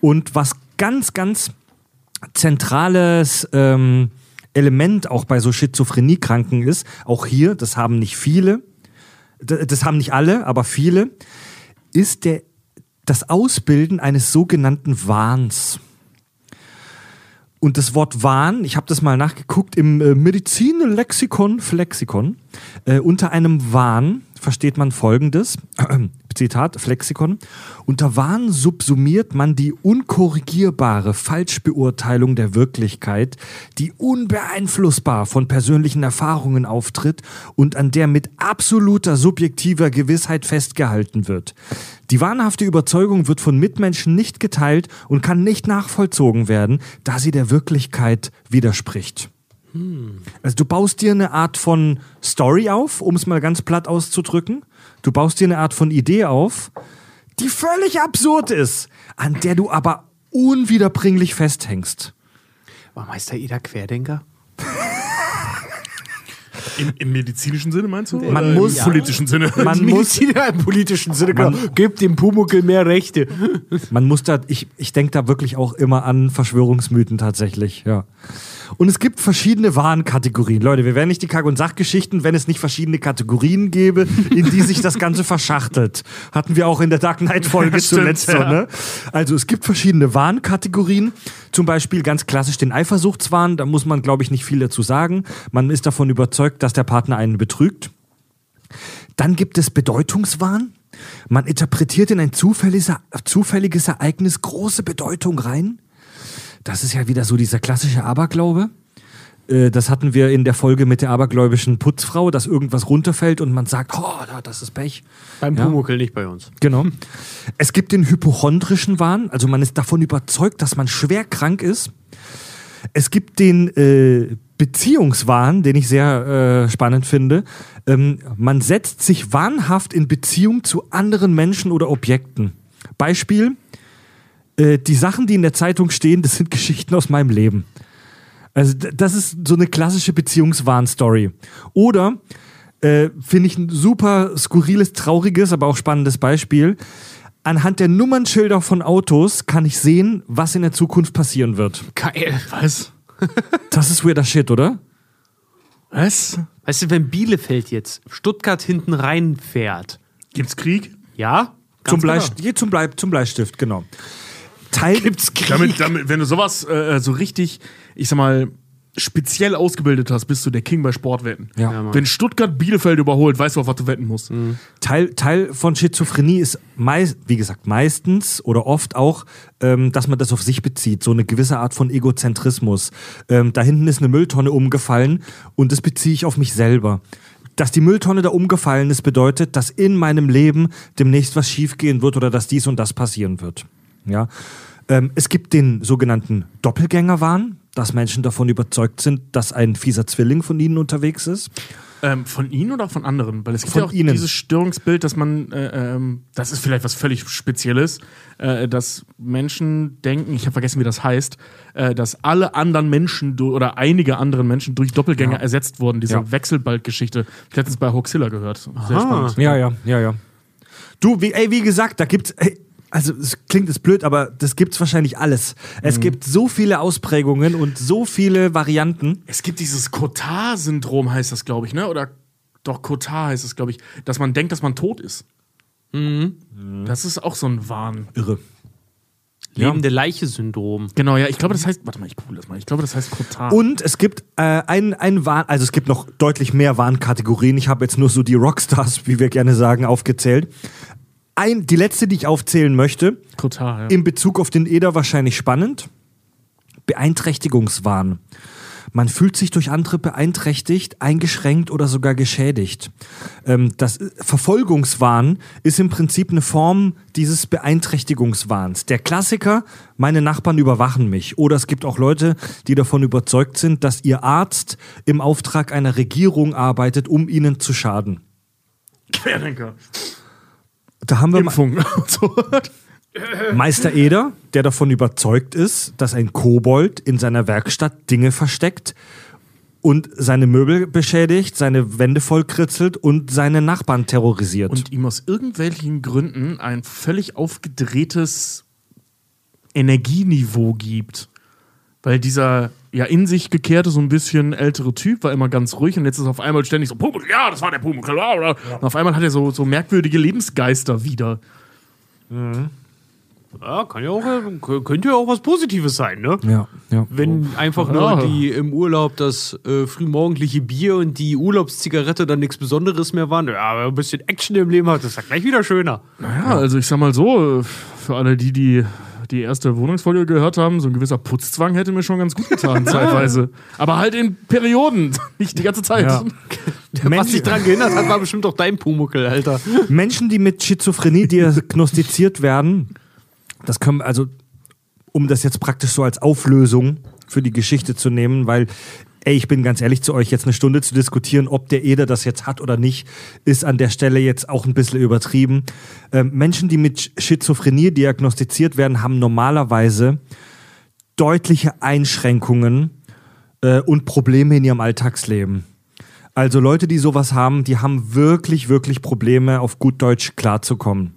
Und was ganz, ganz zentrales ähm, Element auch bei so Schizophreniekranken ist, auch hier, das haben nicht viele, das haben nicht alle, aber viele, ist der, das Ausbilden eines sogenannten Wahns. Und das Wort Wahn, ich habe das mal nachgeguckt, im äh, Medizinlexikon, Flexikon, äh, unter einem Wahn versteht man folgendes, Zitat, Flexikon, unter Wahn subsumiert man die unkorrigierbare Falschbeurteilung der Wirklichkeit, die unbeeinflussbar von persönlichen Erfahrungen auftritt und an der mit absoluter subjektiver Gewissheit festgehalten wird. Die wahnhafte Überzeugung wird von Mitmenschen nicht geteilt und kann nicht nachvollzogen werden, da sie der Wirklichkeit widerspricht. Also du baust dir eine Art von Story auf, um es mal ganz platt auszudrücken. Du baust dir eine Art von Idee auf, die völlig absurd ist, an der du aber unwiederbringlich festhängst. War Meister Eder Querdenker? Im, Im medizinischen Sinne meinst du? Man Oder muss- Im politischen Sinne. Man muss, im politischen Sinne, genau. Gebt dem Pumuckel mehr Rechte. man muss da, ich, ich denke da wirklich auch immer an Verschwörungsmythen tatsächlich, ja. Und es gibt verschiedene Warenkategorien. Leute, wir wären nicht die Kack- und Sachgeschichten, wenn es nicht verschiedene Kategorien gäbe, in die sich das Ganze verschachtelt. Hatten wir auch in der Dark Knight-Folge Ja, zuletzt so, ja. ne? Also es gibt verschiedene Warenkategorien. Zum Beispiel ganz klassisch den Eifersuchtswahn. Da muss man, glaube ich, nicht viel dazu sagen. Man ist davon überzeugt, dass der Partner einen betrügt. Dann gibt es Bedeutungswahn. Man interpretiert in ein zufälliges, Ereignis große Bedeutung rein. Das ist ja wieder so dieser klassische Aberglaube. Äh, Das hatten wir in der Folge mit der abergläubischen Putzfrau, dass irgendwas runterfällt und man sagt, oh, da, das ist Pech. Beim Ja. Pumuckel, nicht bei uns. Genau. Es gibt den hypochondrischen Wahn, also man ist davon überzeugt, dass man schwer krank ist. Es gibt den äh, Beziehungswahn, den ich sehr äh, spannend finde. Ähm, man setzt sich wahnhaft in Beziehung zu anderen Menschen oder Objekten. Beispiel, äh, die Sachen, die in der Zeitung stehen, das sind Geschichten aus meinem Leben. Also das ist so eine klassische Beziehungswahn-Story. Oder äh, finde ich ein super skurriles, trauriges, aber auch spannendes Beispiel. Anhand der Nummernschilder von Autos kann ich sehen, was in der Zukunft passieren wird. Geil. Was? Das ist weirder Shit, oder? Was? Weißt du, wenn Bielefeld jetzt Stuttgart hinten reinfährt, Gibt's Krieg? ja? Zum, Bleist genau. zum, Blei zum Bleistift, genau. Teil Gibt's Krieg? Damit, damit, wenn du sowas äh, so richtig, ich sag mal, speziell ausgebildet hast, bist du der King bei Sportwetten. Ja. Ja, wenn Stuttgart Bielefeld überholt, weißt du, auf was du wetten musst. Teil, Teil von Schizophrenie ist, meist, wie gesagt, meistens oder oft auch, ähm, dass man das auf sich bezieht. So eine gewisse Art von Egozentrismus. Ähm, da hinten ist eine Mülltonne umgefallen und das beziehe ich auf mich selber. dass die Mülltonne da umgefallen ist, bedeutet, dass in meinem Leben demnächst was schiefgehen wird oder dass dies und das passieren wird. Ja. Ähm, es gibt den sogenannten Doppelgängerwahn, dass Menschen davon überzeugt sind, dass ein fieser Zwilling von ihnen unterwegs ist. Ähm, von Ihnen oder von anderen? Weil es gibt Von ja auch Ihnen. dieses Störungsbild, dass man, äh, ähm, das ist vielleicht was völlig Spezielles, äh, dass Menschen denken, ich habe vergessen, wie das heißt, äh, dass alle anderen Menschen oder einige andere Menschen durch Doppelgänger ersetzt wurden. Diese Ja. Wechselbalg-Geschichte. Ich letztens bei Hoaxilla gehört. Sehr spannend. Ja, ja, ja, ja. Du, wie, ey, wie gesagt, da gibt's, ey, also es klingt jetzt blöd, aber das gibt's wahrscheinlich alles. Es gibt so viele Ausprägungen und so viele Varianten. Es gibt dieses Cotard-Syndrom, heißt das, glaube ich, ne? Oder doch Cotard heißt es, glaube ich, dass man denkt, dass man tot ist. Das ist auch so ein Wahn. Irre. Lebende Leiche-Syndrom. Genau, ja, ich glaube, das heißt, warte mal, ich google das mal. Ich glaube, das heißt Cotard. Und es gibt äh, ein, ein Warn, also es gibt noch deutlich mehr Warnkategorien. Ich habe jetzt nur so die Rockstars, wie wir gerne sagen, aufgezählt. Ein, die letzte, die ich aufzählen möchte, Cotard, ja. in Bezug auf den Eder wahrscheinlich spannend. Beeinträchtigungswahn. Man fühlt sich durch andere beeinträchtigt, eingeschränkt oder sogar geschädigt. Ähm, das äh, Verfolgungswahn ist im Prinzip eine Form dieses Beeinträchtigungswahns. Der Klassiker, meine Nachbarn überwachen mich. Oder es gibt auch Leute, die davon überzeugt sind, dass ihr Arzt im Auftrag einer Regierung arbeitet, um ihnen zu schaden. Querdenker. Da haben wir Impfung. so. Meister Eder, der davon überzeugt ist, dass ein Kobold in seiner Werkstatt Dinge versteckt und seine Möbel beschädigt, seine Wände vollkritzelt und seine Nachbarn terrorisiert. Und ihm aus irgendwelchen Gründen ein völlig aufgedrehtes Energieniveau gibt. Weil dieser ja in sich gekehrte, so ein bisschen ältere Typ war immer ganz ruhig und jetzt ist auf einmal ständig so, Pumuckl, ja, das war der Pumuckl, bla. Und auf einmal hat er so, so merkwürdige Lebensgeister wieder. Ja, kann ja auch, könnte ja auch was Positives sein, ne? ja, ja. Wenn einfach Ja. nur die im Urlaub das äh, frühmorgendliche Bier und die Urlaubszigarette dann nichts Besonderes mehr waren, ja, aber ein bisschen Action im Leben hat, das ist ja gleich wieder schöner. Naja, also ich sag mal so, für alle die, die die erste Wohnungsfolge gehört haben, so ein gewisser Putzzwang hätte mir schon ganz gut getan, zeitweise. Aber halt in Perioden, nicht die ganze Zeit. Ja. Was dich dran gehindert hat, war bestimmt auch dein Pumuckel, Alter. Menschen, die mit Schizophrenie diagnostiziert werden, das können, also, um das jetzt praktisch so als Auflösung für die Geschichte zu nehmen, weil, ey, ich bin ganz ehrlich zu euch, jetzt eine Stunde zu diskutieren, ob der Eder das jetzt hat oder nicht, ist an der Stelle jetzt auch ein bisschen übertrieben. Ähm, Menschen, die mit Schizophrenie diagnostiziert werden, haben normalerweise deutliche Einschränkungen äh, und Probleme in ihrem Alltagsleben. Also Leute, die sowas haben, die haben wirklich, wirklich Probleme, auf gut Deutsch klarzukommen.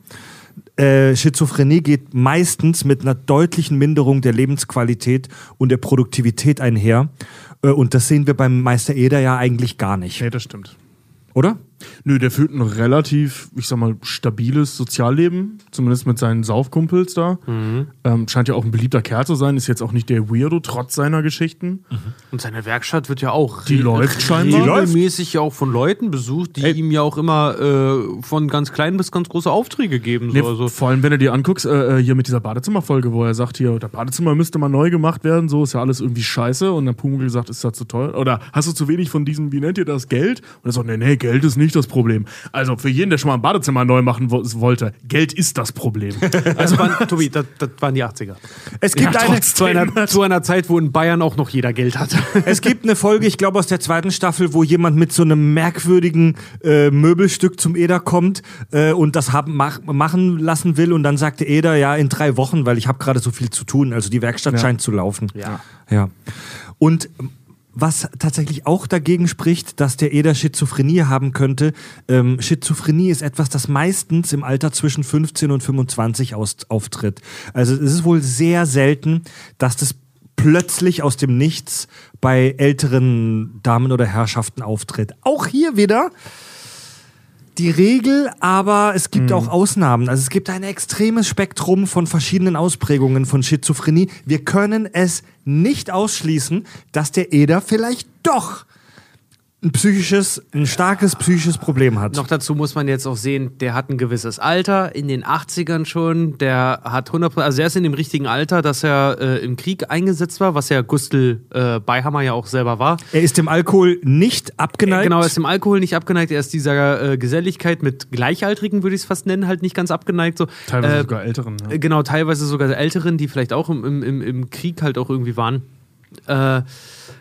Äh, Schizophrenie geht meistens mit einer deutlichen Minderung der Lebensqualität und der Produktivität einher. Äh, und das sehen wir beim Meister Eder ja eigentlich gar nicht, Nee, das stimmt. oder? Nö, der führt ein relativ, ich sag mal, stabiles Sozialleben, zumindest mit seinen Saufkumpels da. Ähm, scheint ja auch ein beliebter Kerl zu sein, ist jetzt auch nicht der Weirdo, trotz seiner Geschichten. Und seine Werkstatt wird ja auch Die läuft scheinbar. regelmäßig ja auch von Leuten besucht, die Ey. ihm ja auch immer äh, von ganz klein bis ganz große Aufträge geben. So. Nee, also, vor allem, wenn du dir anguckst, äh, äh, hier mit dieser Badezimmerfolge, wo er sagt, hier, das Badezimmer müsste mal neu gemacht werden, so ist ja alles irgendwie scheiße. Und dann Pumuckl gesagt, ist das zu teuer? Oder hast du zu wenig von diesem, wie nennt ihr das, Geld? Und er sagt, nee, nee, Geld ist nicht das Problem. Also für jeden, der schon mal ein Badezimmer neu machen wo wollte, Geld ist das Problem. also waren, Tobi, das, das waren die 80er. Es gibt, Ja, eine. Zu einer, zu einer Zeit, wo in Bayern auch noch jeder Geld hatte. es gibt eine Folge, ich glaube aus der zweiten Staffel, wo jemand mit so einem merkwürdigen äh, Möbelstück zum Eder kommt äh, und das haben, mach, machen lassen will und dann sagte Eder, ja, in drei Wochen, weil ich habe gerade so viel zu tun. Also die Werkstatt scheint zu laufen. Ja. Ja. Und was tatsächlich auch dagegen spricht, dass der Eder Schizophrenie haben könnte, ähm, Schizophrenie ist etwas, das meistens im Alter zwischen 15 und 25 aus, auftritt. Also es ist wohl sehr selten, dass das plötzlich aus dem Nichts bei älteren Damen oder Herrschaften auftritt. Auch hier wieder die Regel, aber es gibt auch Ausnahmen. Also es gibt ein extremes Spektrum von verschiedenen Ausprägungen von Schizophrenie. Wir können es nicht ausschließen, dass der Eder vielleicht doch ein psychisches, ein starkes psychisches Problem hat. Noch dazu muss man jetzt auch sehen, der hat ein gewisses Alter, in den 80ern schon, der hat 100 also er ist in dem richtigen Alter, dass er äh, im Krieg eingesetzt war, was ja Gustl äh, Beihammer ja auch selber war. er ist dem Alkohol nicht abgeneigt. Genau, er ist dem Alkohol nicht abgeneigt, er ist dieser äh, Geselligkeit mit Gleichaltrigen, würde ich es fast nennen, halt nicht ganz abgeneigt. So. Teilweise Äh, sogar älteren. Ja. äh, Genau, teilweise sogar Älteren, die vielleicht auch im, im- im, im Krieg halt auch irgendwie waren. Äh,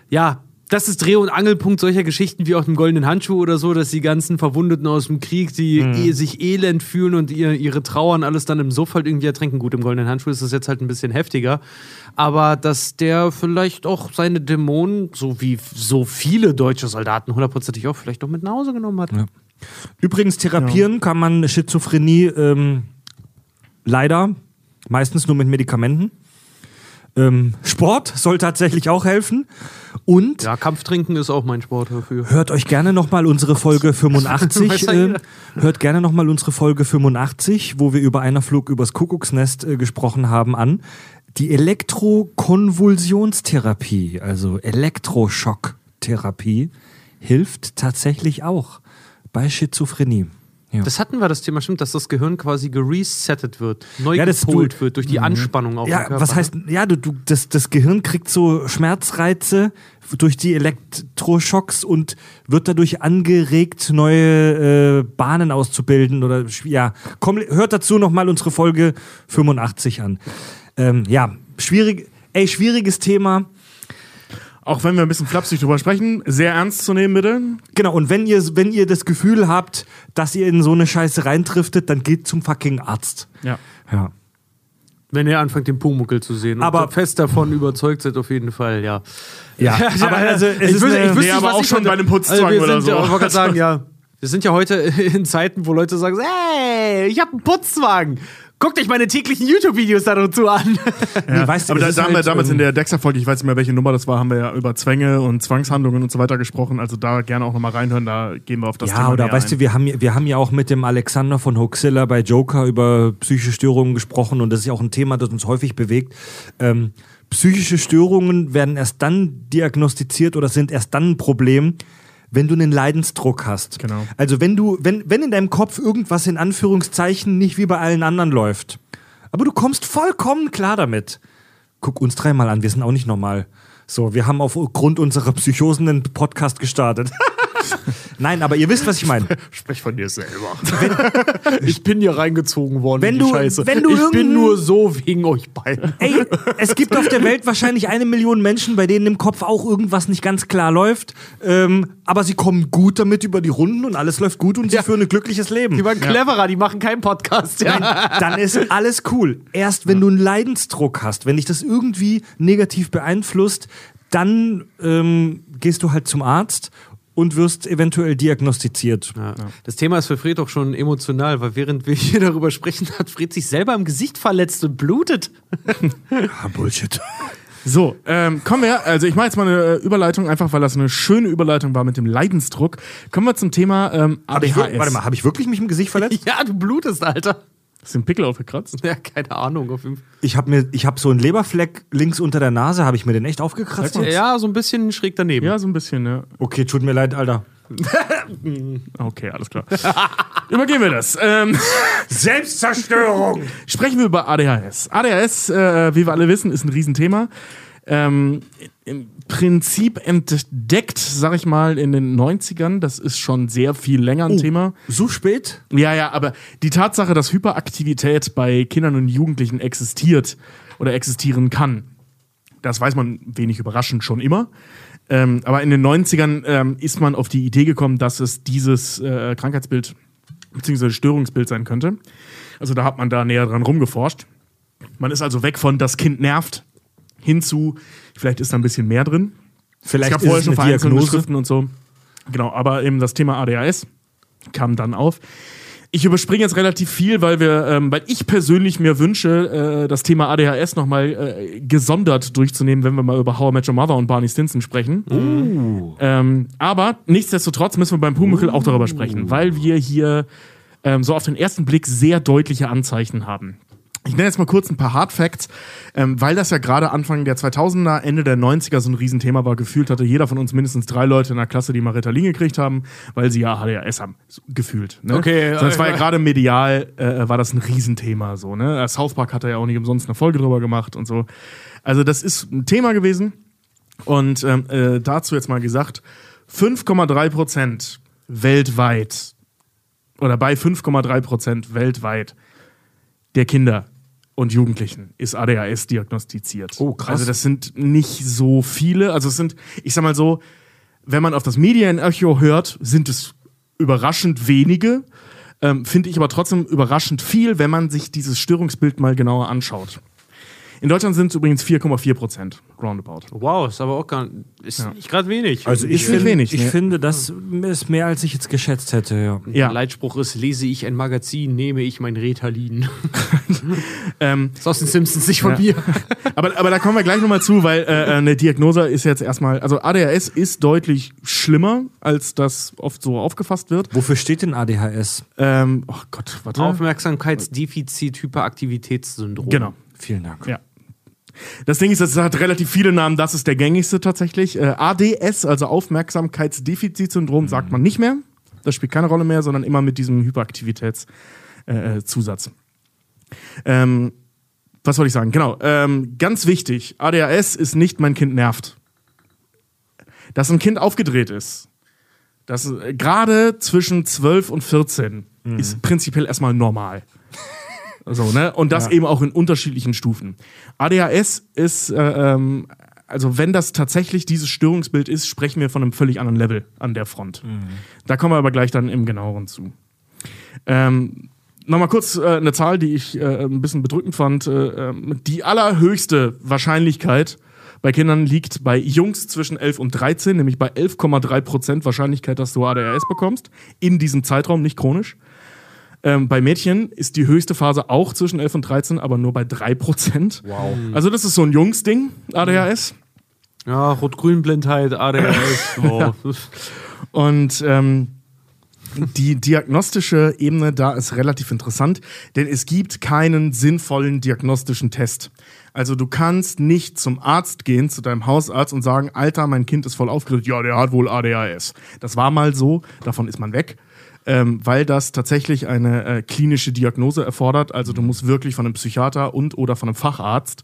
ja, das ist Dreh- und Angelpunkt solcher Geschichten wie auch dem Goldenen Handschuh oder so, dass die ganzen Verwundeten aus dem Krieg, die eh, sich elend fühlen und ihr, ihre Trauern alles dann im Suff halt irgendwie ertränken. Gut, im Goldenen Handschuh ist das jetzt halt ein bisschen heftiger. Aber dass der vielleicht auch seine Dämonen, so wie so viele deutsche Soldaten hundertprozentig auch, vielleicht auch mit nach Hause genommen hat. Übrigens, therapieren kann man Schizophrenie ähm, leider meistens nur mit Medikamenten. Ähm, Sport soll tatsächlich auch helfen. Und Ja, Kampftrinken ist auch mein Sport dafür. hört euch gerne nochmal unsere Folge 85. Weiß ja äh, hört gerne nochmal unsere Folge 85, wo wir über einer Flug übers Kuckucksnest äh, gesprochen haben, an. Die Elektrokonvulsionstherapie, also Elektroschocktherapie, hilft tatsächlich auch bei Schizophrenie. Ja. Das hatten wir das Thema, stimmt, dass das Gehirn quasi geresettet wird, neu Ja, gepolt du- wird durch die Anspannung auf Ja, dem Körper. was heißt, ja, du, du, das, das Gehirn kriegt so Schmerzreize durch die Elektroschocks und wird dadurch angeregt, neue äh, Bahnen auszubilden oder, ja, komm, hört dazu nochmal unsere Folge 85 an. Ähm, ja, schwierig, ey, schwieriges Thema. Auch wenn wir ein bisschen flapsig drüber sprechen, sehr ernst zu nehmen, bitte. Genau, und wenn ihr, wenn ihr das Gefühl habt, dass ihr in so eine Scheiße reintriftet, dann geht zum fucking Arzt. Ja. Ja. Wenn ihr anfangt, den Pumuckel zu sehen Aber- und fest davon überzeugt seid, auf jeden Fall, ja. Ja, aber also, es ich ist wüsste, ich wüsste Nee, nicht, aber was auch ich schon bei einem Putzzwang also wir oder sind, so. Ja, ich wollte gerade sagen, ja. Wir sind ja heute in Zeiten, wo Leute sagen, hey, ich habe einen Putzwagen. Guckt euch meine täglichen YouTube-Videos dazu an. Nee, weißt du, Aber da, da haben wir halt, damals ähm, in der Dexter-Folge, ich weiß nicht mehr, welche Nummer das war, haben wir ja über Zwänge und Zwangshandlungen und so weiter gesprochen. Also da gerne auch nochmal reinhören, da gehen wir auf das ja, Thema oder näher weißt ein. du, wir haben, ja- wir haben ja auch mit dem Alexander von Hoaxilla bei Joker über psychische Störungen gesprochen und das ist ja auch ein Thema, das uns häufig bewegt. Ähm, psychische Störungen werden erst dann diagnostiziert oder sind erst dann ein Problem, wenn du einen Leidensdruck hast. Genau. Also wenn du, wenn, wenn in deinem Kopf irgendwas in Anführungszeichen nicht wie bei allen anderen läuft, aber du kommst vollkommen klar damit. Guck uns dreimal an, wir sind auch nicht normal. So, wir haben aufgrund unserer Psychosen einen Podcast gestartet. Nein, aber ihr wisst, was ich meine. Sprech von dir selber. ich bin hier reingezogen worden. Wenn du- Scheiße. wenn du ich bin nur so wegen euch beiden. Ey, es gibt auf der Welt wahrscheinlich eine Million Menschen, bei denen im Kopf auch irgendwas nicht ganz klar läuft. Ähm, aber sie kommen gut damit über die Runden und alles läuft gut und sie Ja. führen ein glückliches Leben. Die waren cleverer, die machen keinen Podcast. Ja. Nein, dann ist alles cool. Erst wenn du einen Leidensdruck hast, wenn dich das irgendwie negativ beeinflusst, dann ähm, gehst du halt zum Arzt und wirst eventuell diagnostiziert. Ja. Das Thema ist für Fred auch schon emotional, weil während wir hier darüber sprechen, hat Fred sich selber im Gesicht verletzt und blutet. Ah, Bullshit. So, ähm, kommen wir, also ich mache jetzt mal eine äh, Überleitung, einfach weil das eine schöne Überleitung war mit dem Leidensdruck. Kommen wir zum Thema ähm, Hab ich, ADHS. warte mal, habe ich wirklich mich im Gesicht verletzt? Ja, du blutest, Alter. Ist den Pickel aufgekratzt? Ja, keine Ahnung. Auf jeden Fall. Ich habe mir, ich habe so einen Leberfleck links unter der Nase, habe ich mir den echt aufgekratzt? jetzt? Ja, so ein bisschen schräg daneben. Ja, so ein bisschen, ja. Okay, tut mir leid, Alter. Okay, alles klar. Übergehen wir das. Ähm, Selbstzerstörung. sprechen wir über ADHS. ADHS, äh, wie wir alle wissen, ist ein Riesenthema. Ähm, Im Prinzip entdeckt, sag ich mal, in den 90ern, das ist schon sehr viel länger ein Thema. So spät? Ja, ja, aber die Tatsache, dass Hyperaktivität bei Kindern und Jugendlichen existiert oder existieren kann, das weiß man wenig überraschend schon immer. Ähm, aber in den 90ern ähm, ist man auf die Idee gekommen, dass es dieses äh, Krankheitsbild bzw. Störungsbild sein könnte. Also da hat man da näher dran rumgeforscht. Man ist also weg von das Kind nervt hinzu, vielleicht ist da ein bisschen mehr drin. Vielleicht es gab ist vorher schon Diagnose. Schriften und so. Genau, aber eben das Thema ADHS kam dann auf. Ich überspringe jetzt relativ viel, weil wir, ähm, weil ich persönlich mir wünsche, äh, das Thema ADHS nochmal äh, gesondert durchzunehmen, wenn wir mal über How I Met Your Mother und Barney Stinson sprechen. Ähm, aber nichtsdestotrotz müssen wir beim Pumuckl auch darüber sprechen, weil wir hier ähm, so auf den ersten Blick sehr deutliche Anzeichen haben. Ich nenne jetzt mal kurz ein paar Hard Facts, ähm, weil das ja gerade Anfang der 2000er, Ende der 90er so ein Riesenthema war. Gefühlt hatte jeder von uns mindestens drei Leute in der Klasse, die mal Ritalin gekriegt haben, weil sie ja ADHS haben. So, gefühlt. Ne? Okay, So, das war ja äh, gerade medial, äh, war das ein Riesenthema. So, ne? South Park hat da ja auch nicht umsonst eine Folge drüber gemacht und so. Also das ist ein Thema gewesen. Und ähm, äh, dazu jetzt mal gesagt, 5,3 Prozent weltweit oder bei 5,3 Prozent weltweit der Kinder und Jugendlichen ist ADHS diagnostiziert. Oh, krass. Also das sind nicht so viele. Also es sind, ich sag mal so, wenn man auf das Medienecho hört, sind es überraschend wenige. Ähm, Finde ich aber trotzdem überraschend viel, wenn man sich dieses Störungsbild mal genauer anschaut. In Deutschland sind es übrigens 4,4 Prozent, roundabout. Wow, ist aber auch gar ist nicht gerade wenig. Also ich, Ist nicht find, wenig, ich ne? finde, das ist mehr, als ich jetzt geschätzt hätte. Ja. Ja. Der Leitspruch ist, lese ich ein Magazin, nehme ich mein Ritalin. Ähm, ist aus den Simpsons, nicht von mir. aber, aber da kommen wir gleich nochmal zu, weil äh, eine Diagnose ist jetzt erstmal, also ADHS ist deutlich schlimmer, als das oft so aufgefasst wird. Wofür steht denn ADHS? Ähm, oh Gott, warte. Aufmerksamkeitsdefizit-Hyperaktivitätssyndrom. Genau. Vielen Dank. Ja. Das Ding ist, es hat relativ viele Namen, das ist der gängigste tatsächlich. Äh, ADS, also Aufmerksamkeitsdefizitsyndrom, sagt man nicht mehr. Das spielt keine Rolle mehr, sondern immer mit diesem Hyperaktivitätszusatz. Äh, Zusatz. ähm, was soll ich sagen? Genau. Ähm, ganz wichtig: ADHS ist nicht mein Kind nervt. Dass ein Kind aufgedreht ist, das äh, gerade zwischen 12 und 14 ist prinzipiell erstmal normal. So, ne? Und das eben auch in unterschiedlichen Stufen. ADHS ist, äh, ähm, also wenn das tatsächlich dieses Störungsbild ist, sprechen wir von einem völlig anderen Level an der Front. Da kommen wir aber gleich dann im genaueren zu. Ähm, Nochmal kurz äh, eine Zahl, die ich äh, ein bisschen bedrückend fand. Äh, ähm, die allerhöchste Wahrscheinlichkeit bei Kindern liegt bei Jungs zwischen 11 und 13, nämlich bei 11,3 Prozent Wahrscheinlichkeit, dass du ADHS bekommst. In diesem Zeitraum, nicht chronisch. Ähm, bei Mädchen ist die höchste Phase auch zwischen 11 und 13, aber nur bei 3 Prozent. Wow. Also das ist so ein Jungsding, ADHS. Ja, Rot-Grün-Blindheit, ADHS. Wow. Und ähm, die diagnostische Ebene da ist relativ interessant, denn es gibt keinen sinnvollen diagnostischen Test. Also du kannst nicht zum Arzt gehen, zu deinem Hausarzt und sagen, Alter, mein Kind ist voll aufgeregt, ja, der hat wohl ADHS. Das war mal so, davon ist man weg. Ähm, weil das tatsächlich eine äh, klinische Diagnose erfordert. Also du musst wirklich von einem Psychiater und oder von einem Facharzt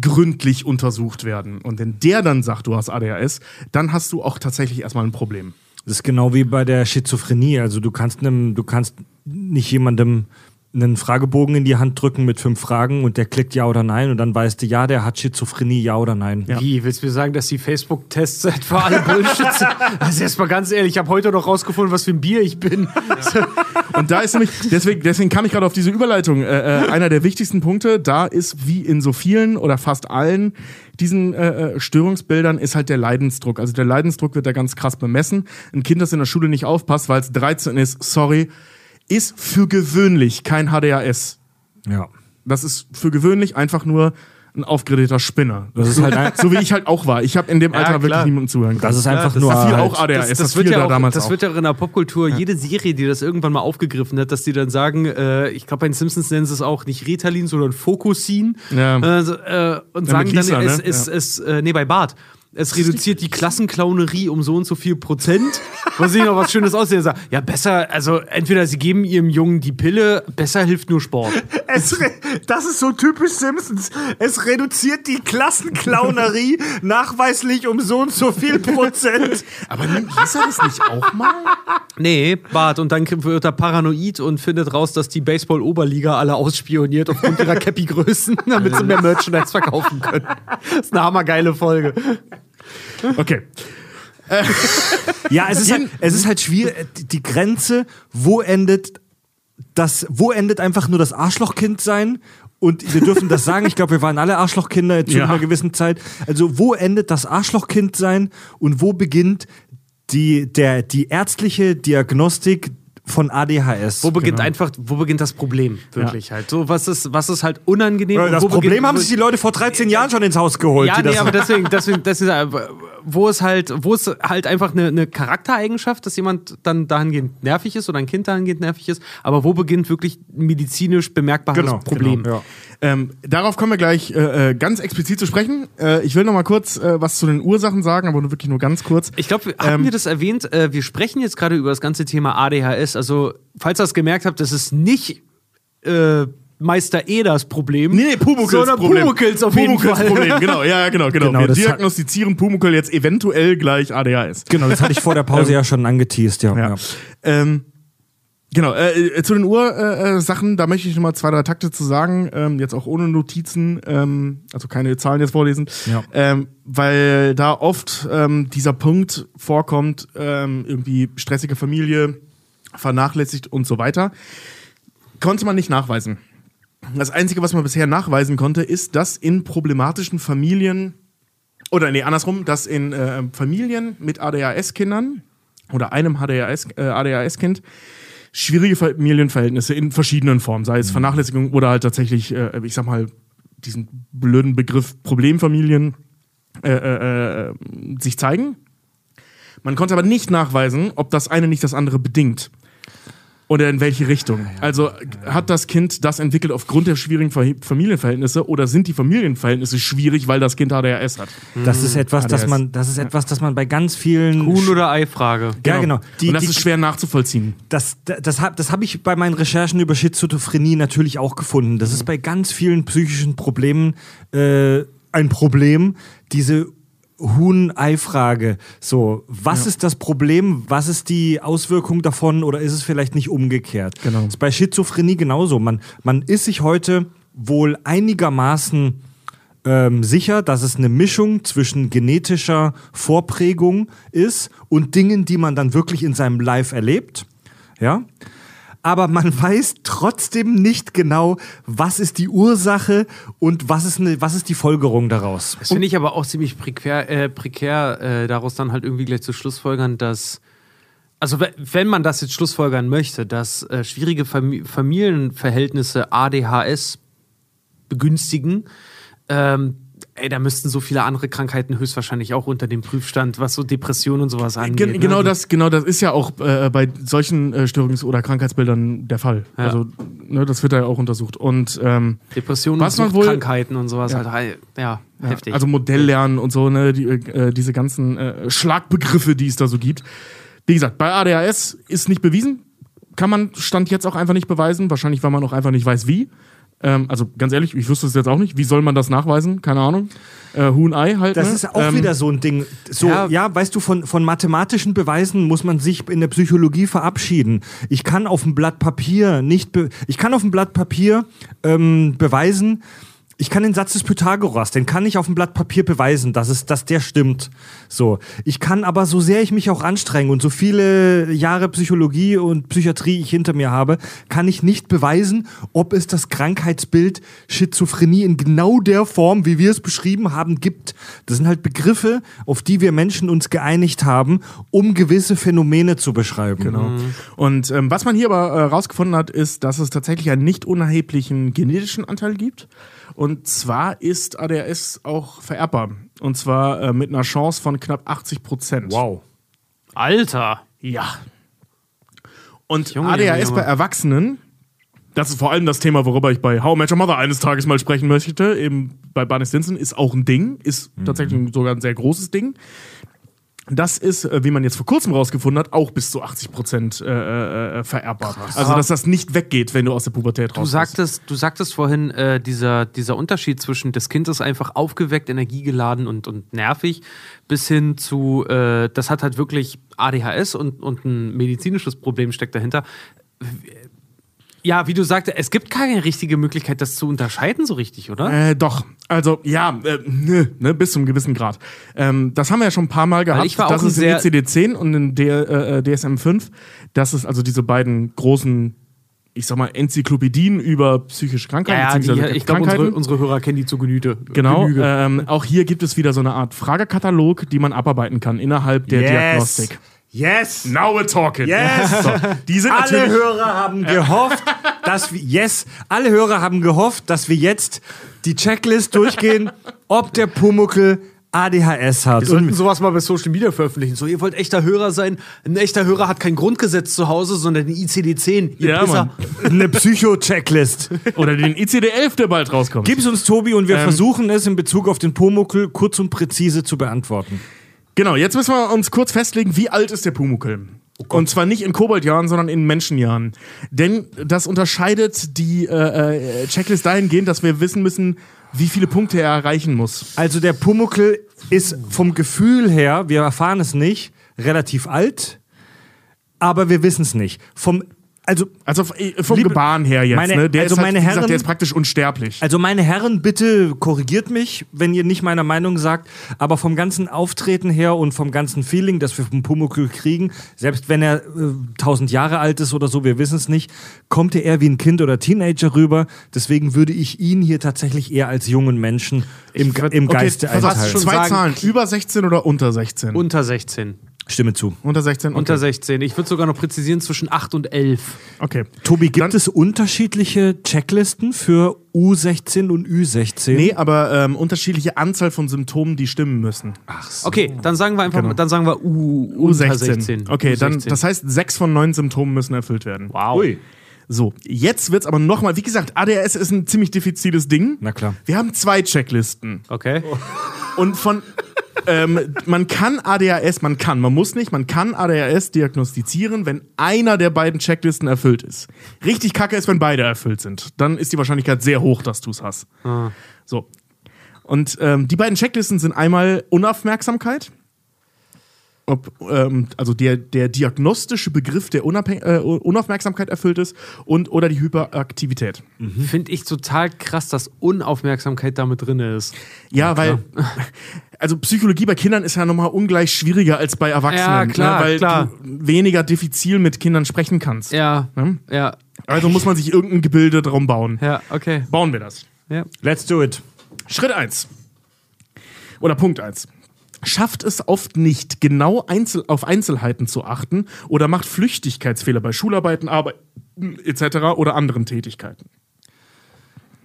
gründlich untersucht werden. Und wenn der dann sagt, du hast ADHS, dann hast du auch tatsächlich erstmal ein Problem. Das ist genau wie bei der Schizophrenie. Also du kannst einem, du kannst nicht jemandem einen Fragebogen in die Hand drücken mit fünf Fragen und der klickt ja oder nein und dann weißt du, ja, der hat Schizophrenie, ja oder nein. Ja. Wie, willst du mir sagen, dass die Facebook-Tests etwa alle Bullshit sind? Also erstmal ganz ehrlich, ich habe heute noch rausgefunden, was für ein Bier ich bin. Und da ist nämlich, deswegen, deswegen kam ich gerade auf diese Überleitung. Äh, äh, einer der wichtigsten Punkte, da ist wie in so vielen oder fast allen diesen äh, äh, Störungsbildern ist halt der Leidensdruck. Also der Leidensdruck wird da ganz krass bemessen. Ein Kind, das in der Schule nicht aufpasst, weil es 13 ist, sorry, ist für gewöhnlich kein HDHS. Ja. Das ist für gewöhnlich einfach nur ein aufgeredter Spinner. Das ist halt ein, So wie ich halt auch war. Ich habe in dem Alter klar. wirklich niemandem zuhören können. das ist einfach das nur da fiel halt, auch ADHS. das, Das, das, wird ja da auch, damals das auch. wird ja auch in der Popkultur, jede Serie, die das irgendwann mal aufgegriffen hat, dass die dann sagen, äh, ich glaube bei den Simpsons nennen sie es auch nicht Ritalin, sondern Fokusin. Ja. Äh, äh, und Ja, sagen Lisa, dann, es, ne? es, Ja. es, äh, nee, bei Bart. Es reduziert die Klassenclownerie um so und so viel Prozent. Was ich noch was Schönes aussehen sagt. Ja, besser, also entweder sie geben ihrem Jungen die Pille, besser hilft nur Sport. Das ist so typisch Simpsons. Es reduziert die Klassenclownerie nachweislich um so und so viel Prozent. Aber hieß er das nicht auch mal? Nee, Bart. Und dann wird er paranoid und findet raus, dass die Baseball-Oberliga alle ausspioniert aufgrund ihrer Cappy-Größen, damit sie mehr Merchandise verkaufen können. Das ist eine hammergeile Folge. Okay. Ja, es ist halt, es ist halt schwierig, die- Grenze, wo endet das, wo endet einfach nur das Arschlochkind sein? Und wir dürfen das sagen, ich glaube, wir waren alle Arschlochkinder zu Ja. einer gewissen Zeit. Also, wo endet das Arschlochkind sein und wo beginnt die, der, die ärztliche Diagnostik von ADHS? Wo beginnt einfach, wo beginnt das Problem wirklich halt? So, was ist, was ist halt unangenehm? Das Problem beginnt- haben sich die Leute vor 13 Jahren schon ins Haus geholt. Ja, die nee, das aber deswegen, deswegen, deswegen, äh, wo es halt, wo es halt einfach eine, eine Charaktereigenschaft, dass jemand dann dahingehend nervig ist oder ein Kind dahingehend nervig ist, aber wo beginnt wirklich medizinisch bemerkbares Genau, Problem? genau, ja. Ähm, darauf kommen wir gleich äh, äh, ganz explizit zu sprechen. Äh, ich will noch mal kurz äh, was zu den Ursachen sagen, aber nur wirklich nur ganz kurz. Ich glaube, haben Ähm, wir das erwähnt? Äh, wir sprechen jetzt gerade über das ganze Thema ADHS. Also, falls ihr es gemerkt habt, das ist nicht äh, Meister Eders Problem. Nee, nee, Pumuckls sondern Problem. Pumuckls auf jeden Pumuckls Fall. Problem, genau, ja, genau, genau. Genau, wir das diagnostizieren Pumuckl jetzt eventuell gleich ADHS. Genau, das hatte ich vor der Pause ja schon angeteased, ja. Ja. ja. Ähm, genau, äh, äh, zu den Ursachen, äh, Sachen, da möchte ich noch mal zwei, drei Takte zu sagen, ähm, jetzt auch ohne Notizen, ähm, also keine Zahlen jetzt vorlesen, Ja. ähm, weil da oft ähm, dieser Punkt vorkommt, ähm, irgendwie stressige Familie, vernachlässigt und so weiter, konnte man nicht nachweisen. Das Einzige, was man bisher nachweisen konnte, ist, dass in problematischen Familien, oder nee, andersrum, dass in äh, Familien mit ADHS-Kindern oder einem ADHS, äh, ADHS-Kind schwierige Familienverhältnisse in verschiedenen Formen, sei es Vernachlässigung oder halt tatsächlich, äh, ich sag mal, diesen blöden Begriff Problemfamilien äh, äh, äh, sich zeigen. Man konnte aber nicht nachweisen, ob das eine nicht das andere bedingt. Oder in welche Richtung? Also hat das Kind das entwickelt aufgrund der schwierigen Ver Familienverhältnisse oder sind die Familienverhältnisse schwierig, weil das Kind ADHS hat? Das ist etwas, das ADHS. man, das ist etwas, das man bei ganz vielen Huhn- oder Ei-Frage. Ja, genau. Die, Und das die, ist schwer nachzuvollziehen. das, das, das habe das hab ich bei meinen Recherchen über Schizophrenie natürlich auch gefunden. Das ist bei ganz vielen psychischen Problemen äh, ein Problem, diese Huhn-Ei-Frage. So, was ist das Problem? Was ist die Auswirkung davon? Oder ist es vielleicht nicht umgekehrt? Genau. Das ist bei Schizophrenie genauso. Man, man ist sich heute wohl einigermaßen ähm, sicher, dass es eine Mischung zwischen genetischer Vorprägung ist und Dingen, die man dann wirklich in seinem Life erlebt. Ja. Aber man weiß trotzdem nicht genau, was ist die Ursache und was ist, eine, was ist die Folgerung daraus. Das finde ich aber auch ziemlich prekär, äh, prekär äh, daraus dann halt irgendwie gleich zu Schlussfolgern, dass, also we- wenn man das jetzt schlussfolgern möchte, dass äh, schwierige Fam Familienverhältnisse ADHS begünstigen, ähm, ey, da müssten so viele andere Krankheiten höchstwahrscheinlich auch unter dem Prüfstand, was so Depressionen und sowas angeht. Gen ne? genau, Die- das, genau das ist ja auch äh, bei solchen äh, Störungs- oder Krankheitsbildern der Fall. Ja. Also, ne, das wird da ja auch untersucht. Und ähm, Depressionen Was und wohl- Suchtkrankheiten und sowas Ja. halt, ja, ja, heftig. also Modelllernen und so, ne, die, äh, diese ganzen äh, Schlagbegriffe, die es da so gibt. Wie gesagt, bei ADHS ist nicht bewiesen. Kann man Stand jetzt auch einfach nicht beweisen. Wahrscheinlich, weil man auch einfach nicht weiß, wie. Ähm, also ganz ehrlich, ich wüsste es jetzt auch nicht. Wie soll man das nachweisen? Keine Ahnung. Äh, Huhn Ei halt. Das ne? ist auch Ähm, wieder so ein Ding. So, ja. Ja. weißt du, von, von mathematischen Beweisen muss man sich in der Psychologie verabschieden. Ich kann auf dem Blatt Papier nicht, be ich kann auf dem Blatt Papier ähm, beweisen, ich kann den Satz des Pythagoras, den kann ich auf dem Blatt Papier beweisen, dass, es, dass der stimmt. So. Ich kann aber, so sehr ich mich auch anstrenge und so viele Jahre Psychologie und Psychiatrie ich hinter mir habe, kann ich nicht beweisen, ob es das Krankheitsbild Schizophrenie in genau der Form, wie wir es beschrieben haben, gibt. Das sind halt Begriffe, auf die wir Menschen uns geeinigt haben, um gewisse Phänomene zu beschreiben. Genau. Und ähm, was man hier aber äh, rausgefunden hat, ist, dass es tatsächlich einen nicht unerheblichen genetischen Anteil gibt. Und zwar ist ADHS auch vererbbar. Und zwar äh, mit einer Chance von knapp 80 Prozent. Wow. Alter. Ja. Und Junge, ADHS Junge, bei Erwachsenen, das ist vor allem das Thema, worüber ich bei How Met Your Mother eines Tages mal sprechen möchte, eben bei Barney Stinson, ist auch ein Ding, ist tatsächlich sogar ein sehr großes Ding. Das ist, äh, wie man jetzt vor kurzem rausgefunden hat, auch bis zu 80 Prozent äh, äh, vererbbar. Also, dass das nicht weggeht, wenn du aus der Pubertät Du raus bist. sagtest, du sagtest vorhin, äh, dieser, dieser Unterschied zwischen das Kind ist einfach aufgeweckt, energiegeladen und, und nervig, bis hin zu, äh, das hat halt wirklich ADHS und, und ein medizinisches Problem steckt dahinter. Ja, wie du sagte, es gibt keine richtige Möglichkeit, das zu unterscheiden, so richtig, oder? Äh, doch. Also, ja, äh, ne, ne, bis zu einem gewissen Grad. Ähm, das haben wir ja schon ein paar Mal gehabt. ich war das auch ist in sehr- ICD-10 und in der, äh, DSM-5. Das ist also diese beiden großen, ich sag mal, Enzyklopädien über psychische Krankheiten. ja, ja, die, ich glaube, unsere, unsere Hörer kennen die zu Genüte. Genau, Genüge. ähm, auch hier gibt es wieder so eine Art Fragekatalog, die man abarbeiten kann innerhalb der Diagnostik. Yes. Now we're talking. Yes. So, die sind Alle. Hörer haben gehofft, dass wir, yes, alle Hörer haben gehofft, dass wir jetzt die Checklist durchgehen, ob der Pumuckel ADHS hat. Wir sollten sowas mal bei Social Media veröffentlichen. So, ihr wollt echter Hörer sein. Ein echter Hörer hat kein Grundgesetz zu Hause, sondern den ICD-10. Ihr Ja, Pisser. Mann. eine Psycho-Checklist. Oder den ICD-11, der bald rauskommt. Gib's uns, Tobi, und wir Ähm. versuchen es in Bezug auf den Pumuckel kurz und präzise zu beantworten. Genau, jetzt müssen wir uns kurz festlegen, wie alt ist der Pumuckel? Und zwar nicht in Koboldjahren, sondern in Menschenjahren. Denn das unterscheidet die äh, äh, Checklist dahingehend, dass wir wissen müssen, wie viele Punkte er erreichen muss. Also der Pumuckel ist vom Gefühl her, wir erfahren es nicht, relativ alt, aber wir wissen es nicht. Vom, also, Also äh, vom Liebe- Gebaren her jetzt, meine- ne? Der also ist halt, meine wie gesagt, Herren- der ist praktisch unsterblich. also meine Herren, bitte korrigiert mich, wenn ihr nicht meiner Meinung sagt, aber vom ganzen Auftreten her und vom ganzen Feeling, das wir vom Pumuckel kriegen, selbst wenn er äh, 1000 Jahre alt ist oder so, wir wissen es nicht, kommt er eher wie ein Kind oder Teenager rüber. Deswegen würde ich ihn hier tatsächlich eher als jungen Menschen im, im Geiste schon Zwei sagen- Zahlen, über 16 oder unter 16? Unter 16. Stimme zu. unter 16? Okay. Unter 16. Ich würde sogar noch präzisieren zwischen 8 und 11. okay. Tobi, gibt Dann- es unterschiedliche Checklisten für U16 und Ü16? Nee, aber ähm, unterschiedliche Anzahl von Symptomen, die stimmen müssen. Okay, dann sagen wir einfach, Genau. dann sagen wir U, unter 16. Okay, dann, U16. das heißt, sechs von neun Symptomen müssen erfüllt werden. wow. Ui. So, jetzt wird's aber nochmal, wie gesagt, ADHS ist ein ziemlich diffiziles Ding. Na klar. Wir haben zwei Checklisten. Okay. Und von, ähm, man kann ADHS, man kann, man muss nicht, man kann ADHS diagnostizieren, wenn einer der beiden Checklisten erfüllt ist. Richtig kacke ist, wenn beide erfüllt sind. Dann ist die Wahrscheinlichkeit sehr hoch, dass du's hast. So. Und ähm, die beiden Checklisten sind einmal Unaufmerksamkeit. Ob, ähm, also der, der diagnostische Begriff der Unabhäng äh, Unaufmerksamkeit erfüllt ist und oder die Hyperaktivität. Finde ich total krass, dass Unaufmerksamkeit damit drin ist. Ja, weil also Psychologie bei Kindern ist ja nochmal ungleich schwieriger als bei Erwachsenen, Ja, klar, ne? weil klar. du weniger diffizil mit Kindern sprechen kannst. Ja. Ne? Ja. Also muss man sich irgendein Gebilde drum bauen. Ja, okay. Bauen wir das. Ja. Let's do it. Schritt 1. Oder Punkt 1. Schafft es oft nicht, genau Einzel auf Einzelheiten zu achten oder macht Flüchtigkeitsfehler bei Schularbeiten, Arbeiten etc. oder anderen Tätigkeiten.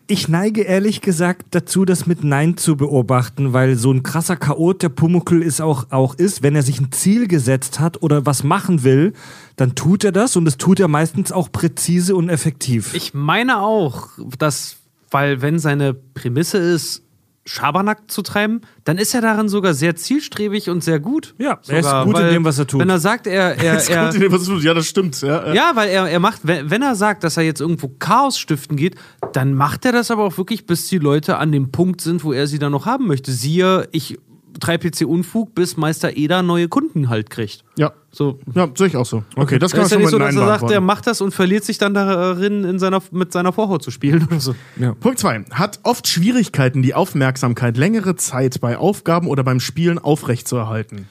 Ich neige ehrlich gesagt dazu, das mit Nein zu beobachten, weil so ein krasser Chaot der Pumuckel ist auch, auch ist, wenn er sich ein Ziel gesetzt hat oder was machen will, dann tut er das und das tut er meistens auch präzise und effektiv. Ich meine auch, dass, weil wenn seine Prämisse ist, Schabernack zu treiben, dann ist er darin sogar sehr zielstrebig und sehr gut. Ja, er ist Sogar, gut in weil dem, was er tut. Wenn er sagt, er, er, Das ist er gut, in dem, was du tust. Ja, das stimmt. Ja, ja. ja, weil er, er macht, wenn, wenn er sagt, dass er jetzt irgendwo Chaos stiften geht, dann macht er das aber auch wirklich, bis die Leute an dem Punkt sind, wo er sie dann noch haben möchte. Siehe, ich treibe jetzt hier Unfug, bis Meister Eder neue Kunden halt kriegt. ja. So. ja sehe ich auch so. Okay, das kann man ist ja nicht so, dass er sagt, er macht das und verliert sich dann darin, in seiner, mit seiner Vorhaut zu spielen oder so. Punkt 2. Hat oft Schwierigkeiten, die Aufmerksamkeit längere Zeit bei Aufgaben oder beim Spielen aufrechtzuerhalten.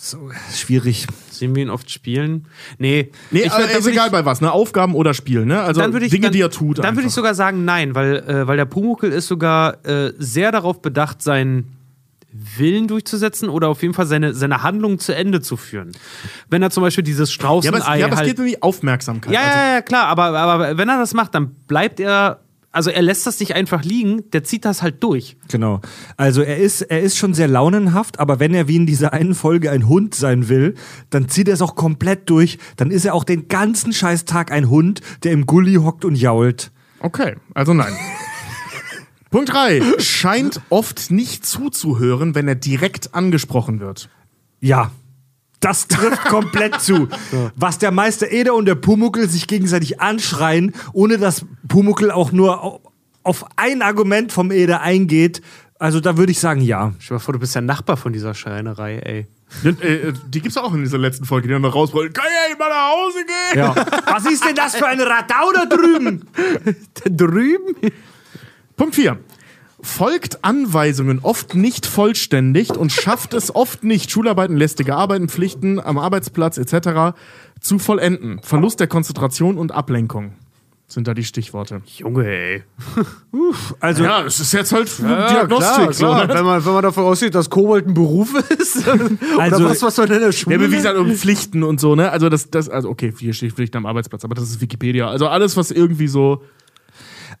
so, schwierig. Sehen wir ihn oft spielen? Nee. Nee, Ich aber ist egal ich, bei was, ne? Aufgaben oder Spielen, ne? Also ich, Dinge, dann, die er tut. Dann würde ich sogar sagen, nein, weil, äh, weil der Pumuckel ist sogar äh, sehr darauf bedacht, seinen Willen durchzusetzen oder auf jeden Fall seine, seine Handlung zu Ende zu führen. Wenn er zum Beispiel dieses Ja, Straußenei aber, es, ja, aber es halt geht um die Aufmerksamkeit. Ja, also, ja, ja, klar, aber, aber wenn er das macht, dann bleibt er, also er lässt das nicht einfach liegen, der zieht das halt durch. Genau. Also er ist, er ist schon sehr launenhaft, aber wenn er wie in dieser einen Folge ein Hund sein will, dann zieht er es auch komplett durch. Dann ist er auch den ganzen Scheißtag ein Hund, der im Gully hockt und jault. Okay, also nein. Punkt 3. Scheint oft nicht zuzuhören, wenn er direkt angesprochen wird. Ja. Das trifft komplett zu. Was der Meister Eder und der Pumuckel sich gegenseitig anschreien, ohne dass Pumuckel auch nur au- auf ein Argument vom Eder eingeht. Also da würde ich sagen, ja. Stell dir mal vor, du bist der Nachbar von dieser Schreinerei, ey. Die, äh, die gibt's auch in dieser letzten Folge, die dann noch rausrollen. Kann ja mal nach Hause gehen? ja. Was ist denn das für ein Radau da drüben? Da drüben? Punkt 4. Folgt Anweisungen oft nicht vollständig und schafft es oft nicht, Schularbeiten, lästige Arbeiten, Pflichten am Arbeitsplatz etc. zu vollenden. Verlust der Konzentration und Ablenkung sind da die Stichworte. Junge, ey. Also Ja, das ist jetzt halt Diagnostik. so, ne? Wenn, man, wenn man davon ausgeht, dass Kobold ein Beruf ist. Also- oder was, was man in der Ja, Schule aber wie gesagt, um Pflichten und so, ne? Also das, das, also okay, hier steht Pflichten am Arbeitsplatz, aber das ist Wikipedia. Also alles, was irgendwie so.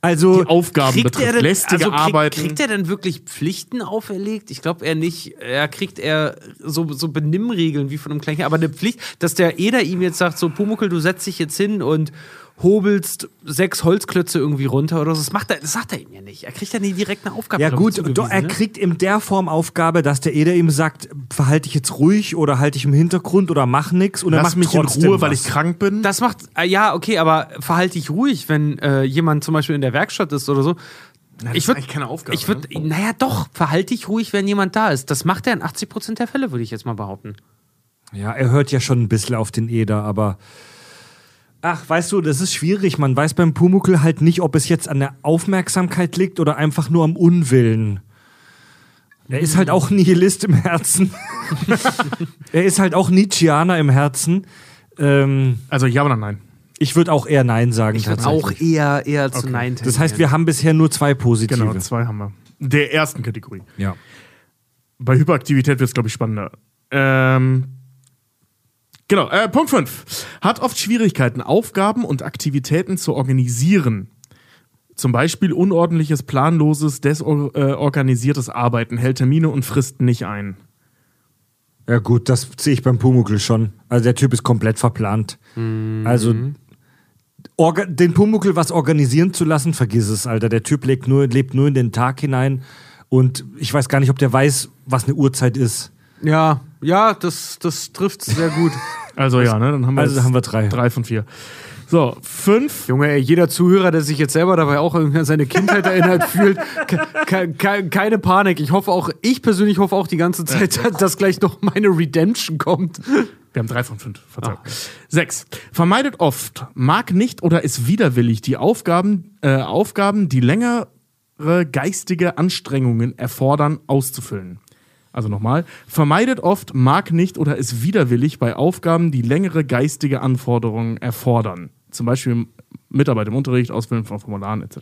Also die Aufgaben Kriegt betrifft. er denn, Lästige also krieg, Arbeiten. kriegt er denn wirklich Pflichten auferlegt? Ich glaube er nicht. Er kriegt er so, so Benimmregeln wie von einem Kleinen. Aber eine Pflicht, dass der Eder ihm jetzt sagt, so Pumuckel, du setzt dich jetzt hin und hobelst sechs Holzklötze irgendwie runter oder so. Das, macht er, das sagt er ihm ja nicht. Er kriegt ja nie direkt eine Aufgabe. Ja ich, gut, doch, er ne? kriegt in der Form Aufgabe, dass der Eder ihm sagt, verhalte dich jetzt ruhig oder halte dich im Hintergrund oder mach nix und er macht mich in Ruhe, weil was. ich krank bin. Das macht, äh, ja, okay, aber verhalte dich ruhig, wenn äh, jemand zum Beispiel in der Werkstatt ist oder so. das ich ist würd, eigentlich keine Aufgabe, Ich würde, naja, doch, verhalte dich ruhig, wenn jemand da ist. Das macht er in 80% der Fälle, würde ich jetzt mal behaupten. Ja, er hört ja schon ein bisschen auf den Eder, aber ach, weißt du, das ist schwierig. Man weiß beim Pumuckel halt nicht, ob es jetzt an der Aufmerksamkeit liegt oder einfach nur am Unwillen. Er ist halt auch Nihilist im Herzen. er ist halt auch Nietzscheaner im Herzen. Ähm, Also ja oder nein? ich würde auch eher Nein sagen. Ich würde tatsächlich. auch eher, eher zu Nein Das heißt, wir haben bisher nur zwei positive. Genau, zwei haben wir. Der ersten Kategorie. ja. Bei Hyperaktivität wird es, glaube ich, spannender. Ähm, genau, äh, Punkt 5. Hat oft Schwierigkeiten, Aufgaben und Aktivitäten zu organisieren. Zum Beispiel unordentliches, planloses, desorganisiertes Arbeiten, hält Termine und Fristen nicht ein. Ja, gut, das sehe ich beim Pumuckl schon. Also der Typ ist komplett verplant. Also orga den Pumuckl was organisieren zu lassen, vergiss es, Alter. Der Typ lebt nur, lebt nur in den Tag hinein und ich weiß gar nicht, ob der weiß, was eine Uhrzeit ist. Ja, ja, das, das trifft sehr gut. Also ja, ne, dann haben wir, Also haben wir drei. Drei von vier. So, fünf. Junge, ey, jeder Zuhörer, der sich jetzt selber dabei auch irgendwie an seine Kindheit erinnert fühlt, ke ke ke keine Panik. Ich hoffe auch, ich persönlich hoffe auch die ganze Zeit, dass gleich noch meine Redemption kommt. Wir haben drei von fünf. Verzeihung. Sechs. Vermeidet oft, mag nicht oder ist widerwillig die Aufgaben, äh, Aufgaben, die längere geistige Anstrengungen erfordern, auszufüllen. Also nochmal. Vermeidet oft, mag nicht oder ist widerwillig bei Aufgaben, die längere geistige Anforderungen erfordern. Zum Beispiel Mitarbeit im Unterricht, Ausfüllen von Formularen etc.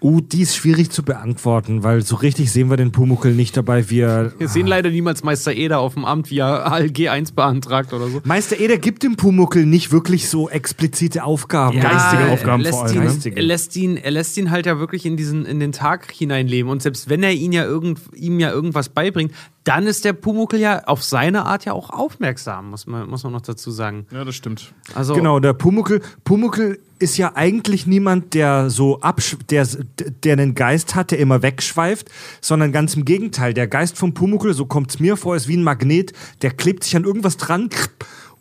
Uh, die ist schwierig zu beantworten, weil so richtig sehen wir den Pumuckl nicht dabei, wie er. Wir sehen leider niemals Meister Eder auf dem Amt, wie er ALG 1 beantragt oder so. Meister Eder gibt dem Pumuckl nicht wirklich so explizite Aufgaben. Geistige er Aufgaben lässt vor allem, Ihn, ne? Geistige. er, lässt ihn, er lässt ihn halt ja wirklich in, diesen, in den Tag hineinleben. Und selbst wenn er ihn ja irgend, ihm ja irgendwas beibringt, dann ist der Pumuckl ja auf seine Art ja auch aufmerksam, muss man, muss man noch dazu sagen. Ja, das stimmt. Also, Genau, der Pumuckl, Pumuckl ist ja eigentlich niemand, der so absch der, der einen Geist hat, der immer wegschweift, sondern ganz im Gegenteil. Der Geist vom Pumuckl, so kommt es mir vor, ist wie ein Magnet, der klebt sich an irgendwas dran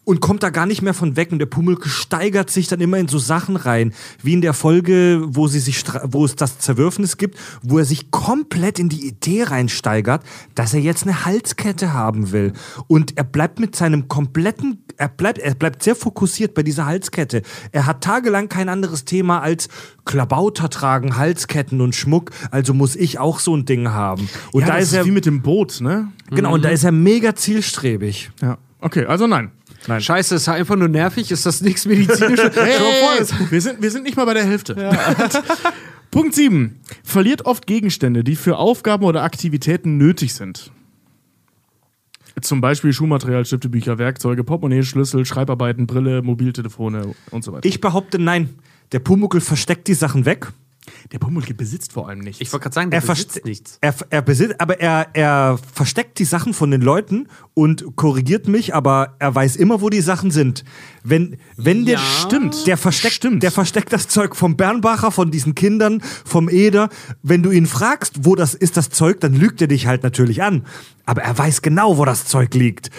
und kommt da gar nicht mehr von weg. Und der Pumuckl steigert sich dann immer in so Sachen rein, wie in der Folge, wo, sie sich, wo es das Zerwürfnis gibt, wo er sich komplett in die Idee reinsteigert, dass er jetzt eine Halskette haben will. Und er bleibt mit seinem kompletten, er bleibt, er bleibt sehr fokussiert bei dieser Halskette. Er hat tagelang kein anderes Thema als Klabauter tragen, Halsketten und Schmuck. Also muss ich auch so ein Ding haben. Und ja, da das ist er, wie mit dem Boot, ne? genau, und da ist er mega zielstrebig. Ja. Okay, also nein. Scheiße, ist einfach nur nervig, ist das nichts Medizinisches? Es- wir, sind, wir sind nicht mal bei der Hälfte. Punkt 7. Verliert oft Gegenstände, die für Aufgaben oder Aktivitäten nötig sind. Zum Beispiel Schulmaterial, Stifte, Bücher, Werkzeuge, Portemonnaie, Schlüssel, Schreibarbeiten, Brille, Mobiltelefone und so weiter. Ich behaupte nein. Der Pumuckl versteckt die Sachen weg. Der Pumuckl besitzt vor allem nichts. Ich wollte gerade sagen, der Er, besitzt nichts. er, er besitzt, aber er, er versteckt die Sachen von den Leuten und korrigiert mich, aber er weiß immer, wo die Sachen sind. Wenn, wenn der Ja. stimmt, der versteckt, Stimmt. der versteckt das Zeug vom Bernbacher, von diesen Kindern, vom Eder. Wenn du ihn fragst, wo das ist, das Zeug, dann lügt er dich halt natürlich an. Aber er weiß genau, wo das Zeug liegt.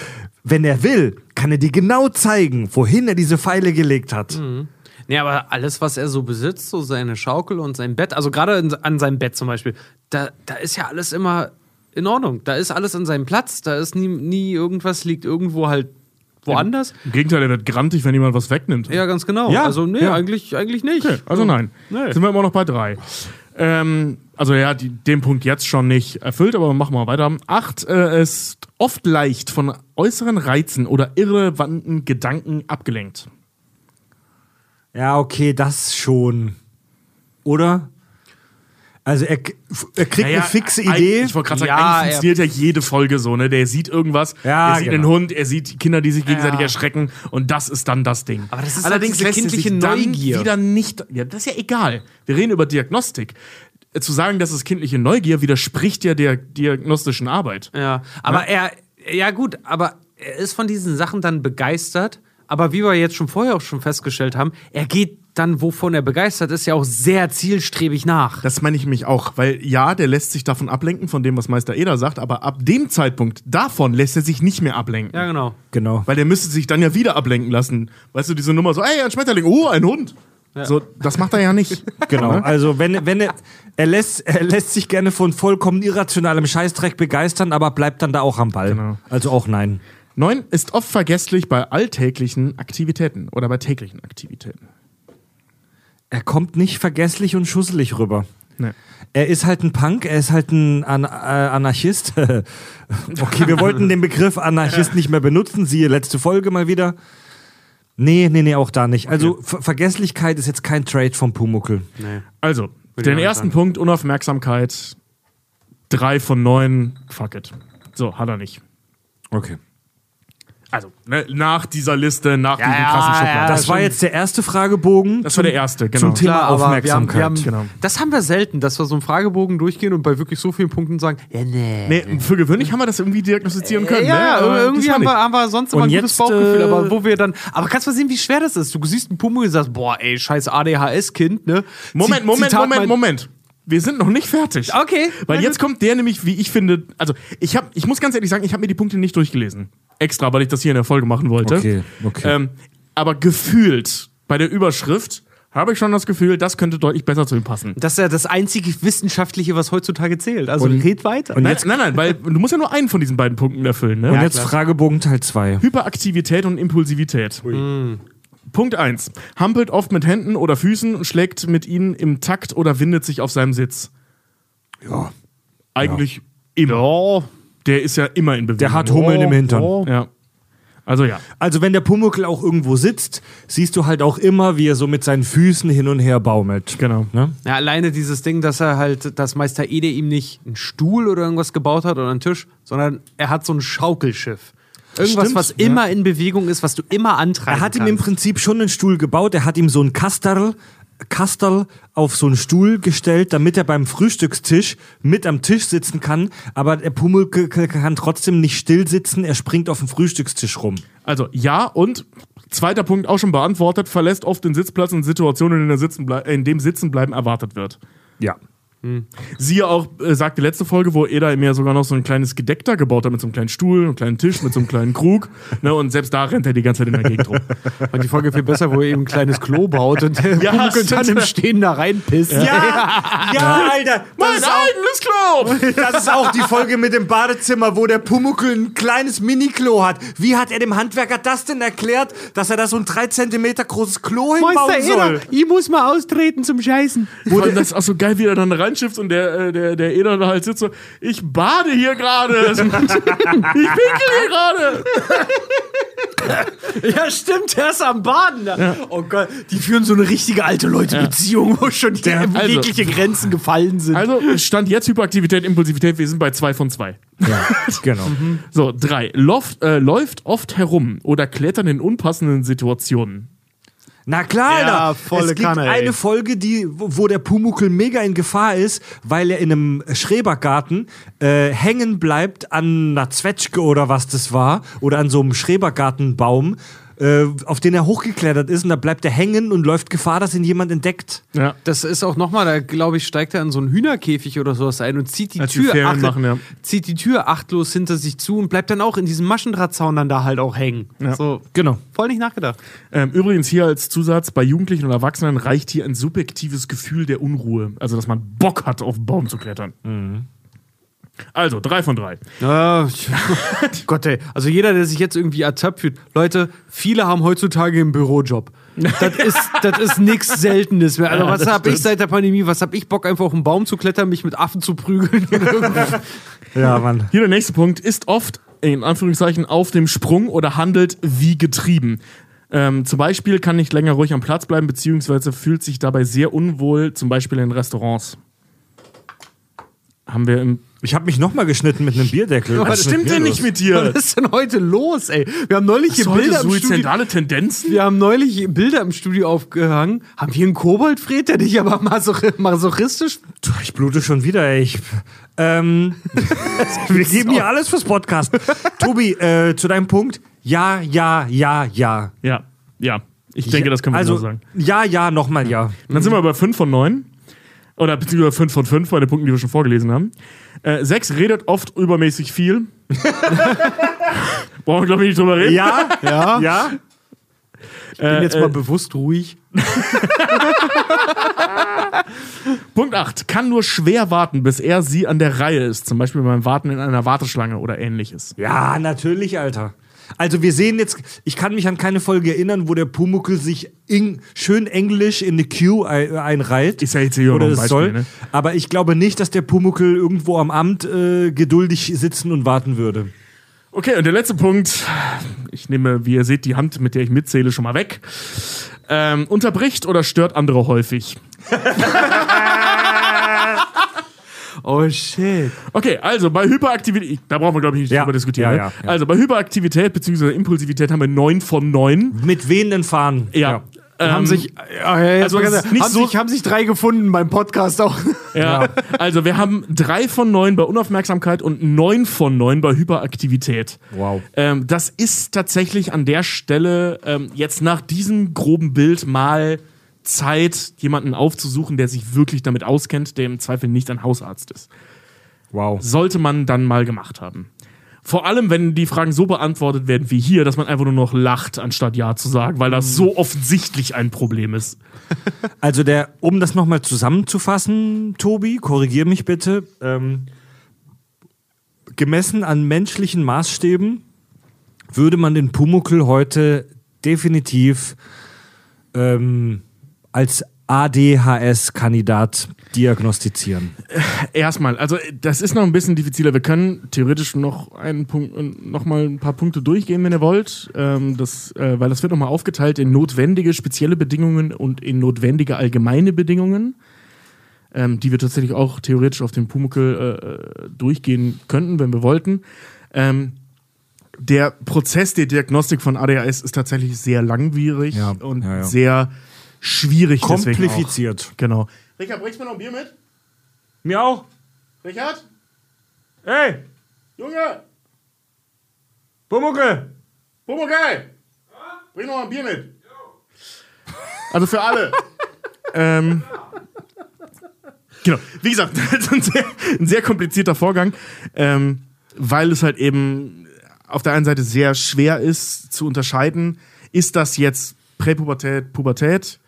Wenn er will, kann er dir genau zeigen, wohin er diese Pfeile gelegt hat. Nee, aber alles, was er so besitzt, so seine Schaukel und sein Bett, also gerade in- an seinem Bett zum Beispiel, da, da ist ja alles immer in Ordnung. Da ist alles an seinem Platz, da ist nie, nie irgendwas, liegt irgendwo halt woanders. Im Gegenteil, er wird grantig, wenn jemand was wegnimmt. Ja, ganz genau. Ja, also, nee, ja. eigentlich, eigentlich nicht. Okay, also nein. Nee. Sind wir immer noch bei drei. Ähm, also ja, die, den Punkt jetzt schon nicht erfüllt, aber machen wir weiter. Acht äh, ist oft leicht von äußeren Reizen oder irrelevanten Gedanken abgelenkt. Ja, okay, das schon. Oder? Also er, er kriegt Naja, eine fixe Idee. Ich wollte gerade sagen, Ja, eigentlich funktioniert ja jede Folge so, ne? Der sieht irgendwas, Ja, er sieht genau. einen Hund, er sieht Kinder, die sich gegenseitig Ja. erschrecken und das ist dann das Ding. Aber das ist Allerdings halt er sich kindliche Neugier. wieder nicht, ja, das ist ja egal. Wir reden über Diagnostik. Äh, Zu sagen, das ist kindliche Neugier, widerspricht ja der diagnostischen Arbeit. Ja, aber er, ja gut, aber er ist von diesen Sachen dann begeistert. Aber wie wir jetzt schon vorher auch schon festgestellt haben, er geht dann, wovon er begeistert ist, ja auch sehr zielstrebig nach. Das meine ich mich auch, weil ja, der lässt sich davon ablenken, von dem, was Meister Eder sagt, aber ab dem Zeitpunkt davon lässt er sich nicht mehr ablenken. Ja, genau. genau. Weil der müsste sich dann ja wieder ablenken lassen. Weißt du, diese Nummer so, ey, ein Schmetterling, oh, ein Hund. So, das macht er ja nicht. Genau. Also wenn, wenn er, er lässt, er lässt sich gerne von vollkommen irrationalem Scheißdreck begeistern, aber bleibt dann da auch am Ball. Genau. Also auch nein. Neun ist oft vergesslich bei alltäglichen Aktivitäten oder bei täglichen Aktivitäten. Er kommt nicht vergesslich und schusselig rüber. Nee. Er ist halt ein Punk, er ist halt ein An äh, Anarchist. okay, wir wollten den Begriff Anarchist nicht mehr benutzen, siehe letzte Folge mal wieder. Nee, nee, nee, auch da nicht. Also Ver Vergesslichkeit ist jetzt kein Trade vom Pumuckel. Nee. Also, ich den ersten sagen. Punkt, Unaufmerksamkeit. Drei von neun, fuck it. So, hat er nicht. Okay. Also, ne, nach dieser Liste, nach Ja, diesen ja, krassen ja, Schubladen. Das war jetzt der erste Fragebogen. Das war der erste, genau. Zum Thema Klar, Aufmerksamkeit. Wir haben, wir haben, genau. Das haben wir selten, dass wir so einen Fragebogen durchgehen und bei wirklich so vielen Punkten sagen, ja, nee. Nee, für gewöhnlich haben wir das irgendwie diagnostizieren können. Ja, ne? Irgendwie haben wir, haben wir sonst immer Und ein gutes jetzt, Bauchgefühl, äh, aber wo wir dann. Aber kannst du mal sehen, wie schwer das ist? Du siehst einen Pummel und sagst, boah, ey, scheiß ADHS-Kind, ne? Moment, Zi- Moment, Zitat Moment, mein- Moment. Wir sind noch nicht fertig. Okay. Weil jetzt kommt der nämlich, wie ich finde, also ich habe, ich muss ganz ehrlich sagen, ich habe mir die Punkte nicht durchgelesen. Extra, weil ich das hier in der Folge machen wollte. Okay, okay. Ähm, aber gefühlt bei der Überschrift habe ich schon das Gefühl, das könnte deutlich besser zu ihm passen. Das ist ja das einzige Wissenschaftliche, was heutzutage zählt. Also Und- red weiter. und Nein, jetzt- nein, nein, weil du musst ja nur einen von diesen beiden Punkten erfüllen. Ne? Und jetzt Fragebogen Teil 2. Hyperaktivität und Impulsivität. Punkt 1. Hampelt oft mit Händen oder Füßen und schlägt mit ihnen im Takt oder windet sich auf seinem Sitz. Ja. Eigentlich immer. Der ist ja immer in Bewegung. Der hat Hummeln im Hintern. Ja. Also ja. Also wenn der Pumuckel auch irgendwo sitzt, siehst du halt auch immer, wie er so mit seinen Füßen hin und her baumelt. Genau. Ne? Ja, alleine dieses Ding, dass er halt, dass Meister Ede ihm nicht einen Stuhl oder irgendwas gebaut hat oder einen Tisch, sondern er hat so ein Schaukelschiff. Irgendwas, Stimmt, was ja. immer in Bewegung ist, was du immer antreiben Er hat ihm kannst. im Prinzip schon einen Stuhl gebaut. Er hat ihm so ein Kasterl, Kasterl auf so einen Stuhl gestellt, damit er beim Frühstückstisch mit am Tisch sitzen kann. Aber der Pumuckel kann trotzdem nicht still sitzen. Er springt auf dem Frühstückstisch rum. Also ja und zweiter Punkt auch schon beantwortet, verlässt oft den Sitzplatz in Situationen, in, der Sitzen in dem Sitzenbleiben erwartet wird. Ja. Siehe auch, äh, sagt die letzte Folge, wo Eda mir sogar noch so ein kleines Gedeck da gebaut hat mit so einem kleinen Stuhl, einem kleinen Tisch, mit so einem kleinen Krug. Ne, und selbst da rennt er die ganze Zeit in der Gegend rum. Und die Folge viel besser, wo er eben ein kleines Klo baut und der Ja, Pumuckl dann im Stehen da reinpisst. Ja, ja, Alter. Das Mein ist, auch, eigenes Klo! das ist auch die Folge mit dem Badezimmer, wo der Pumuckel ein kleines Mini-Klo hat. Wie hat er dem Handwerker das denn erklärt, dass er da so ein 3 cm großes Klo hinbauen Meister soll? Eder, ich muss mal austreten zum Scheißen. Allem, das ist auch so geil, wie er dann reinschifft und der, äh, der, der Eder da halt sitzt so, ich bade hier gerade. ich pinkel hier gerade. Ja, stimmt, der ist am Baden. Da. Oh Gott, die führen so eine richtige alte Leute-Beziehung, wo schon die also- jegliche Grenzen gefallen sind. Also, es stand jetzt Hyperaktivität, Impulsivität, wir sind bei zwei von zwei. Ja, genau. So, drei. Loft, äh, läuft oft herum oder klettert in unpassenden Situationen. Na klar, Ja, Alter. volle es gibt Kanne, eine Folge, die, wo wo der Pumuckel mega in Gefahr ist, weil er in einem Schrebergarten äh, hängen bleibt an einer Zwetschge oder was das war, oder an so einem Schrebergartenbaum, äh, auf den er hochgeklettert ist und da bleibt er hängen und läuft Gefahr, dass ihn jemand entdeckt. Ja. Das ist auch nochmal, da glaube ich, steigt er in so einen Hühnerkäfig oder sowas ein und zieht die Als die Tür acht- machen, ja. zieht die Tür achtlos hinter sich zu und bleibt dann auch in diesem Maschendrahtzaun dann da halt auch hängen. So, Genau. voll nicht nachgedacht. Ähm, übrigens hier als Zusatz, bei Jugendlichen und Erwachsenen reicht hier ein subjektives Gefühl der Unruhe. Also, dass man Bock hat, auf den Baum zu klettern. Also, drei von drei. Ja, Gott ey, also jeder, der sich jetzt irgendwie ertappt fühlt, Leute, viele haben heutzutage einen Bürojob. Das ist, das ist nichts Seltenes mehr. Also Ja, was das hab ich seit der Pandemie? Was hab ich Bock, einfach auf einen Baum zu klettern, mich mit Affen zu prügeln? Ja, Mann. Hier der nächste Punkt. Ist oft, in Anführungszeichen, auf dem Sprung oder handelt wie getrieben. Ähm, zum Beispiel kann nicht länger ruhig am Platz bleiben, beziehungsweise fühlt sich dabei sehr unwohl, zum Beispiel in Restaurants. Haben wir im. Ich habe mich nochmal geschnitten mit einem Bierdeckel. Was stimmt denn nicht mit dir? Was ist denn heute los, ey? Wir haben neulich hier Bilder im Studio. suizidale Tendenzen? Wir haben neulich Bilder im Studio aufgehangen. Haben wir einen Koboldfred, der dich aber masoch- masochistisch. Ich blute schon wieder, ey. Ich, ähm, wir geben hier alles fürs Podcast. Tobi, äh, zu deinem Punkt. Ja, ja, ja, ja. Ja, ja. Ich denke, das können wir also, so sagen. Ja, ja, nochmal ja. Dann sind wir bei 5 von 9. Oder beziehungsweise 5 von 5 bei den Punkten, die wir schon vorgelesen haben. Äh, 6 redet oft übermäßig viel. Brauchen wir, glaube ich, nicht drüber reden. Ja, Ja. ja. Ich bin jetzt äh, mal bewusst ruhig. Punkt 8. Kann nur schwer warten, bis er sie an der Reihe ist. Zum Beispiel beim Warten in einer Warteschlange oder ähnliches. Ja, natürlich, Alter. Also wir sehen jetzt, ich kann mich an keine Folge erinnern, wo der Pumuckel sich in, schön englisch in eine Queue ein, einreiht. Ist ja jetzt hier oder es Beispiel, soll. ne? Aber ich glaube nicht, dass der Pumuckel irgendwo am Amt äh, geduldig sitzen und warten würde. Okay, und der letzte Punkt. Ich nehme, wie ihr seht, die Hand, mit der ich mitzähle, schon mal weg. Ähm, unterbricht oder stört andere häufig. Oh shit. Okay, also bei Hyperaktivität, da brauchen wir, glaube ich, nicht Ja. drüber diskutieren. Ja, ne? ja, ja. Also bei Hyperaktivität bzw. Impulsivität haben wir 9 von 9. Mit wehenden Fahnen. Ja. Ähm, haben sich, jetzt also ganz nicht haben, so- sich, haben sich drei gefunden beim Podcast auch. ja. Also wir haben 3 von 9 bei Unaufmerksamkeit und 9 von 9 bei Hyperaktivität. Wow. Ähm, das ist tatsächlich an der Stelle ähm, jetzt nach diesem groben Bild mal Zeit, jemanden aufzusuchen, der sich wirklich damit auskennt, der im Zweifel nicht ein Hausarzt ist. Wow. sollte man dann mal gemacht haben. Vor allem, wenn die Fragen so beantwortet werden wie hier, dass man einfach nur noch lacht, anstatt Ja zu sagen, weil das so offensichtlich ein Problem ist. Also der, um das nochmal zusammenzufassen, Tobi, korrigier mich bitte. Ähm, gemessen an menschlichen Maßstäben würde man den Pumuckel heute definitiv ähm, als ADHS-Kandidat diagnostizieren. Erstmal, also das ist noch ein bisschen diffiziler. Wir können theoretisch noch einen Punkt, noch mal ein paar Punkte durchgehen, wenn ihr wollt. Ähm, das, äh, weil das wird nochmal aufgeteilt in notwendige spezielle Bedingungen und in notwendige allgemeine Bedingungen, ähm, die wir tatsächlich auch theoretisch auf den Pumuckel äh, durchgehen könnten, wenn wir wollten. Ähm, der Prozess der Diagnostik von ADHS ist tatsächlich sehr langwierig Ja, und ja, ja. sehr schwierig. Kompliziert. Genau. Richard, bringst du mir noch ein Bier mit? Mir auch. Richard? Hey, Junge! Pumuckel! Pumuckl! Bring noch mal ein Bier mit. Also für alle. ähm, genau. Wie gesagt, ein sehr, ein sehr komplizierter Vorgang, ähm, weil es halt eben auf der einen Seite sehr schwer ist zu unterscheiden, ist das jetzt Präpubertät, Pubertät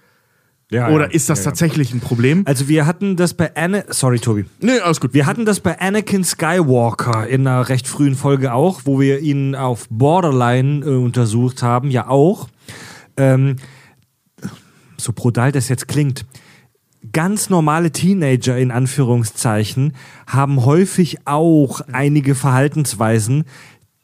Ja, oder ja, ist das ja, tatsächlich ein Problem? Also wir hatten das bei Anna, sorry Tobi, Nee, alles gut. wir hatten das bei Anakin Skywalker in einer recht frühen Folge auch, wo wir ihn auf Borderline äh, untersucht haben, ja auch. Ähm, so brutal das jetzt klingt. Ganz normale Teenager in Anführungszeichen haben häufig auch einige Verhaltensweisen,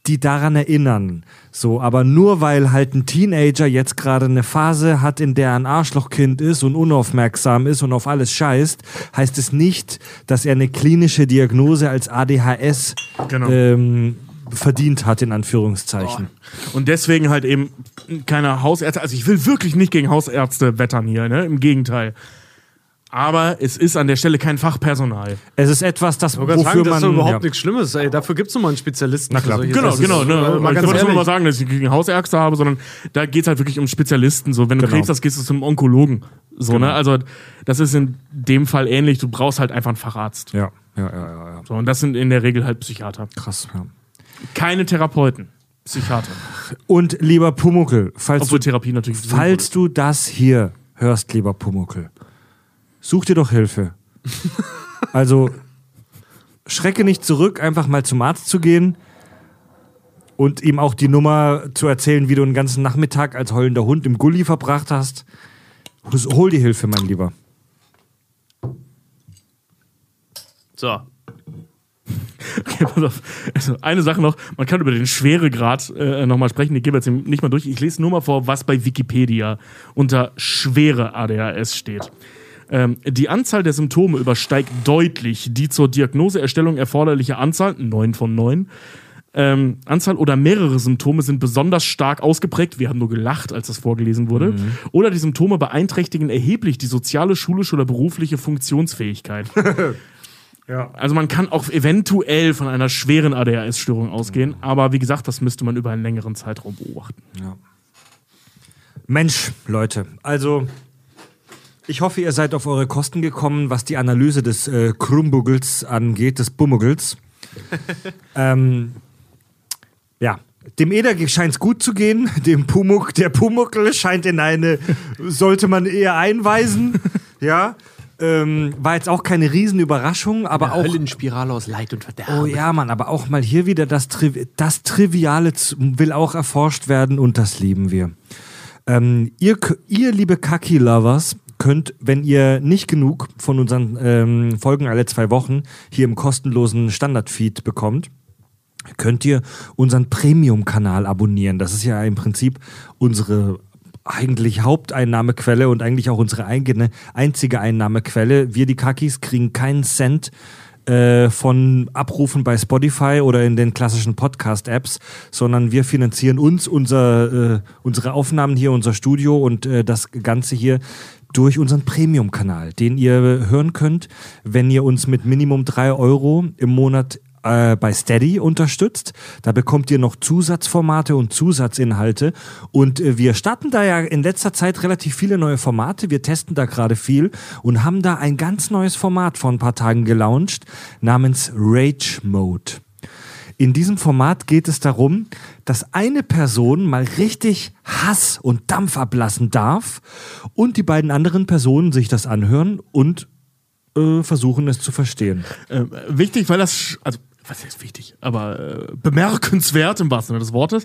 die daran erinnern. So, aber nur weil halt ein Teenager jetzt gerade eine Phase hat, in der er ein Arschlochkind ist und unaufmerksam ist und auf alles scheißt, heißt es nicht, dass er eine klinische Diagnose als ADHS Genau. ähm, verdient hat, in Anführungszeichen. Und deswegen halt eben keine Hausärzte. Also ich will wirklich nicht gegen Hausärzte wettern hier, ne? Im Gegenteil. Aber es ist an der Stelle kein Fachpersonal. Es ist etwas, das, wofür sagen, das man... ist doch überhaupt ja. nichts Schlimmes. Ey, dafür gibt es nochmal einen Spezialisten. Na klar. Genau, genau. Ne? Mal ich wollte nur mal sagen, dass ich gegen Hausärzte habe, sondern da geht es halt wirklich um Spezialisten. So, wenn du Genau. Krebs hast, gehst du zum Onkologen. So, ne? Also das ist in dem Fall ähnlich. Du brauchst halt einfach einen Facharzt. Ja, ja, ja, ja, ja. So, und das sind in der Regel halt Psychiater. Krass, ja. Keine Therapeuten. Psychiater. Und lieber Pumuckel, falls Obwohl du Therapie natürlich Falls du das hier hörst, lieber Pumuckel, such dir doch Hilfe. Also schrecke nicht zurück, einfach mal zum Arzt zu gehen und ihm auch die Nummer zu erzählen, wie du einen ganzen Nachmittag als heulender Hund im Gully verbracht hast. Hol dir Hilfe, mein Lieber. So. Okay, pass auf. Also eine Sache noch, man kann über den Schweregrad äh, nochmal sprechen, die gehen wir jetzt nicht mal durch. Ich lese nur mal vor, was bei Wikipedia unter schwere ADHS steht. Ähm, die Anzahl der Symptome übersteigt deutlich die zur Diagnoseerstellung erforderliche Anzahl, 9 von 9. Ähm, Anzahl oder mehrere Symptome sind besonders stark ausgeprägt. Wir haben nur gelacht, als das vorgelesen wurde. Oder die Symptome beeinträchtigen erheblich die soziale, schulische oder berufliche Funktionsfähigkeit. Also man kann auch eventuell von einer schweren ADHS-Störung ausgehen, aber wie gesagt, das müsste man über einen längeren Zeitraum beobachten. Mensch, Leute, also ich hoffe, ihr seid auf eure Kosten gekommen, was die Analyse des äh, Krumbuggels angeht, des Bummugels. ähm, ja, dem Eder scheint es gut zu gehen, dem Pumuck, der Pumuckel scheint in eine, sollte man eher einweisen, ja. Ähm, war jetzt auch keine Riesenüberraschung, aber auch Höllenspirale aus Leid und Verderben. Oh ja, Mann, aber auch mal hier wieder das, Tri das Triviale will auch erforscht werden und das lieben wir. Ähm, ihr, ihr, liebe Kaki-Lovers, könnt, wenn ihr nicht genug von unseren ähm, Folgen alle zwei Wochen hier im kostenlosen Standard-Feed bekommt, könnt ihr unseren Premium-Kanal abonnieren. Das ist ja im Prinzip unsere eigentlich Haupteinnahmequelle und eigentlich auch unsere eigene einzige Einnahmequelle. Wir, die Kakis, kriegen keinen Cent äh, von Abrufen bei Spotify oder in den klassischen Podcast-Apps, sondern wir finanzieren uns, unser, äh, unsere Aufnahmen hier, unser Studio und äh, das Ganze hier durch unseren Premium-Kanal, den ihr hören könnt, wenn ihr uns mit Minimum drei Euro im Monat äh, bei Steady unterstützt. Da bekommt ihr noch Zusatzformate und Zusatzinhalte. Und äh, wir starten da ja in letzter Zeit relativ viele neue Formate. Wir testen da gerade viel und haben da ein ganz neues Format vor ein paar Tagen gelauncht namens Rage Mode. In diesem Format geht es darum, dass eine Person mal richtig Hass und Dampf ablassen darf und die beiden anderen Personen sich das anhören und äh, versuchen es zu verstehen. Äh, wichtig, weil das, also was heißt wichtig, aber äh, bemerkenswert im wahrsten Sinne des Wortes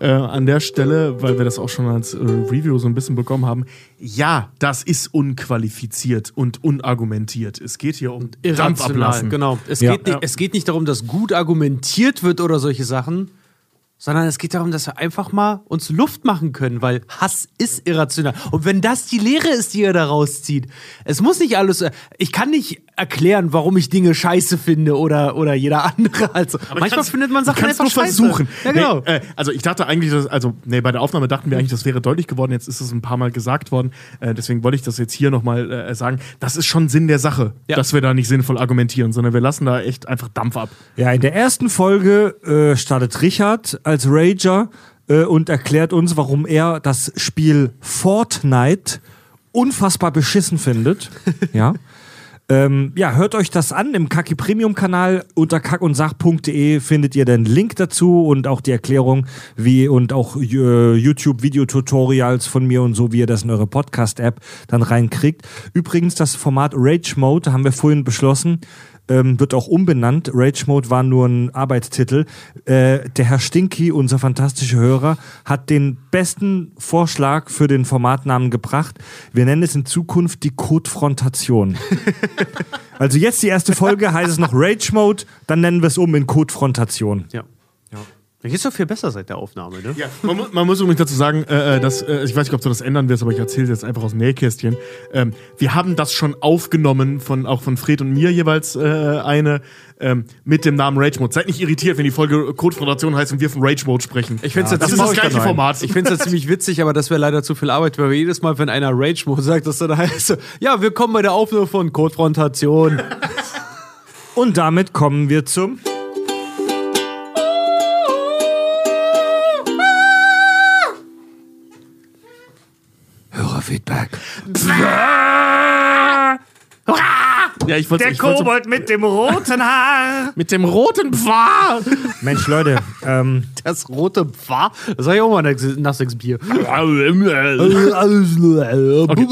äh, an der Stelle, weil wir das auch schon als äh, Review so ein bisschen bekommen haben. Ja, das ist unqualifiziert und unargumentiert. Es geht hier um Dampf ablassen. Genau. Es, Ja. geht nicht, Ja. es geht nicht darum, dass gut argumentiert wird oder solche Sachen, sondern es geht darum, dass wir einfach mal uns Luft machen können, weil Hass ist irrational. Und wenn das die Lehre ist, die ihr da rauszieht, es muss nicht alles. äh, Ich kann nicht erklären, warum ich Dinge scheiße finde oder, oder jeder andere. Also manchmal kannst- findet man Sachen kannst einfach nur scheiße. versuchen. Ja, genau. Nee, äh, also ich dachte eigentlich, dass, also nee, bei der Aufnahme dachten wir eigentlich, das wäre deutlich geworden. Jetzt ist es ein paar Mal gesagt worden. Äh, deswegen wollte ich das jetzt hier nochmal äh, sagen. Das ist schon Sinn der Sache, Ja. dass wir da nicht sinnvoll argumentieren, sondern wir lassen da echt einfach Dampf ab. Ja, in der ersten Folge äh, startet Richard als Rager äh, und erklärt uns, warum er das Spiel Fortnite unfassbar beschissen findet. ja. Ähm, ja, hört euch das an im Kaki Premium Kanal unter kackundsach.de findet ihr den Link dazu und auch die Erklärung, wie und auch äh, YouTube Videotutorials von mir und so, wie ihr das in eure Podcast App dann reinkriegt. Übrigens das Format Rage Mode haben wir vorhin beschlossen, ähm, wird auch umbenannt. Rage Mode war nur ein Arbeitstitel. Äh, der Herr Stinky, unser fantastischer Hörer, hat den besten Vorschlag für den Formatnamen gebracht. Wir nennen es in Zukunft die Codefrontation. also jetzt die erste Folge heißt es noch Rage Mode, dann nennen wir es um in Codefrontation. Ja. Jetzt ist doch viel besser seit der Aufnahme, ne? Ja, man, mu- man muss übrigens dazu sagen, äh, äh, dass, äh, ich weiß nicht, ob du das ändern wirst, aber ich erzähle jetzt einfach aus dem Nähkästchen. Ähm, wir haben das schon aufgenommen, von, auch von Fred und mir jeweils äh, eine, ähm, mit dem Namen Rage Mode. Seid nicht irritiert, wenn die Folge Codefrontation heißt und wir von Rage Mode sprechen. Ich find's ja, jetzt das ist ziemlich- das gleiche Format. Ich finde es ja ziemlich witzig, aber das wäre leider zu viel Arbeit, weil wir jedes Mal, wenn einer Rage Mode sagt, dass dann heißt, ja, wir kommen bei der Aufnahme von Codefrontation. Und damit kommen wir zum Hörerfeedback. ja, ich Der ich Kobold mit dem roten Haar. mit dem roten Pfahl. Mensch, Leute, ähm, Das rote Pfarr, das sag ich auch mal nach, nach sechs Bier.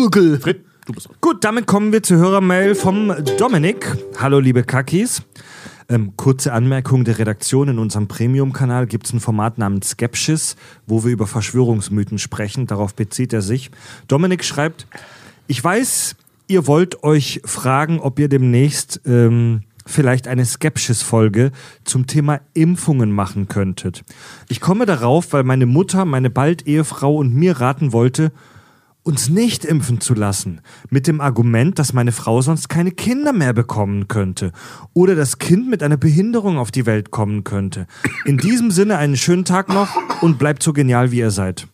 okay. Fred, du bist. Gut, damit kommen wir zur Hörermail vom Dominik. Hallo, liebe Kakis. Ähm, kurze Anmerkung der Redaktion. In unserem Premium-Kanal gibt es ein Format namens Skepsis, wo wir über Verschwörungsmythen sprechen. Darauf bezieht er sich. Dominik schreibt, ich weiß, ihr wollt euch fragen, ob ihr demnächst ähm, vielleicht eine Skepsis-Folge zum Thema Impfungen machen könntet. Ich komme darauf, weil meine Mutter, meine bald Ehefrau und mir raten wollte, uns nicht impfen zu lassen, mit dem Argument, dass meine Frau sonst keine Kinder mehr bekommen könnte oder das Kind mit einer Behinderung auf die Welt kommen könnte. In diesem Sinne einen schönen Tag noch und bleibt so genial, wie ihr seid.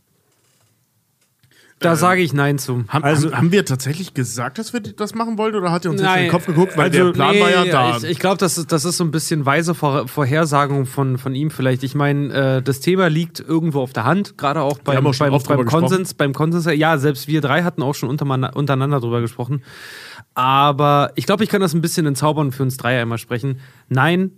Da sage ich Nein zu. Haben, Also- haben, haben wir tatsächlich gesagt, dass wir das machen wollten oder hat ihr uns jetzt in Nein, den Kopf geguckt? Weil also, der Plan war ja da. Ich, ich glaube, das ist, das ist so ein bisschen weise Vor Vorhersagung von, von ihm vielleicht. Ich meine, äh, das Thema liegt irgendwo auf der Hand, gerade auch beim, auch beim, beim Konsens. Beim Konsens, ja, selbst wir drei hatten auch schon untereinander, drüber gesprochen. Aber ich glaube, ich kann das ein bisschen entzaubern für uns drei einmal sprechen. Nein,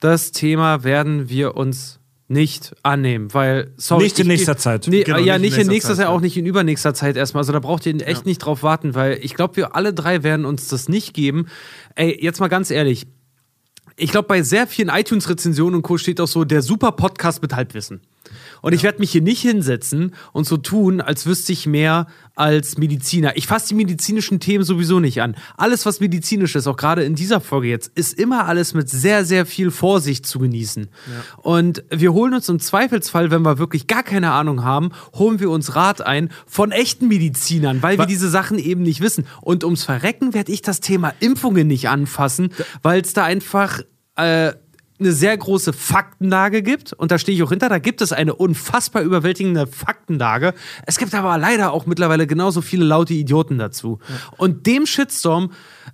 das Thema werden wir uns nicht annehmen, weil sorry, Nicht in nächster Zeit. Nee, Genau, ja, nicht in nächster Zeit, ja. auch nicht in übernächster Zeit erstmal. Also da braucht ihr echt nicht drauf warten, weil ich glaube, wir alle drei werden uns das nicht geben. Ey, jetzt mal ganz ehrlich. Ich glaube, bei sehr vielen iTunes-Rezensionen und Co. steht auch so der super Podcast mit Halbwissen. Und ich werde mich hier nicht hinsetzen und so tun, als wüsste ich mehr als Mediziner. Ich fasse die medizinischen Themen sowieso nicht an. Alles, was medizinisch ist, auch gerade in dieser Folge jetzt, ist immer alles mit sehr, sehr viel Vorsicht zu genießen. Und wir holen uns im Zweifelsfall, wenn wir wirklich gar keine Ahnung haben, holen wir uns Rat ein von echten Medizinern, weil wir diese Sachen eben nicht wissen. Und ums Verrecken werde ich das Thema Impfungen nicht anfassen, weil es da einfach äh, eine sehr große Faktenlage gibt und da stehe ich auch hinter, da gibt es eine unfassbar überwältigende Faktenlage. Es gibt aber leider auch mittlerweile genauso viele laute Idioten dazu. Und dem Shitstorm,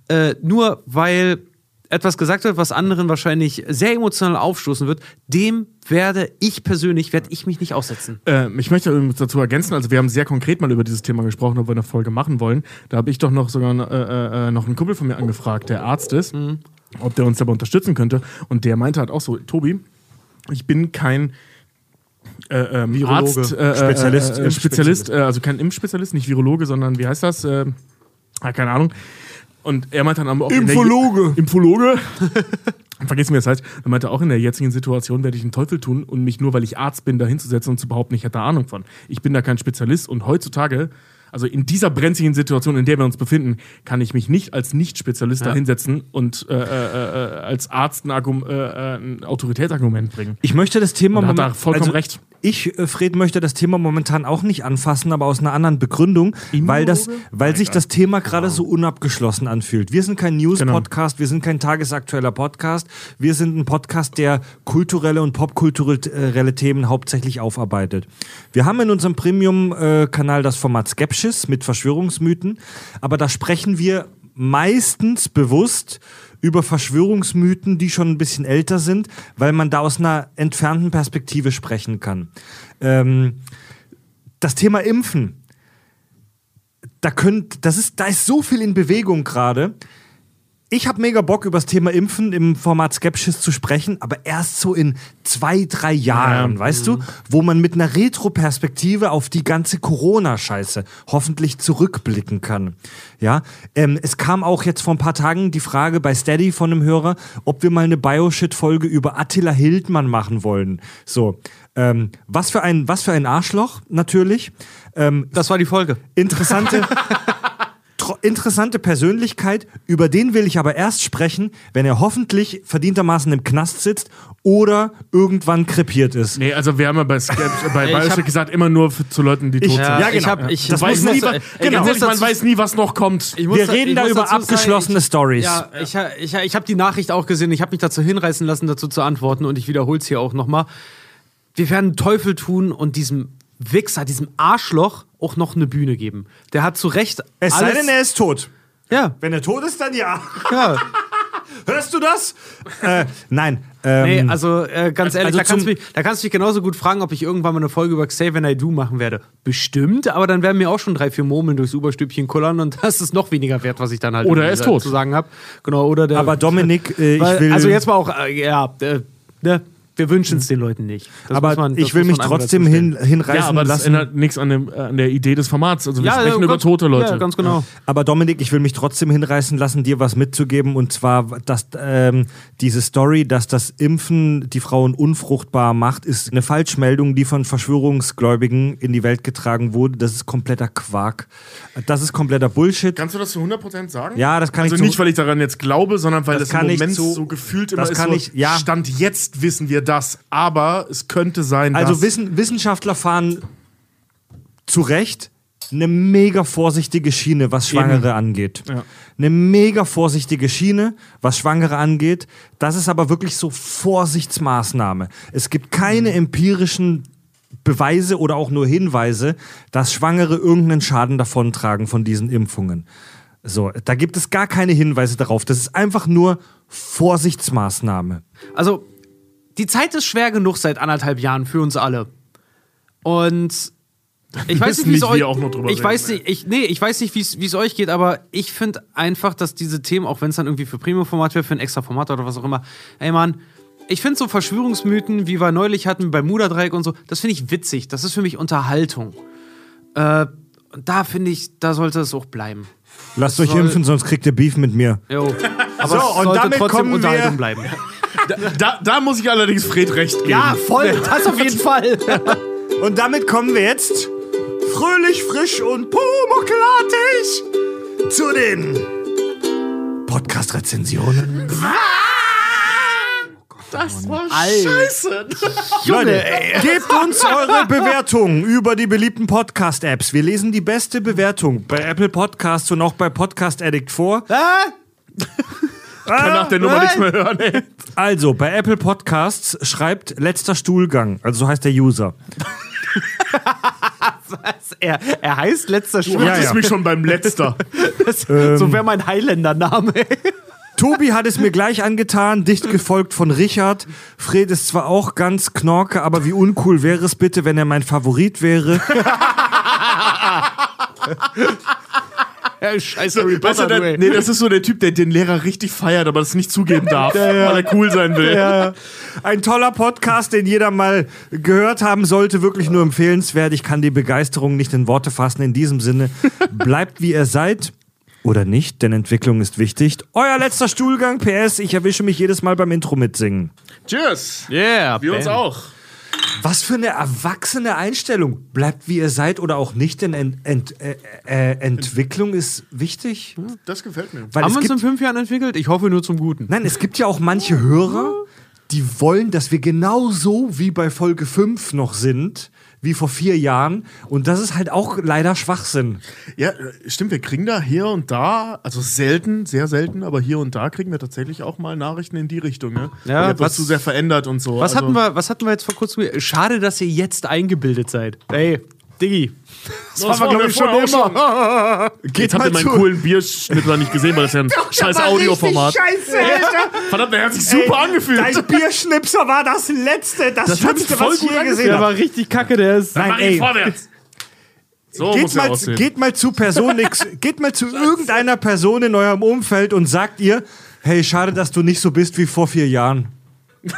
äh, nur weil etwas gesagt wird, was anderen wahrscheinlich sehr emotional aufstoßen wird, dem werde ich persönlich, werde ich mich nicht aussetzen. Äh, ich möchte übrigens dazu ergänzen, also wir haben sehr konkret mal über dieses Thema gesprochen, ob wir eine Folge machen wollen. Da habe ich doch noch sogar äh, äh, noch einen Kumpel von mir angefragt, der Arzt ist, ob der uns dabei unterstützen könnte. Und der meinte halt auch so, Tobi, ich bin kein äh, ähm, Virologe. Arzt, äh, Spezialist, äh, äh, Spezialist, äh, also kein Impfspezialist, nicht Virologe, sondern wie heißt das? Äh, ah, keine Ahnung. Und er meinte dann aber auch Infologe. Infologe. Vergiss mir das heißt. Er meinte auch in der jetzigen Situation werde ich einen Teufel tun und mich nur weil ich Arzt bin da hinzusetzen und zu behaupten, ich hätte da Ahnung von. Ich bin da kein Spezialist und heutzutage also in dieser brenzligen Situation, in der wir uns befinden, kann ich mich nicht als Nicht-Spezialist da hinsetzen und äh, äh, äh, als Arzt ein, Argum äh, äh, ein Autoritätsargument bringen. Ich möchte das Thema Und da vollkommen recht. Ich, äh, Fred, möchte das Thema momentan auch nicht anfassen, aber aus einer anderen Begründung, weil, das, weil sich das Thema gerade so unabgeschlossen anfühlt. Wir sind kein News-Podcast, wir sind kein tagesaktueller Podcast, wir sind ein Podcast, der kulturelle und popkulturelle Themen hauptsächlich aufarbeitet. Wir haben in unserem Premium-Kanal das Format Skepsis mit Verschwörungsmythen, aber da sprechen wir meistens bewusst über Verschwörungsmythen, die schon ein bisschen älter sind, weil man da aus einer entfernten Perspektive sprechen kann. Ähm, das Thema Impfen, da könnt, das ist, da ist so viel in Bewegung gerade. Ich habe mega Bock, über das Thema Impfen im Format Skepsis zu sprechen, aber erst so in zwei, drei Jahren, Ja. weißt du? Wo man mit einer Retro-Perspektive auf die ganze Corona-Scheiße hoffentlich zurückblicken kann. Ja, ähm, es kam auch jetzt vor ein paar Tagen die Frage bei Steady von einem Hörer, ob wir mal eine Bioshit-Folge über Attila Hildmann machen wollen. So, ähm, was für ein, was für ein Arschloch, natürlich. Ähm, Das war die Folge. interessante, interessante Persönlichkeit, über den will ich aber erst sprechen, wenn er hoffentlich verdientermaßen im Knast sitzt oder irgendwann krepiert ist. Nee, also wir haben ja bei, bei Ich hab- Bioshock gesagt, immer nur für, zu Leuten, die tot sind. Ja, ich genau. hab, ich, Das weiß, nie, noch- wa- äh, genau, ich muss man weiß nie, was noch kommt. Ich muss Wir da- reden ich da über sagen, abgeschlossene ich, Stories. Ja, ich, ich, ich habe die Nachricht auch gesehen, ich habe mich dazu hinreißen lassen, dazu zu antworten und ich wiederhole es hier auch nochmal. Wir werden Teufel tun und diesem Wichser, diesem Arschloch auch noch eine Bühne geben. Der hat zu Recht Es sei denn, er ist tot. Ja, Wenn er tot ist, dann ja. ja. Hörst du das? äh, nein. Ähm, Nee, also äh, ganz ehrlich, also da, kannst mich, da kannst du mich genauso gut fragen, ob ich irgendwann mal eine Folge über Xavier and I Do machen werde. Bestimmt, aber dann werden mir auch schon drei, vier Murmeln durchs Oberstübchen kullern und das ist noch weniger wert, was ich dann halt Oder er ist tot. zu sagen habe. Genau, oder der. aber Dominik, äh, ich will. also jetzt mal auch, äh, ja, äh, ne, wir wünschen es den Leuten nicht. Das aber muss man- das ich will muss mich trotzdem hin, hinreißen Ja, aber das lassen. ändert nichts an, dem, an der Idee des Formats. Also wir Ja, sprechen äh, über ganz- tote Leute. Ja, ganz genau. Aber Dominik, ich will mich trotzdem hinreißen lassen, dir was mitzugeben. Und zwar, dass ähm, diese Story, dass das Impfen die Frauen unfruchtbar macht, ist eine Falschmeldung, die von Verschwörungsgläubigen in die Welt getragen wurde. Das ist kompletter Quark. Das ist kompletter Bullshit. Kannst du das zu 100% sagen? Ja, das kann also ich zu- nicht, weil ich daran jetzt glaube, sondern weil Das das, kann im ich Moment zu- so gefühlt immer das ist kann so, ich- ja. Stand jetzt wissen wir das, aber es könnte sein, Also dass... Wissen, Wissenschaftler fahren zu Recht eine mega vorsichtige Schiene, was Schwangere angeht. Eine mega vorsichtige Schiene, was Schwangere angeht. Das ist aber wirklich so Vorsichtsmaßnahme. Es gibt keine empirischen Beweise oder auch nur Hinweise, dass Schwangere irgendeinen Schaden davontragen von diesen Impfungen. So, da gibt es gar keine Hinweise darauf. Das ist einfach nur Vorsichtsmaßnahme. Also, die Zeit ist schwer genug seit anderthalb Jahren für uns alle. Und ich weiß nicht, wie es euch auch noch drüber ich reden, weiß nicht, ich, nee, ich weiß nicht, wie es es euch geht, aber ich finde einfach, dass diese Themen, auch wenn es dann irgendwie für Premium-Format wäre, für ein extra Format oder was auch immer, ey Mann, ich finde so Verschwörungsmythen, wie wir neulich hatten bei Muderdreieck und so, das finde ich witzig. Das ist für mich Unterhaltung. Äh, und da finde ich, da sollte es auch bleiben. Lasst euch soll- impfen, sonst kriegt ihr Beef mit mir. Jo. Aber So, es und sollte damit trotzdem kommen wir- Unterhaltung bleiben. Da, da muss ich allerdings Fred recht geben. Ja, voll, das auf jeden Fall. Und damit kommen wir jetzt fröhlich, frisch und pumucklartig zu den Podcast-Rezensionen. das war scheiße. Leute, gebt uns eure Bewertungen über die beliebten Podcast-Apps. Wir lesen die beste Bewertung bei Apple Podcasts und auch bei Podcast Addict vor. Kann nach der Nummer nichts mehr hören. Ey. Also, bei Apple Podcasts schreibt letzter Stuhlgang, also so heißt der User. er, er heißt letzter Du Schwur. hattest ja. mich schon beim letzter. So wäre mein Highlander-Name. Tobi hat es mir gleich angetan, dicht gefolgt von Richard. Fred ist zwar auch ganz knorke, aber wie uncool wäre es bitte, wenn er mein Favorit wäre? Scheiß Harry Weißt du, Potter, der, nee, das ist so der Typ, der den Lehrer richtig feiert, aber das nicht zugeben darf, weil er cool sein will. Ein toller Podcast, den jeder mal gehört haben sollte, wirklich nur empfehlenswert. Ich kann die Begeisterung nicht in Worte fassen. In diesem Sinne, bleibt wie ihr seid. Oder nicht, denn Entwicklung ist wichtig. Euer letzter Stuhlgang, PS, ich erwische mich jedes Mal beim Intro mitsingen. Tschüss. Yeah, Wir uns auch. Was für eine erwachsene Einstellung. Bleibt wie ihr seid oder auch nicht, denn Ent Ent äh, äh, Entwicklung ist wichtig. Das gefällt mir. Weil Haben wir uns in fünf Jahren entwickelt? Ich hoffe nur zum Guten. nein, es gibt ja auch manche Hörer, die wollen, dass wir genauso wie bei Folge 5 noch sind, wie vor vier Jahren. Und das ist halt auch leider Schwachsinn. Ja, stimmt, wir kriegen da hier und da, also selten, sehr selten, aber hier und da kriegen wir tatsächlich auch mal Nachrichten in die Richtung, ne? Ja, was- was zu sehr verändert und so. Was, also, hatten wir, was hatten wir jetzt vor kurzem? Schade, dass ihr jetzt eingebildet seid. Ey, Diggi. Das war, glaube ich, schon immer. Geht Jetzt habt ihr meinen coolen Bierschnittler nicht gesehen, weil das ja ein scheiß Audioformat. Scheiße, Alter. Verdammt, der hat sich super angefühlt. Dein Bierschnipser war das letzte, das, Das Schlimmste, was ich je gesehen Der habe. war richtig kacke, der ist. Nein, Mach ihn ey. vorwärts. So Geht muss mal, geht mal zu Person nix, geht mal zu irgendeiner Person in eurem Umfeld und sagt ihr, hey, schade, dass du nicht so bist wie vor vier Jahren.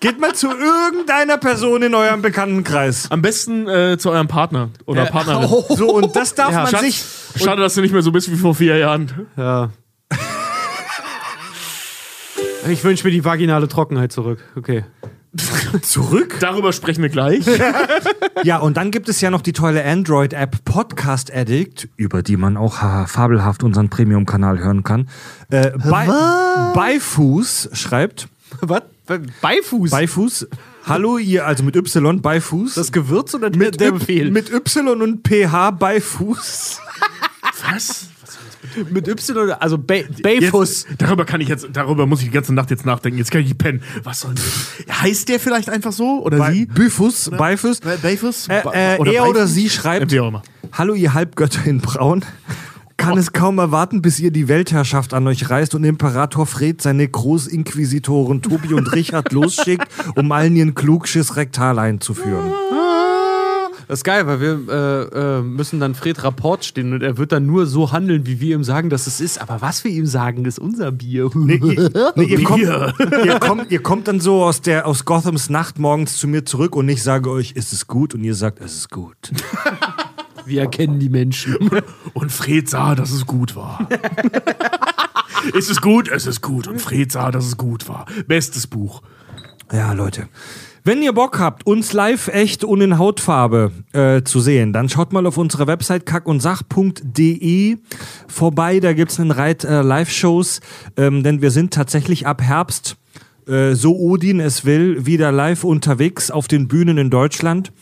geht mal zu irgendeiner Person in eurem Bekanntenkreis. Am besten äh, zu eurem Partner oder Partnerin. So, und das darf man Schatz, sich. schade, dass du nicht mehr so bist wie vor vier Jahren. Ja. Ich wünsche mir die vaginale Trockenheit zurück. Okay. Zurück? Darüber sprechen wir gleich. Ja, und dann gibt es ja noch die tolle Android-App Podcast Addict, über die man auch fabelhaft unseren Premium-Kanal hören kann. Äh, bei, Beifuß schreibt, Was? Beifuß? Beifuß, hallo ihr, also mit Y, Beifuß. das Gewürz oder der, mit, der Y- Befehl? mit Y und PH Beifuß. Was? mit Y oder. Also Be Beifuß. Jetzt, darüber kann ich jetzt, darüber muss ich die ganze Nacht jetzt nachdenken. Jetzt kann ich nicht pennen. Was soll das? Heißt der vielleicht einfach so? Oder Bei, sie? Büfuß, Beifuß. Be- Beifuß? Äh, äh, oder er oder Beifuß? sie schreibt. Hallo ihr Halbgötter in Braun. Kann es kaum erwarten, bis ihr die Weltherrschaft an euch reißt und Imperator Fred seine Großinquisitoren Tobi und Richard losschickt, um allen ihren Klugschiss rektal einzuführen. Das ist geil, weil wir äh, äh, müssen dann Fred Rapport stehen und er wird dann nur so handeln, wie wir ihm sagen, dass es ist. Aber was wir ihm sagen, ist unser Bier. Nee, ihr, nee, ihr, kommt, ihr, kommt, ihr kommt dann so aus, der, aus Gothams Nacht morgens zu mir zurück und ich sage euch, ist es gut? Und ihr sagt, es ist gut. Wir erkennen die Menschen. Und Fred sah, dass es gut war. ist es gut? Es ist gut. Und Fred sah, dass es gut war. Bestes Buch. Ja, Leute. Wenn ihr Bock habt, uns live echt und in Hautfarbe äh, zu sehen, dann schaut mal auf unserer Website kackundsach.de vorbei. Da gibt's einen Reit äh, Live-Shows, ähm, denn wir sind tatsächlich ab Herbst äh, so Odin es will, wieder live unterwegs auf den Bühnen in Deutschland.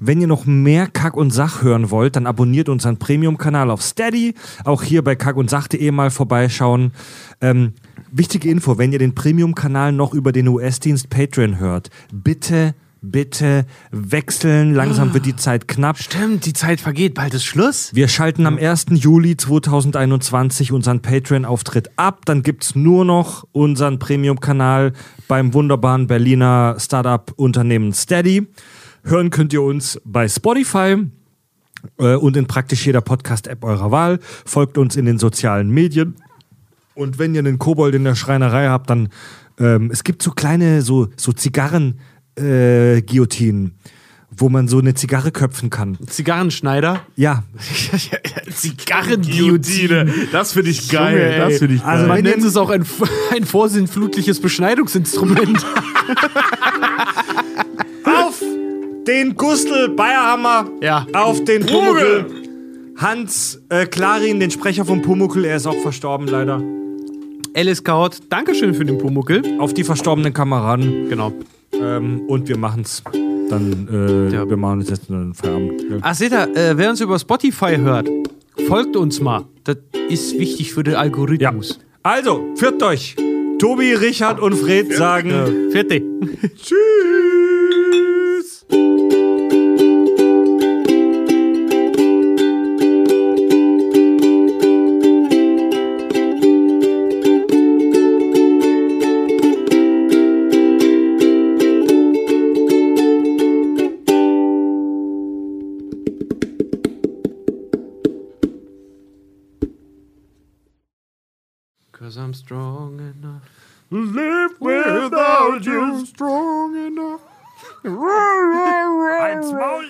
Wenn ihr noch mehr Kack und Sach hören wollt, dann abonniert unseren Premium-Kanal auf Steady. Auch hier bei Kack und Sach.de mal vorbeischauen. Ähm, wichtige Info, wenn ihr den Premium-Kanal noch über den US-Dienst Patreon hört, bitte, bitte wechseln. Langsam wird die Zeit knapp. Stimmt, die Zeit vergeht, bald ist Schluss. Wir schalten am 1. Juli 2021 unseren Patreon-Auftritt ab. Dann gibt's nur noch unseren Premium-Kanal beim wunderbaren Berliner Startup-Unternehmen Steady. Hören könnt ihr uns bei Spotify äh, und in praktisch jeder Podcast-App eurer Wahl. Folgt uns in den sozialen Medien. Und wenn ihr einen Kobold in der Schreinerei habt, dann ähm, es gibt so kleine so so Zigarren äh, Guillotinen, wo man so eine Zigarre köpfen kann. Zigarrenschneider. Ja, Zigarrenguillotine. Das finde ich geil. Junge, das finde ich geil. Also Man nennt es auch ein, ein vorsinnflutliches Beschneidungsinstrument. auf den Gustl Bayerhammer, Ja. auf den Pumuckl. Hans äh, Klarin, den Sprecher vom Pumuckl, er ist auch verstorben leider. Alice Kaut, Dankeschön für den Pumuckel. Auf die verstorbenen Kameraden. Genau. Ähm, und wir machen's. Dann, äh, Ja. wir machen uns jetzt einen Feierabend. Ja. Ach, seht ihr, äh, wer uns über Spotify hört, folgt uns mal. Das ist wichtig für den ja. Algorithmus. Also, führt euch. Tobi, Richard und Fred sagen Vierte. Tschüss. Cause I'm strong enough. Live without you strong enough. Als Maul.